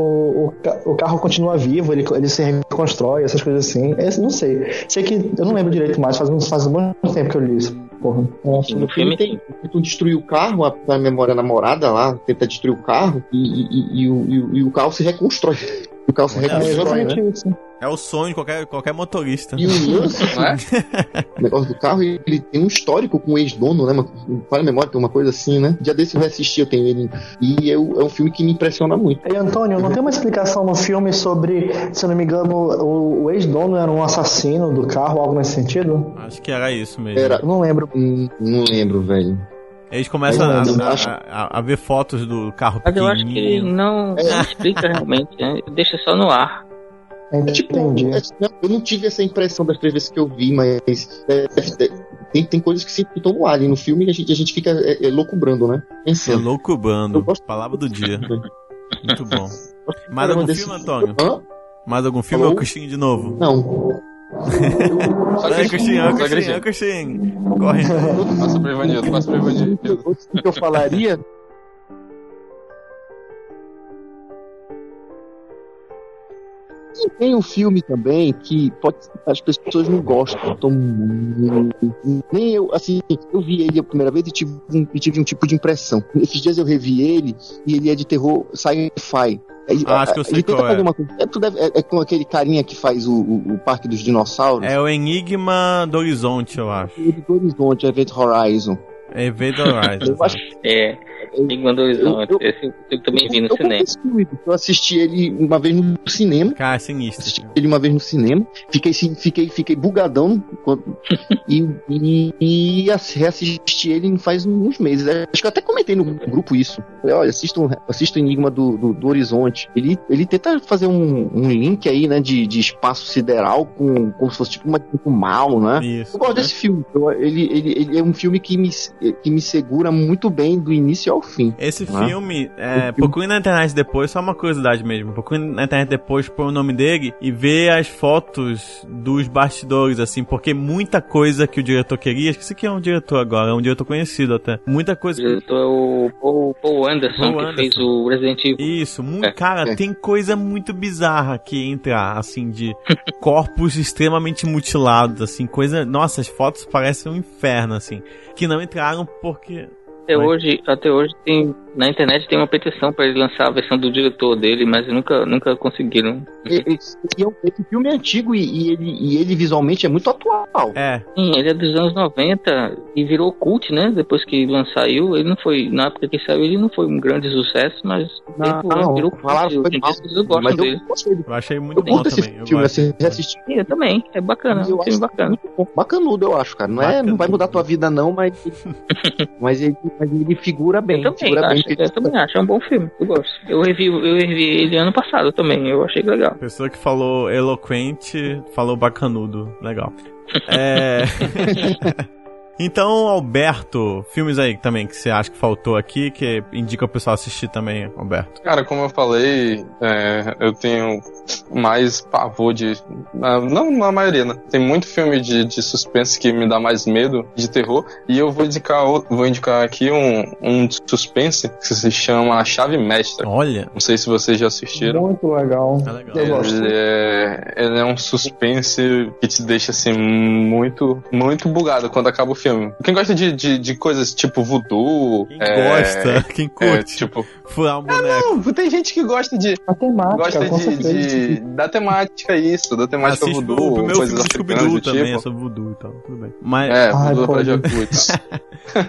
o, ca- o carro continua vivo, ele, ele se reconstrói, essas coisas assim. Não sei. Sei que eu não lembro direito mais, faz, um- faz um bom tempo que eu li isso. Porra. Acho No filme tem. Tu destrui o carro, a, a memória namorada lá, tenta destruir o carro e, e- e- e o, e o- e o carro se reconstrói. O carro se É reconstrói, exatamente né? isso. É o sonho de qualquer, qualquer motorista. E o lance Não é? o negócio do carro, ele tem um histórico com o ex-dono, né? Para a memória, tem uma coisa assim, né? Dia desse eu reassisti, eu tenho ele. E é, o- é um filme que me impressiona muito. E Antônio, não tem uma explicação no filme sobre, se eu não me engano, o, o ex-dono era um assassino do carro, algo nesse sentido? Acho que era isso mesmo. Era. Eu não lembro. Hum, não lembro, velho. Eles começam a, a- a- a ver fotos do carro Mas eu acho que não, não explica realmente, né? Deixa só no ar. É, Tipo, é, eu não tive essa impressão das três vezes que eu vi, mas é, é, é, tem, tem coisas que sempre estão no ar ali no filme e a gente, a gente fica é, é, loucubrando, né? É Pensando. louco Eu bando. gosto- Palavra do dia. Muito bom. Mais algum filme, Antônio? Hã? Mais algum filme ou Cristinho de novo? Não. Só É, Cristinho, é Só Cristinho, é Cristinho. Corre. Passa pro Ivanildo, passa pro Ivanildo. O que eu falaria E tem um filme também que pode, as pessoas não gostam. Tão. Nem eu, assim, eu vi ele a primeira vez e tive, um, e tive um tipo de impressão. Esses dias eu revi ele e ele é de terror sci-fi. Ele- Ah, acho que eu sei ele tenta qual é. fazer uma coisa. É, deve- é- é com aquele carinha que faz o, o- o Parque dos Dinossauros. É o Enigma do Horizonte, eu acho. Do Horizonte, Event Horizon. Event Horizon. Eu acho É, Eu- Enigma do Horizonte. eu- Esse eu também vi no eu, cinema. eu assisti ele uma vez no cinema. Cara, é sinistro. Assisti ele uma vez no cinema, fiquei, fiquei, fiquei bugadão e, e, e ass- reassisti ele faz uns meses. Acho que eu até comentei no grupo isso. Falei, olha, assista, assista o Enigma do, do, do Horizonte. Ele, ele tenta fazer um, um link aí, né, de, de espaço sideral com como se fosse tipo uma, tipo mal, né? Isso. Eu gosto desse filme. Eu- ele, ele, ele é um filme que me, que me segura muito bem do início ao fim. Esse Ah. filme, é, procure na internet depois, só uma curiosidade mesmo. Procure na internet depois, põe o nome dele e vê as fotos dos bastidores, assim, porque muita coisa que o diretor queria, esqueci que é um diretor agora, é um diretor conhecido até. Muita coisa O diretor é o Paul, Paul Anderson, Paul que Anderson. fez o Resident Evil. Isso, mu- É, cara, é. tem coisa muito bizarra que entra, assim, de corpos extremamente mutilados, assim, coisa. Nossa, as fotos parecem um inferno, assim. Que não entraram porque. Até hoje, até hoje tem na internet tem uma petição para ele lançar a versão do diretor dele, mas nunca nunca conseguiram. E- Esse, e é um- esse filme é antigo e, e ele, e ele visualmente é muito atual. É, Sim, ele é dos anos 90 e virou cult, né? Depois que ele saiu, ele não foi na época que saiu ele não foi um grande sucesso, mas Não, ele não, virou cult. falaram as pessoas gostam mas dele. eu eu achei muito Eu bom curto esse também. eu filme, gosto. assim, já assisti. Sim, eu também, é bacana, Eu é um filme acho bacana. muito bom. Bacanudo, eu acho, cara. Não, é, não vai mudar a tua vida, não, mas, mas, ele, mas ele figura bem. Eu também, figura bem acho, eu também acho, é um bom filme, eu gosto. Eu revi, eu revi ele ano passado também, eu achei legal. Pessoa que falou eloquente, falou bacanudo. Legal. É. Então, Alberto, filmes aí também que você acha que faltou aqui, que indica o pessoal assistir também, Alberto. Cara, como eu falei, é, eu tenho mais pavor de. Não na maioria, né? Tem muito filme de, de suspense que me dá mais medo de terror. E eu vou indicar, vou indicar aqui um, um suspense que se chama A Chave Mestra. Olha, Não sei se vocês já assistiram. Muito legal. é legal. Eu gosto. Ele é, ele é um suspense que te deixa assim muito, muito bugado quando acaba o filme. Quem gosta de, de, de coisas tipo voodoo, Quem é, gosta, quem é, curte, tipo, furar um boneco. não, tem gente que gosta de A temática, gosta com de, de- da temática isso, da temática Assiste voodoo, o primeiro coisas filme do Scooby-Doo do também, é tipo. sobre voodoo e tal, tudo bem. Mas, É, Ai, voodoo pô, pra. Jacuzzi.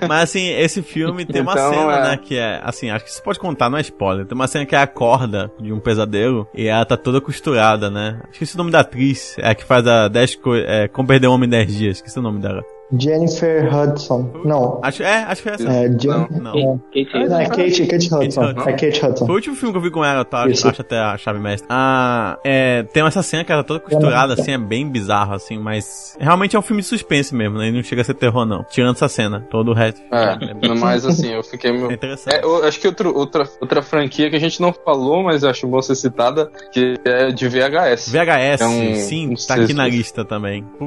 mas assim, esse filme tem uma Então, cena, é. né, que é, assim, acho que você pode contar, não é spoiler, tem uma cena que é a corda de um pesadelo e ela tá toda costurada, né? Esqueci o nome da atriz, é a que faz a 10 co é, Como Perder um Homem em 10 Dias, esqueci o nome dela. Jennifer Hudson. Não. Acho, é, acho que é essa. É, Jen... Não. Não. Kate, Não, é Kate, Kate Hudson. Hudson. É Kate Hudson. Foi o último filme que eu vi com ela, tá? Isso. Acho até a chave mestra. Ah, é, tem essa cena que ela tá toda costurada, assim, é bem bizarro, assim, mas realmente é um filme de suspense mesmo, né? E não chega a ser terror, não. Tirando essa cena, todo o resto. É, bem- mas assim, eu fiquei é meio. interessante. É, eu acho que outro, outra, outra franquia que a gente não falou, mas eu acho bom ser citada, que é de VHS. VHS, É um- sim, um tá aqui na lista também. O,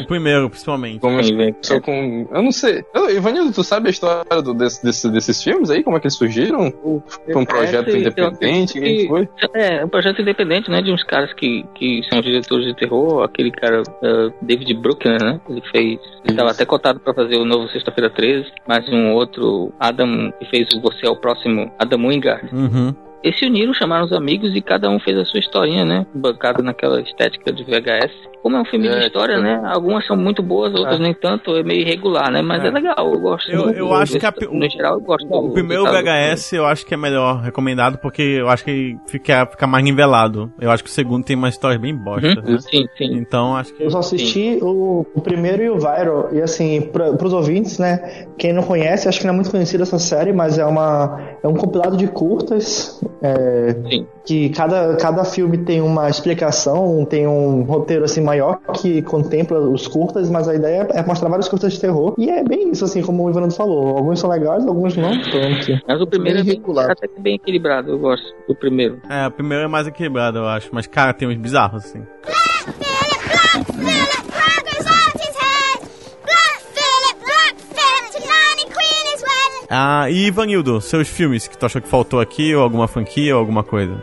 o primeiro, principalmente. Começou Sim, velho. com. Eu não sei. Eu, Ivanildo, tu sabe a história do, desse, desse- desses filmes aí? Como é que eles surgiram? Foi um projeto Parece- independente? Que- foi? É, um projeto independente, né? De uns caras que, que são diretores de terror. Aquele cara, uh, David Bruckner, né? Ele fez. Ele estava até cotado pra fazer o novo Sexta-feira 13. Mas um outro, Adam, que fez o Você é o Próximo, Adam Wingard. Uhum. Eles se uniram, chamaram os amigos e cada um fez a sua historinha, né? Bancado naquela estética de VHS. Como é um filme É, de história, tipo- né? Algumas são muito boas, outras nem tanto. É meio irregular, né? Mas É. é, legal, eu gosto. Eu- eu do- acho do- que a- No geral, eu gosto. O do- primeiro VHS eu acho que é melhor recomendado porque eu acho que fica, fica mais nivelado. Eu acho que o segundo tem uma história bem bosta. Uhum. Sim, sim. Então acho que. Eu só assisti o, o primeiro e o Viral. E assim, pra, pros ouvintes, né? Quem não conhece, acho que não é muito conhecida essa série, mas é uma é um compilado de curtas. É, Sim. que cada, cada filme tem uma explicação, tem um roteiro assim maior que contempla os curtas, mas a ideia é mostrar vários curtas de terror. E é bem isso, assim, como o Ivanildo falou. Alguns são legais, alguns não tanto. Mas o primeiro é Bem bem, regular. até que bem equilibrado, eu gosto do primeiro. É, o primeiro é mais equilibrado, eu acho. Mas, cara, tem uns bizarros, assim. Ah, e Ivanildo, seus filmes que tu achou que faltou aqui, ou alguma franquia, ou alguma coisa?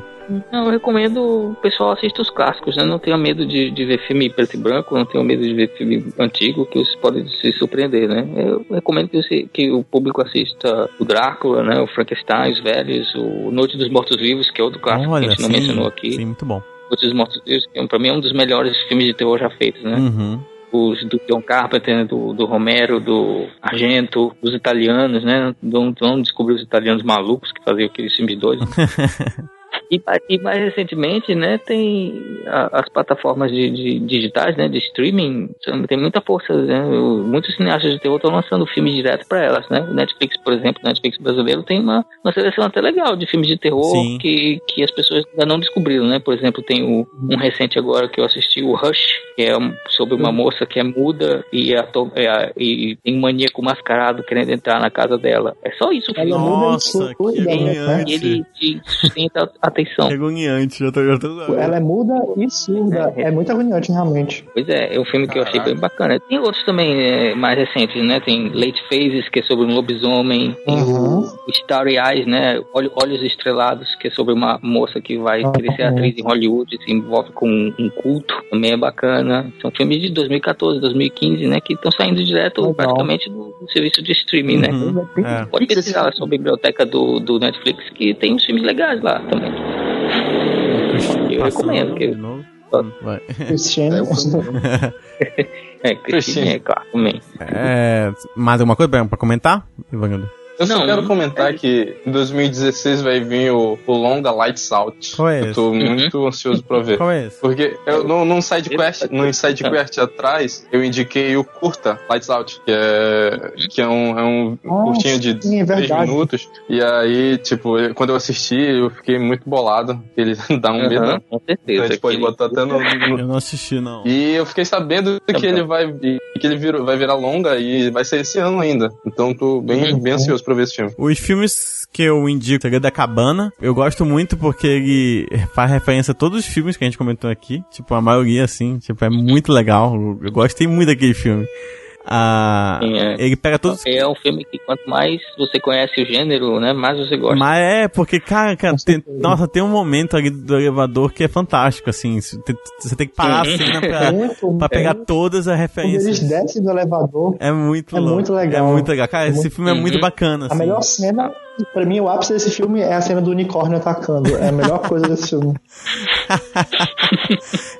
Não, eu recomendo o pessoal assista os clássicos, né? Não tenha medo de, de ver filme preto e branco, não tenha medo de ver filme antigo, que vocês podem se surpreender, né? Eu recomendo que, você, que o público assista o Drácula, né? O Frankenstein, os velhos, o Noite dos Mortos-Vivos, que é outro clássico que a Olha, gente não sim, mencionou aqui. sim, muito bom. Noite dos Mortos-Vivos, que pra mim é um dos melhores filmes de terror já feitos, né? Uhum. Os do John Carpenter, né, do, do Romero, do Argento, dos italianos, né? Vão descobrir os italianos malucos que faziam aqueles filmes doidos. E, e mais recentemente, né, tem a- as plataformas de, de- digitais, né, de streaming, tem muita força, né, muitos cineastas de terror estão lançando filmes direto para elas, né, o Netflix, por exemplo, o Netflix brasileiro tem uma, uma seleção até legal de filmes de terror Sim. que, que as pessoas ainda não descobriram, né, por exemplo, tem o, um recente agora que eu assisti, o Rush, que é um- sobre uma moça que é muda e, é a- e tem um maníaco mascarado querendo entrar na casa dela, é só isso o filme. Ela Nossa, que né? agoniante. E ele te sustenta atenção. Que agoniante, já tô, já tô... Ela é muda e surda. É muito agoniante, realmente. Pois é, é um filme que eu achei Caraca. bem bacana. Tem outros também é, mais recentes, né? Tem Late Phases, que é sobre um lobisomem. Tem Uhum. o, Starry Eyes, né? Olho- Olhos Estrelados, que é sobre uma moça que vai querer ser uhum. atriz em Hollywood e se envolve com um, um culto. Também é bacana. São filmes de 2014, 2015, né? Que estão saindo direto Legal. praticamente do, do serviço de streaming, né? Uhum. É. Pode pesquisar lá sobre a biblioteca do, do Netflix, que tem uns filmes legais lá também. Eu recomendo. Que, novo. Vai. Cristiano. é, Cristina, é claro, também. É, mais alguma coisa pra, pra comentar, Ivanildo? Eu só Não, quero não comentar que em 2016 vai vir o, o longa Lights Out. Qual é eu tô esse? muito ansioso pra ver. Qual é esse? Porque eu, no, num side quest, num side quest atrás, eu indiquei o curta Lights Out, que é, que é um, é um Ah, curtinho de sim, é 3 verdade. minutos. E aí, tipo, quando eu assisti, eu fiquei muito bolado. Ele dá um Aham, medo. com Então certeza. a gente pode botar até no, no- Eu não assisti, não. E eu fiquei sabendo Tá que ele vai que ele virou, vai virar longa e vai ser esse ano ainda. Então tô bem, bem ansioso pra ver esse filme. Os filmes que eu indico, Segredo da Cabana, eu gosto muito porque ele faz referência a todos os filmes que a gente comentou aqui. Tipo, a maioria, assim, tipo, é muito legal. Eu gostei muito daquele filme. Ah, Sim, é. ele pega todos É um filme que quanto mais você conhece o gênero, né, mais você gosta. Mas é, porque, cara, cara, tem- nossa, tem um momento ali do elevador que é fantástico, assim. Você tem, que parar a Uhum. cena pra, Muito, pra pegar todas as Quando eles referências. descem do elevador, É muito É louco. muito legal. É muito legal. Cara, É esse muito- filme é muito Uhum. bacana, a assim. melhor cena, pra mim, o ápice desse filme é a cena do unicórnio atacando. É a melhor coisa desse filme.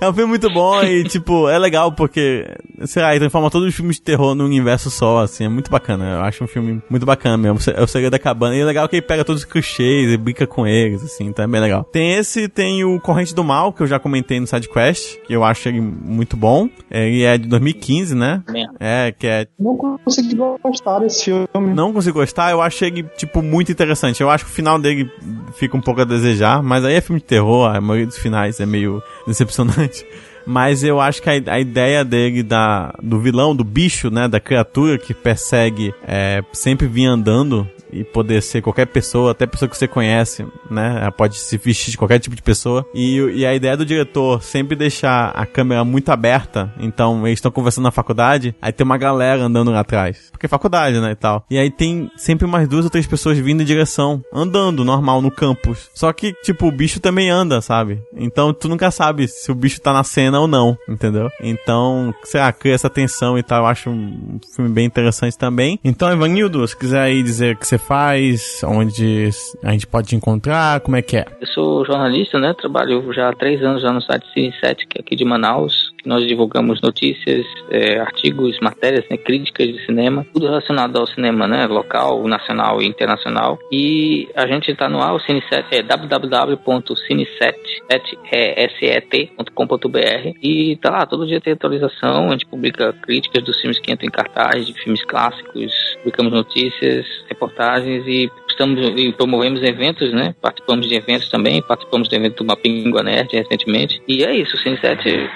É um filme muito bom e, tipo, é legal porque, sei lá, ele transforma todos os filmes de terror num universo só, assim, é muito bacana. Eu acho um filme muito bacana mesmo. É o Segredo da Cabana. E é legal que ele pega todos os clichês e brinca com eles, assim, então é bem legal. Tem esse, tem o Corrente do Mal, que eu já comentei no SideQuest, que eu acho ele muito bom. Ele é de 2015, né? É, que é Não consegui gostar desse filme. não consigo gostar, eu achei ele, tipo, muito interessante. Eu acho que o final dele fica um pouco a desejar, mas aí é filme de terror, a maioria dos finais é meio decepcionante. Mas eu acho que a, a ideia dele, da, do vilão, do bicho, né, da criatura que persegue, é, sempre vir andando e poder ser qualquer pessoa, até pessoa que você conhece, né? Ela pode se vestir de qualquer tipo de pessoa. E, e a ideia do diretor sempre deixar a câmera muito aberta. Então, eles estão conversando na faculdade, aí tem uma galera andando lá atrás. Porque é faculdade, né, e tal. E aí tem sempre umas duas ou três pessoas vindo em direção, andando normal no campus. Só que, tipo, o bicho também anda, sabe? Então, tu nunca sabe se o bicho tá na cena ou não, entendeu? Então, sei lá, cria essa tensão e tal. Eu acho um filme bem interessante também. Então, Evanildo, se quiser aí dizer que você faz, onde a gente pode te encontrar, como é que é? Eu sou jornalista, né? Trabalho já há três anos já no site Cine 7, que é aqui de Manaus. Nós divulgamos notícias, é, artigos, matérias, né, críticas de cinema, tudo relacionado ao cinema, né? Local, nacional e internacional. E a gente está no ar, o Cine 7 é www.cine7.com.br e tá lá, todo dia tem atualização, a gente publica críticas dos filmes que entram em cartaz, de filmes clássicos, publicamos notícias, reportagens e estamos e promovemos eventos, né? Participamos de eventos também, participamos do evento do Mapingua Nerd recentemente. E é isso, o Cine 7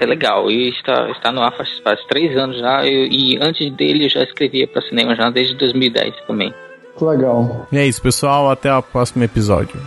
é legal e está, está no ar faz, faz três anos já eu- e antes dele eu já escrevia para cinema já desde 2010 também. Muito legal. E é isso, pessoal. Até o próximo episódio.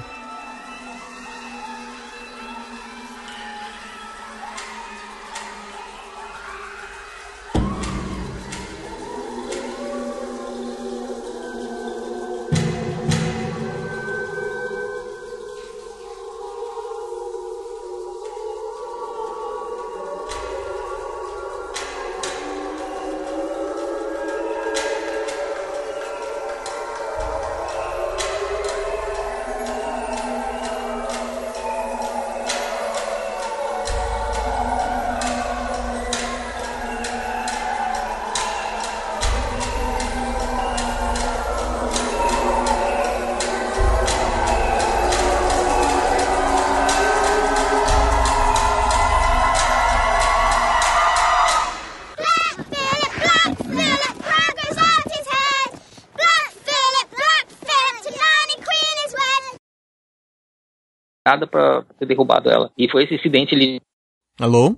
Nada pra ter derrubado ela. E foi esse incidente ali. Alô?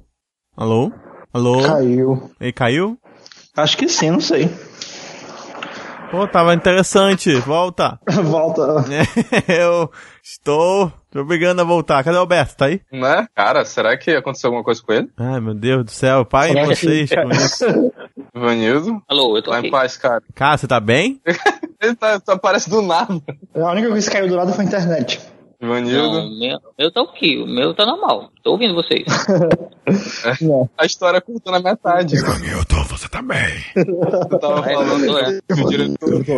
Alô? Alô? Caiu. Ele caiu? Acho que sim, não sei. Pô, tava interessante. Volta. Volta. Eu estou te obrigando a voltar. Cadê o Alberto? Tá aí? Né? Cara, será que aconteceu alguma coisa com ele? Ai, meu Deus do céu. Pai, que- vocês com isso. Ivanildo? Alô, eu tô Tá aqui. em paz, cara. Cara, você tá bem? Ele tá, tá- aparece do nada. A única coisa que caiu do lado foi a internet. Ivanildo. Não, meu, meu tá aqui, o meu tá normal. Tô ouvindo vocês. A história cortou na metade. Ivanildo, você tá bem. Eu tava É, falando é. que o diretor. Que?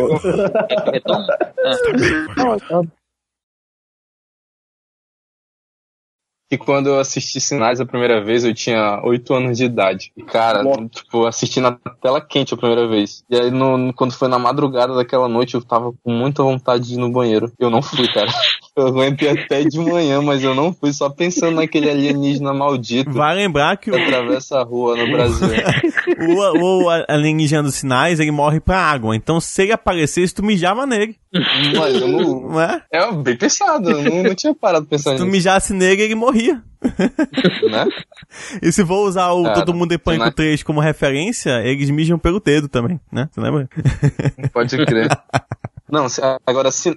Que quando eu assisti Sinais a primeira vez, eu tinha 8 anos de idade. E, cara, tipo, eu assisti na tela quente a primeira vez. E aí, no, no- quando foi na madrugada daquela noite, eu tava com muita vontade de ir no banheiro. Eu não fui, cara. Eu aguentei até de manhã, mas eu não fui, só pensando naquele alienígena maldito Vai lembrar que que o, atravessa a rua no Brasil. o, o alienígena dos sinais, ele morre pra água. Então, se ele aparecesse, tu mijava nele. Mas eu não. Não é? É bem pensado, eu não, não tinha parado pra pensar Se tu nisso, mijasse nele, ele morria. Né? E se for usar o Cara, Todo Mundo em Pânico né? 3 como referência, eles mijam pelo dedo também, né? Você lembra? Pode crer. Não, agora, se-